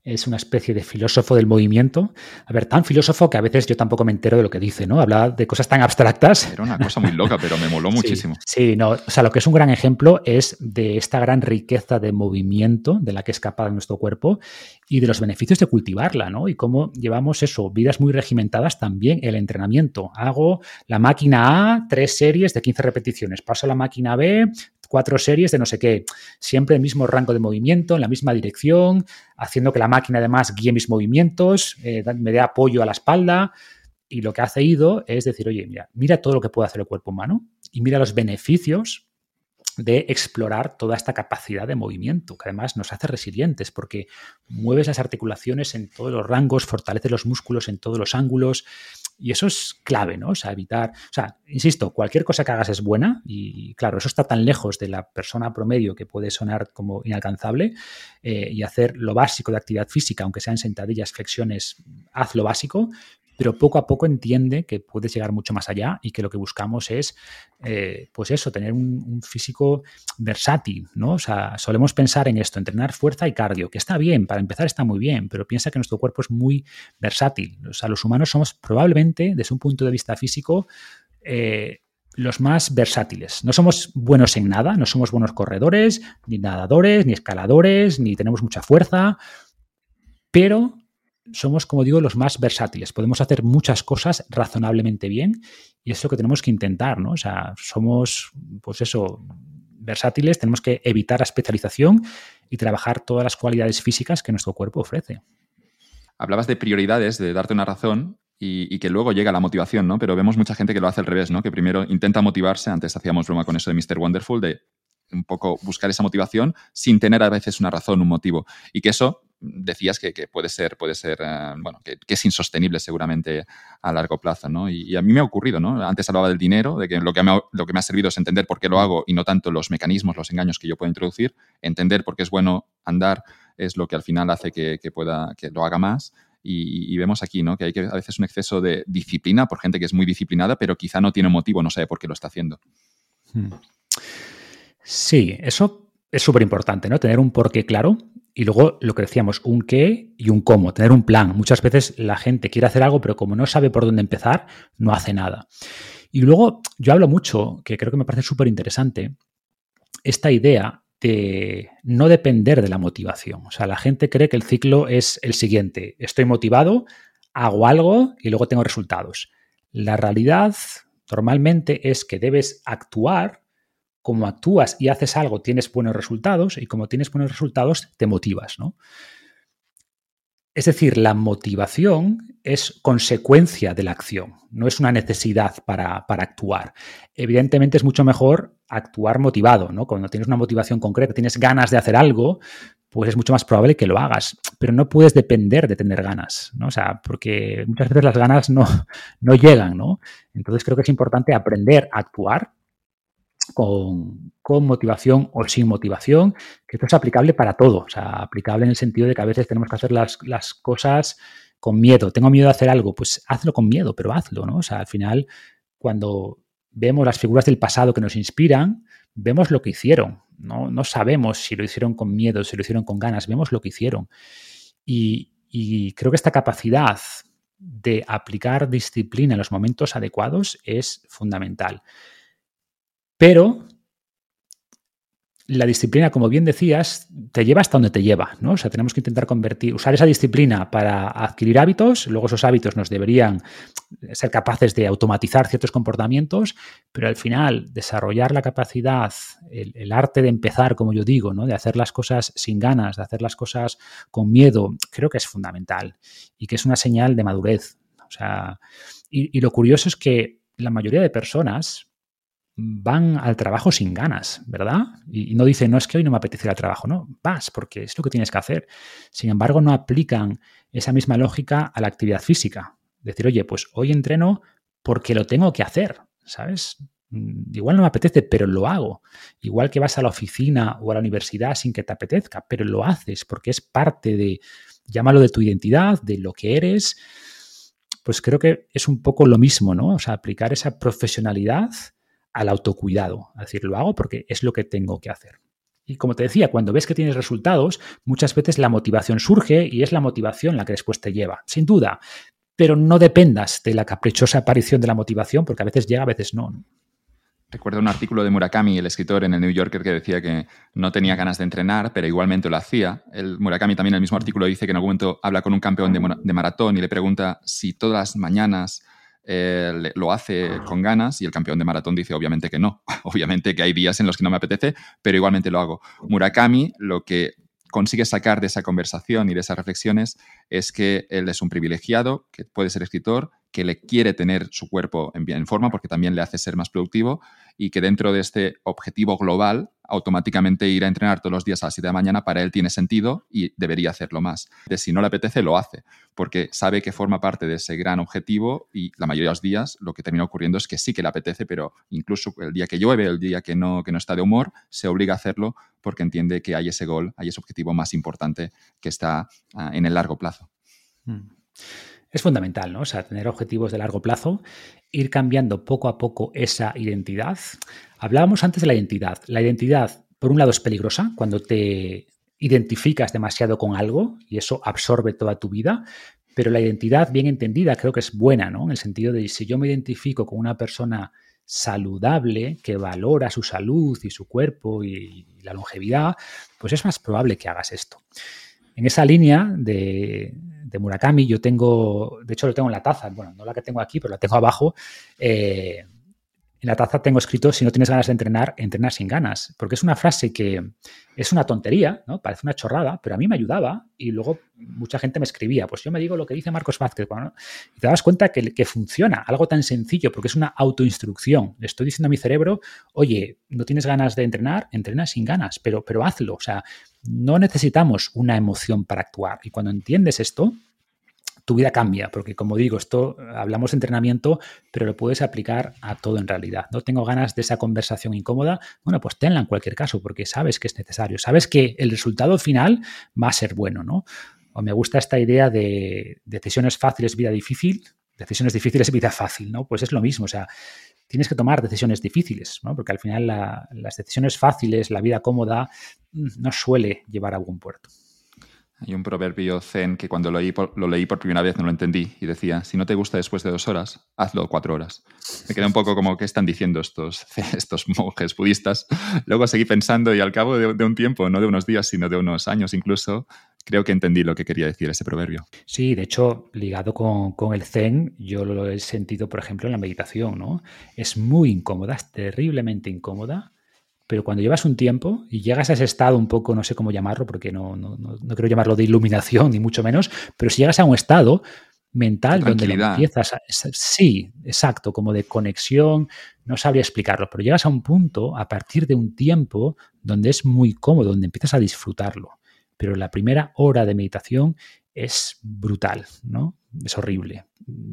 es una especie de filósofo del movimiento. A ver, tan filósofo que a veces yo tampoco me entero de lo que dice, ¿no? Habla de cosas tan abstractas. Era una cosa muy loca, pero me moló [laughs] muchísimo. Sí, no, o sea, lo que es un gran ejemplo es de esta gran riqueza de movimiento de la que es capaz nuestro cuerpo y de los beneficios de cultivarla, ¿no? Y cómo llevamos eso, vidas muy regimentadas también, el entrenamiento. Hago la máquina A, tres series de 15 repeticiones. Paso a la máquina B, cuatro series de no sé qué, siempre el mismo rango de movimiento, en la misma dirección, haciendo que la máquina además guíe mis movimientos, eh, me dé apoyo a la espalda. Y lo que hace Ido es decir, oye, mira, mira todo lo que puede hacer el cuerpo humano y mira los beneficios de explorar toda esta capacidad de movimiento, que además nos hace resilientes porque mueves las articulaciones en todos los rangos, fortaleces los músculos en todos los ángulos y eso es clave, ¿no? O sea, evitar, o sea, insisto, cualquier cosa que hagas es buena y claro, eso está tan lejos de la persona promedio que puede sonar como inalcanzable eh, y hacer lo básico de actividad física, aunque sean sentadillas, flexiones, haz lo básico, pero poco a poco entiende que puedes llegar mucho más allá y que lo que buscamos es, eh, pues eso, tener un, físico versátil, ¿no? O sea, solemos pensar en esto, entrenar fuerza y cardio, que está bien, para empezar está muy bien, pero piensa que nuestro cuerpo es muy versátil. O sea, los humanos somos probablemente, desde un punto de vista físico, eh, los más versátiles. No somos buenos en nada, no somos buenos corredores, ni nadadores, ni escaladores, ni tenemos mucha fuerza, pero somos, como digo, los más versátiles. Podemos hacer muchas cosas razonablemente bien y es lo que tenemos que intentar, ¿no? O sea, somos, pues eso, versátiles, tenemos que evitar la especialización y trabajar todas las cualidades físicas que nuestro cuerpo ofrece. Hablabas de prioridades, de darte una razón y, que luego llega la motivación, ¿no? Pero vemos mucha gente que lo hace al revés, ¿no? Que primero intenta motivarse, antes hacíamos broma con eso de Mr. Wonderful, de un poco buscar esa motivación sin tener a veces una razón, un motivo. Y que eso decías que, puede ser, puede ser eh, bueno, que, es insostenible seguramente a largo plazo, ¿no? Y, a mí me ha ocurrido, ¿no? Antes hablaba del dinero, de que lo que, me ha, lo que me ha servido es entender por qué lo hago y no tanto los mecanismos, los engaños que yo puedo introducir. Entender por qué es bueno andar es lo que al final hace que, pueda, que lo haga más. Y, vemos aquí, ¿no? Que hay que, a veces un exceso de disciplina por gente que es muy disciplinada, pero quizá no tiene motivo, no sabe por qué lo está haciendo. Hmm. Sí, eso es súper importante, ¿no? Tener un porqué claro y luego lo que decíamos, un qué y un cómo, tener un plan. Muchas veces la gente quiere hacer algo, pero como no sabe por dónde empezar, no hace nada. Y luego yo hablo mucho, que creo que me parece súper interesante, esta idea de no depender de la motivación. O sea, la gente cree que el ciclo es el siguiente. Estoy motivado, hago algo y luego tengo resultados. La realidad normalmente es que debes actuar como actúas y haces algo, tienes buenos resultados y como tienes buenos resultados, te motivas, ¿no? Es decir, la motivación es consecuencia de la acción, no es una necesidad para, actuar. Evidentemente es mucho mejor actuar motivado, ¿no? Cuando tienes una motivación concreta, tienes ganas de hacer algo, pues es mucho más probable que lo hagas. Pero no puedes depender de tener ganas, ¿no? O sea, porque muchas veces las ganas no, [laughs] no llegan, ¿no? Entonces creo que es importante aprender a actuar con, motivación o sin motivación, que esto es aplicable para todo, o sea, aplicable en el sentido de que a veces tenemos que hacer las, cosas con miedo. Tengo miedo de hacer algo, pues hazlo con miedo, pero hazlo, ¿no? O sea, al final, cuando vemos las figuras del pasado que nos inspiran, vemos lo que hicieron, ¿no? No sabemos si lo hicieron con miedo, si lo hicieron con ganas, vemos lo que hicieron. Y, y creo que esta capacidad de aplicar disciplina en los momentos adecuados es fundamental. Pero la disciplina, como bien decías, te lleva hasta donde te lleva, ¿no? O sea, tenemos que intentar convertir, usar esa disciplina para adquirir hábitos, luego esos hábitos nos deberían ser capaces de automatizar ciertos comportamientos, pero al final desarrollar la capacidad, el, arte de empezar, como yo digo, ¿no? De hacer las cosas sin ganas, de hacer las cosas con miedo, creo que es fundamental y que es una señal de madurez. O sea, y lo curioso es que la mayoría de personas, van al trabajo sin ganas, ¿verdad? Y, no dicen, no es que hoy no me apetece ir al trabajo, no, vas porque es lo que tienes que hacer. Sin embargo, no aplican esa misma lógica a la actividad física. Decir, oye, pues hoy entreno porque lo tengo que hacer, ¿sabes? Mm, igual no me apetece, pero lo hago. Igual que vas a la oficina o a la universidad sin que te apetezca, pero lo haces porque es parte de, llámalo de tu identidad, de lo que eres. Pues creo que es un poco lo mismo, ¿no? O sea, aplicar esa profesionalidad al autocuidado. Es decir, lo hago porque es lo que tengo que hacer. Y como te decía, cuando ves que tienes resultados, muchas veces la motivación surge y es la motivación la que después te lleva, sin duda. Pero no dependas de la caprichosa aparición de la motivación, porque a veces llega, a veces no. Recuerdo un artículo de Murakami, el escritor en el New Yorker, que decía que no tenía ganas de entrenar, pero igualmente lo hacía. El Murakami también en el mismo artículo dice que en algún momento habla con un campeón de maratón y le pregunta si todas las mañanas eh, lo hace con ganas y el campeón de maratón dice obviamente que no, [laughs] obviamente que hay días en los que no me apetece, pero igualmente lo hago. Murakami lo que consigue sacar de esa conversación y de esas reflexiones es que él es un privilegiado, que puede ser escritor, que le quiere tener su cuerpo en, en forma porque también le hace ser más productivo y que dentro de este objetivo global automáticamente ir a entrenar todos los días a las 7 de la mañana para él tiene sentido y debería hacerlo más. De si no le apetece, lo hace, porque sabe que forma parte de ese gran objetivo y la mayoría de los días lo que termina ocurriendo es que sí que le apetece, pero incluso el día que llueve, el día que no, que no está de humor, se obliga a hacerlo porque entiende que hay ese gol, hay ese objetivo más importante que está ah, en el largo plazo. Mm es fundamental, ¿no? O sea, tener objetivos de largo plazo, ir cambiando poco a poco esa identidad. Hablábamos antes de la identidad. La identidad, por un lado, es peligrosa cuando te identificas demasiado con algo y eso absorbe toda tu vida, pero la identidad bien entendida creo que es buena, ¿no? En el sentido de si yo me identifico con una persona saludable, que valora su salud y su cuerpo y la longevidad, pues es más probable que hagas esto. En esa línea de, Murakami, yo tengo, de hecho lo tengo en la taza, bueno, no la que tengo aquí, pero la tengo abajo. Eh, en la taza tengo escrito, si no tienes ganas de entrenar, entrena sin ganas, porque es una frase que es una tontería, ¿no? Parece una chorrada, pero a mí me ayudaba y luego mucha gente me escribía, pues yo me digo lo que dice Marcos Vázquez, y te das cuenta que, que funciona, algo tan sencillo, porque es una autoinstrucción. Le estoy diciendo a mi cerebro, oye, no tienes ganas de entrenar, entrena sin ganas, pero, pero hazlo, o sea, no necesitamos una emoción para actuar. Y cuando entiendes esto, tu vida cambia, porque como digo, esto hablamos de entrenamiento, pero lo puedes aplicar a todo en realidad. No tengo ganas de esa conversación incómoda, bueno, pues tenla en cualquier caso, porque sabes que es necesario, sabes que el resultado final va a ser bueno, ¿no? O me gusta esta idea de decisiones fáciles, vida difícil, decisiones difíciles, [laughs] vida fácil, ¿no? Pues es lo mismo, o sea, tienes que tomar decisiones difíciles, ¿no? Porque al final las decisiones fáciles, la vida cómoda, mm, no suele llevar a buen puerto. Hay un proverbio zen que cuando lo leí, por, primera vez no lo entendí y decía, si no te gusta después de dos horas, hazlo cuatro horas. Me quedé un poco como, ¿qué están diciendo estos, [laughs] estos monjes budistas? Luego seguí pensando y al cabo de un tiempo, no de unos días, sino de unos años incluso, creo que entendí lo que quería decir ese proverbio. Sí, de hecho, ligado con, con, el zen, yo lo he sentido, por ejemplo, en la meditación, ¿no? Es muy incómoda, es terriblemente incómoda, pero cuando llevas un tiempo y llegas a ese estado un poco, no sé cómo llamarlo, porque no, no, no, quiero llamarlo de iluminación, ni mucho menos, pero si llegas a un estado mental donde lo empiezas a, sí, exacto, como de conexión, no sabría explicarlo, pero llegas a un punto a partir de un tiempo donde es muy cómodo, donde empiezas a disfrutarlo. Pero la primera hora de meditación es brutal, ¿no? Es horrible.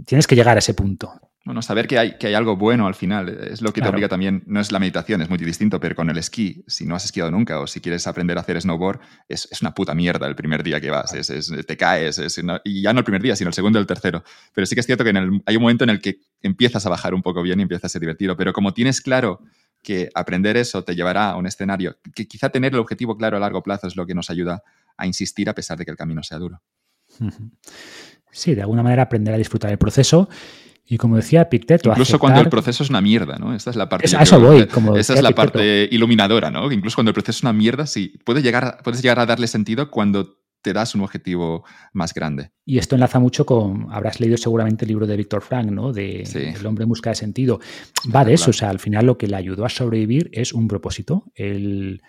Tienes que llegar a ese punto. Bueno, saber que hay, que hay algo bueno al final es lo que te obliga también, no es la meditación, es muy distinto, pero con el esquí, si no has esquiado nunca o si quieres aprender a hacer snowboard, es, es una puta mierda el primer día que vas, es, te caes, y ya no el primer día, sino el segundo y el tercero. Pero sí que es cierto que hay un momento en el que empiezas a bajar un poco bien y empiezas a ser divertido, pero como tienes claro que aprender eso te llevará a un escenario, que quizá tener el objetivo claro a largo plazo es lo que nos ayuda a insistir a pesar de que el camino sea duro. Sí, de alguna manera aprender a disfrutar el proceso y como decía Picteto. Incluso cuando el proceso es una mierda, ¿no? Esta es la parte. eso voy. esa es la parte iluminadora, ¿no? incluso cuando el proceso es una mierda, sí, puedes llegar, puedes llegar a darle sentido cuando te das un objetivo más grande. Y esto enlaza mucho con, habrás leído seguramente el libro de Víctor Frank, ¿no? De El hombre en busca de sentido. Va de eso, o sea, al final lo que le ayudó a sobrevivir es un propósito. Él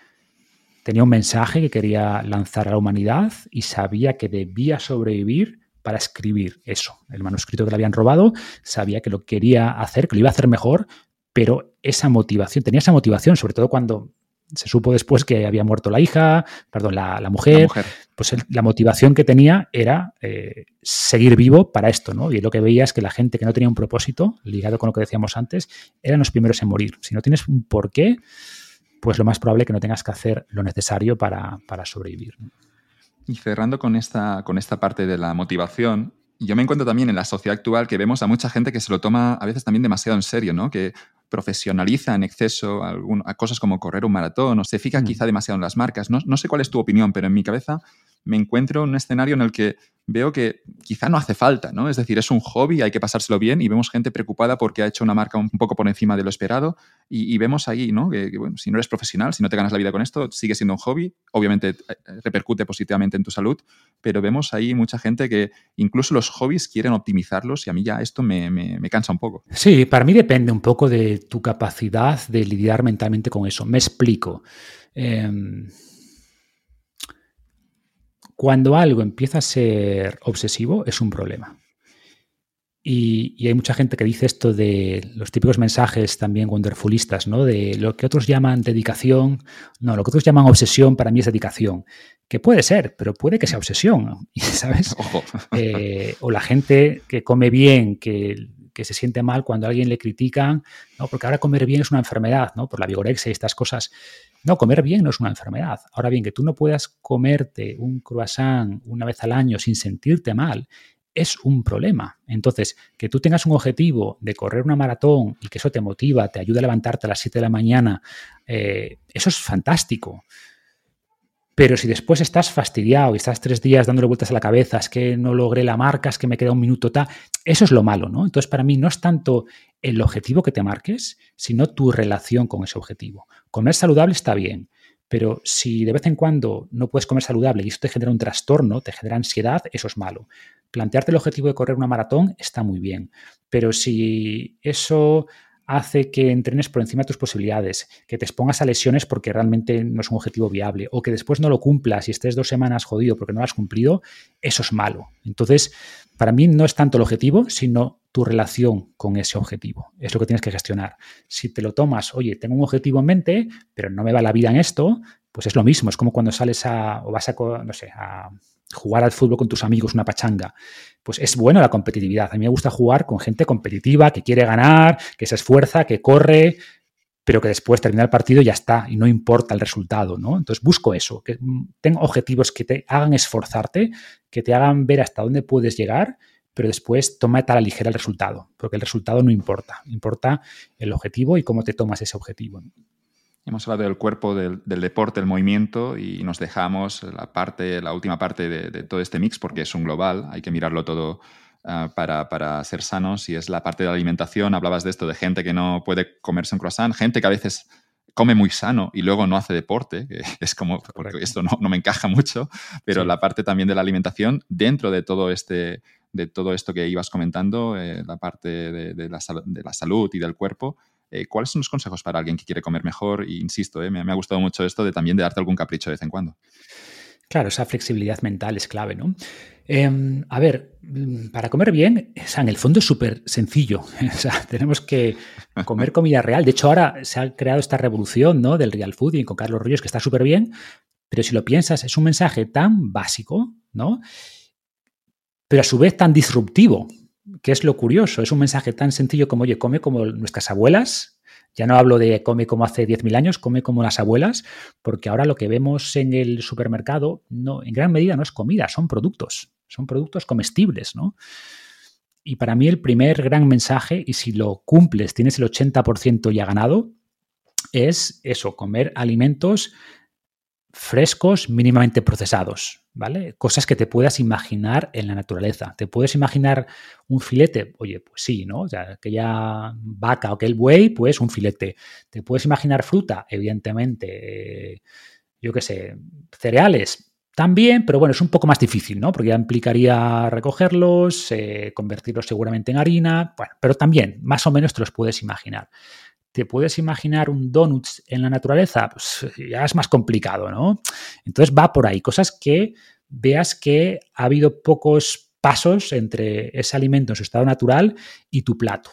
tenía un mensaje que quería lanzar a la humanidad y sabía que debía sobrevivir para escribir eso. El manuscrito que le habían robado, sabía que lo quería hacer, que lo iba a hacer mejor, pero esa motivación, tenía esa motivación, sobre todo cuando se supo después que había muerto la hija, perdón, la, mujer, pues la motivación que tenía era eh, seguir vivo para esto, ¿no? Y lo que veía es que la gente que no tenía un propósito, ligado con lo que decíamos antes, eran los primeros en morir. Si no tienes un porqué, pues lo más probable es que no tengas que hacer lo necesario para, para sobrevivir. Y cerrando con esta, con esta parte de la motivación, yo me encuentro también en la sociedad actual que vemos a mucha gente que se lo toma a veces también demasiado en serio, ¿no? Que profesionaliza en exceso a cosas como correr un maratón o se fija mm. quizá demasiado en las marcas. No, no sé cuál es tu opinión, pero en mi cabeza me encuentro en un escenario en el que veo que quizá no hace falta, ¿no? Es decir, es un hobby, hay que pasárselo bien y vemos gente preocupada porque ha hecho una marca un poco por encima de lo esperado y, vemos ahí, ¿no? Que, bueno, si no eres profesional, si no te ganas la vida con esto, sigue siendo un hobby, obviamente eh, repercute positivamente en tu salud, pero vemos ahí mucha gente que incluso los hobbies quieren optimizarlos y a mí ya esto me, me, cansa un poco. Sí, para mí depende un poco de tu capacidad de lidiar mentalmente con eso. Me explico. Em, cuando algo empieza a ser obsesivo, es un problema. Y, hay mucha gente que dice esto de los típicos mensajes también wonderfulistas, ¿no? De lo que otros llaman dedicación, no, lo que otros llaman obsesión para mí es dedicación. Que puede ser, pero puede que sea obsesión, [laughs] ¿sabes? [laughs] Eh, o la gente que come bien, que, que, se siente mal cuando a alguien le critican, ¿no? Porque ahora comer bien es una enfermedad, ¿no? Por la vigorexia y estas cosas. No, comer bien no es una enfermedad. Ahora bien, que tú no puedas comerte un croissant una vez al año sin sentirte mal es un problema. Entonces, que tú tengas un objetivo de correr una maratón y que eso te motiva, te ayuda a levantarte a las 7 de la mañana, eh, eso es fantástico. Pero si después estás fastidiado y estás tres días dándole vueltas a la cabeza, es que no logré la marca, es que me queda un minuto, tal, eso es lo malo, ¿no? Entonces, para mí no es tanto el objetivo que te marques, sino tu relación con ese objetivo. Comer saludable está bien, pero si de vez en cuando no puedes comer saludable y eso te genera un trastorno, te genera ansiedad, eso es malo. Plantearte el objetivo de correr una maratón está muy bien, pero si eso hace que entrenes por encima de tus posibilidades, que te expongas a lesiones porque realmente no es un objetivo viable, o que después no lo cumplas y estés dos semanas jodido porque no lo has cumplido, eso es malo. Entonces, para mí no es tanto el objetivo, sino tu relación con ese objetivo. Es lo que tienes que gestionar. Si te lo tomas, oye, tengo un objetivo en mente, pero no me va la vida en esto, pues es lo mismo. Es como cuando sales a, o vas a, no sé, a jugar al fútbol con tus amigos, una pachanga. Pues es bueno la competitividad. A mí me gusta jugar con gente competitiva, que quiere ganar, que se esfuerza, que corre, pero que después termina el partido y ya está, y no importa el resultado, ¿no? Entonces busco eso, que tengo objetivos que te hagan esforzarte, que te hagan ver hasta dónde puedes llegar, pero después toma a la ligera el resultado, porque el resultado no importa, importa el objetivo y cómo te tomas ese objetivo. Hemos hablado del cuerpo, del, deporte, el movimiento y nos dejamos la parte, la última parte de, todo este mix porque es un global, hay que mirarlo todo ah, para, ser sanos y es la parte de la alimentación. Hablabas de esto, de gente que no puede comerse un croissant, gente que a veces come muy sano y luego no hace deporte, que [laughs] es como, porque esto no, me encaja mucho, pero la parte también de la alimentación dentro de todo este de todo esto que ibas comentando, eh, la parte de, la, de la salud y del cuerpo, eh, ¿Cuáles son los consejos para alguien que quiere comer mejor? Y insisto, eh, me, ha gustado mucho esto de también de darte algún capricho de vez en cuando. Claro, esa flexibilidad mental es clave, ¿no? Em, a ver, para comer bien, en el fondo es súper sencillo. [laughs] O sea, tenemos que comer [laughs] comida real. De hecho, ahora se ha creado esta revolución ¿no? del real food y con Carlos Rollos, que está súper bien. Pero si lo piensas, es un mensaje tan básico, ¿no? Pero a su vez tan disruptivo. ¿Qué es lo curioso? Es un mensaje tan sencillo como, oye, come como nuestras abuelas. Ya no hablo de come como hace 10.000 años, come como las abuelas, porque ahora lo que vemos en el supermercado no, en gran medida no es comida, son productos, son productos comestibles, ¿no? Y para mí el primer gran mensaje, y si lo cumples, tienes el 80% ya ganado, es eso, comer alimentos frescos, mínimamente procesados. ¿vale? Cosas que te puedas imaginar en la naturaleza. ¿Te puedes imaginar un filete? Oye, pues sí, ¿no? O sea, aquella vaca o aquel buey, pues un filete. ¿Te puedes imaginar fruta? Evidentemente. Eh, yo qué sé, cereales. También, pero bueno, es un poco más difícil, ¿no? Porque ya implicaría recogerlos, eh, convertirlos seguramente en harina, bueno, pero también, más o menos te los puedes imaginar. ¿Te puedes imaginar un donut en la naturaleza? Pues ya es más complicado, ¿no? Entonces va por ahí, cosas que veas que ha habido pocos pasos entre ese alimento en su estado natural y tu plato.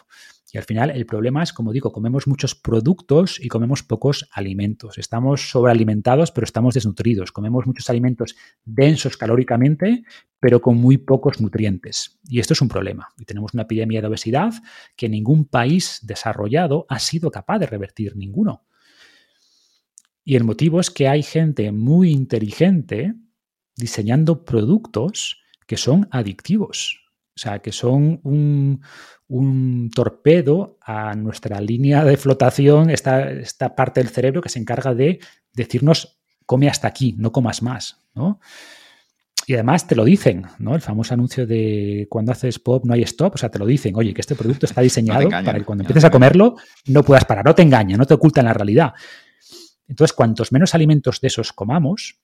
Y al final el problema es, como digo, comemos muchos productos y comemos pocos alimentos. Estamos sobrealimentados, pero estamos desnutridos. Comemos muchos alimentos densos calóricamente, pero con muy pocos nutrientes. Y esto es un problema. Y tenemos una epidemia de obesidad que ningún país desarrollado ha sido capaz de revertir ninguno. Y el motivo es que hay gente muy inteligente diseñando productos que son adictivos. O sea, que son un, un torpedo a nuestra línea de flotación, esta, esta, parte del cerebro que se encarga de decirnos, come hasta aquí, no comas más, ¿no? Y además te lo dicen, ¿no? El famoso anuncio de cuando haces pop no hay stop, o sea, te lo dicen, oye, que este producto está [laughs] diseñado para que cuando empieces a comerlo no puedas parar, no te engaña, no te oculta en la realidad. Entonces, cuantos menos alimentos de esos comamos,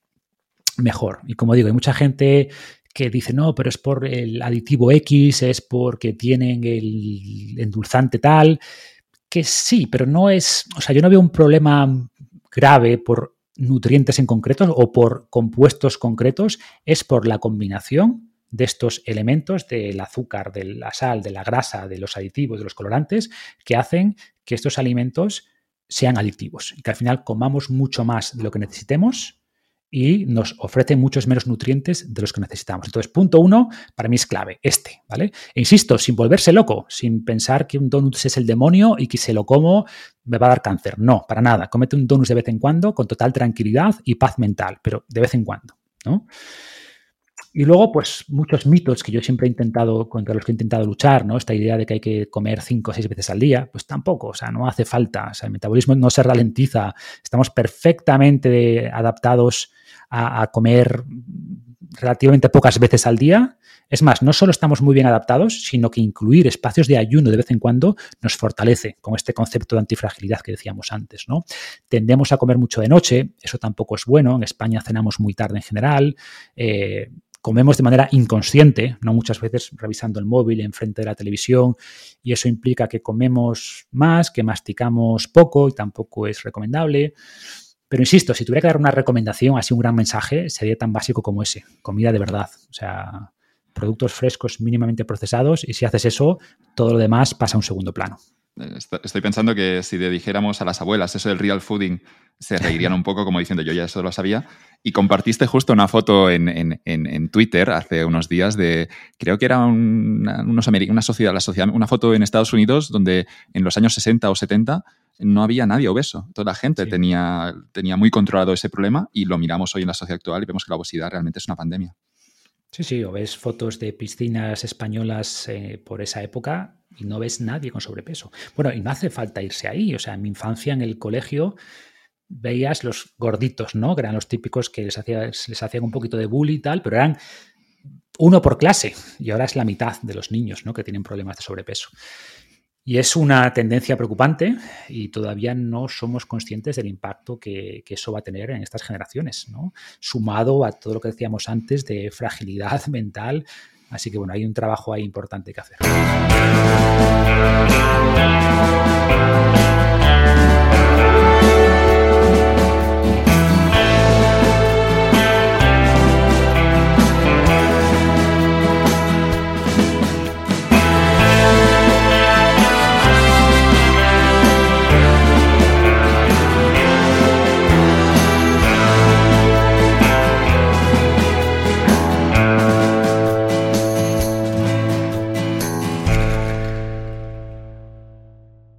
mejor. Y como digo, hay mucha gente que dice, no, pero es por el aditivo X, es porque tienen el endulzante tal, que sí, pero no es, o sea, yo no veo un problema grave por nutrientes en concreto o por compuestos concretos, es por la combinación de estos elementos, del azúcar, de la sal, de la grasa, de los aditivos, de los colorantes, que hacen que estos alimentos sean adictivos y que al final comamos mucho más de lo que necesitemos y nos ofrece muchos menos nutrientes de los que necesitamos. Entonces, punto uno, para mí es clave, este, ¿vale? E insisto, sin volverse loco, sin pensar que un donut es el demonio y que si lo como me va a dar cáncer. No, para nada. Comete un donut de vez en cuando con total tranquilidad y paz mental, pero de vez en cuando, ¿no? Y luego, pues, muchos mitos que yo siempre he intentado, contra los que he intentado luchar, ¿no? Esta idea de que hay que comer cinco o seis veces al día, pues tampoco, o sea, no hace falta. O sea, el metabolismo no se ralentiza. Estamos perfectamente adaptados a, comer relativamente pocas veces al día. Es más, no solo estamos muy bien adaptados, sino que incluir espacios de ayuno de vez en cuando nos fortalece con este concepto de antifragilidad que decíamos antes, ¿no? Tendemos a comer mucho de noche, eso tampoco es bueno. En España cenamos muy tarde en general. Eh, comemos de manera inconsciente, no muchas veces revisando el móvil enfrente de la televisión, y eso implica que comemos más, que masticamos poco y tampoco es recomendable. Pero insisto, si tuviera que dar una recomendación, así un gran mensaje, sería tan básico como ese, comida de verdad. O sea, productos frescos mínimamente procesados y si haces eso, todo lo demás pasa a un segundo plano. Estoy pensando que si le dijéramos a las abuelas eso del real fooding, se reirían un poco como diciendo yo ya eso lo sabía. Y compartiste justo una foto en, Twitter hace unos días de, creo que era una, una sociedad, la sociedad, una foto en Estados Unidos donde en los años 60 o 70 no había nadie obeso. Toda la gente tenía, tenía muy controlado ese problema y lo miramos hoy en la sociedad actual y vemos que la obesidad realmente es una pandemia. Sí, sí, o ves fotos de piscinas españolas eh, por esa época y no ves nadie con sobrepeso. Bueno, y no hace falta irse ahí. O sea, en mi infancia en el colegio veías los gorditos, ¿no? Que eran los típicos que les, hacía, les hacían un poquito de bully y tal, pero eran uno por clase. Y ahora es la mitad de los niños, ¿no? Que tienen problemas de sobrepeso. Y es una tendencia preocupante y todavía no somos conscientes del impacto que, eso va a tener en estas generaciones, ¿no? sumado a todo lo que decíamos antes de fragilidad [laughs] mental. Así que bueno, hay un trabajo ahí importante que hacer.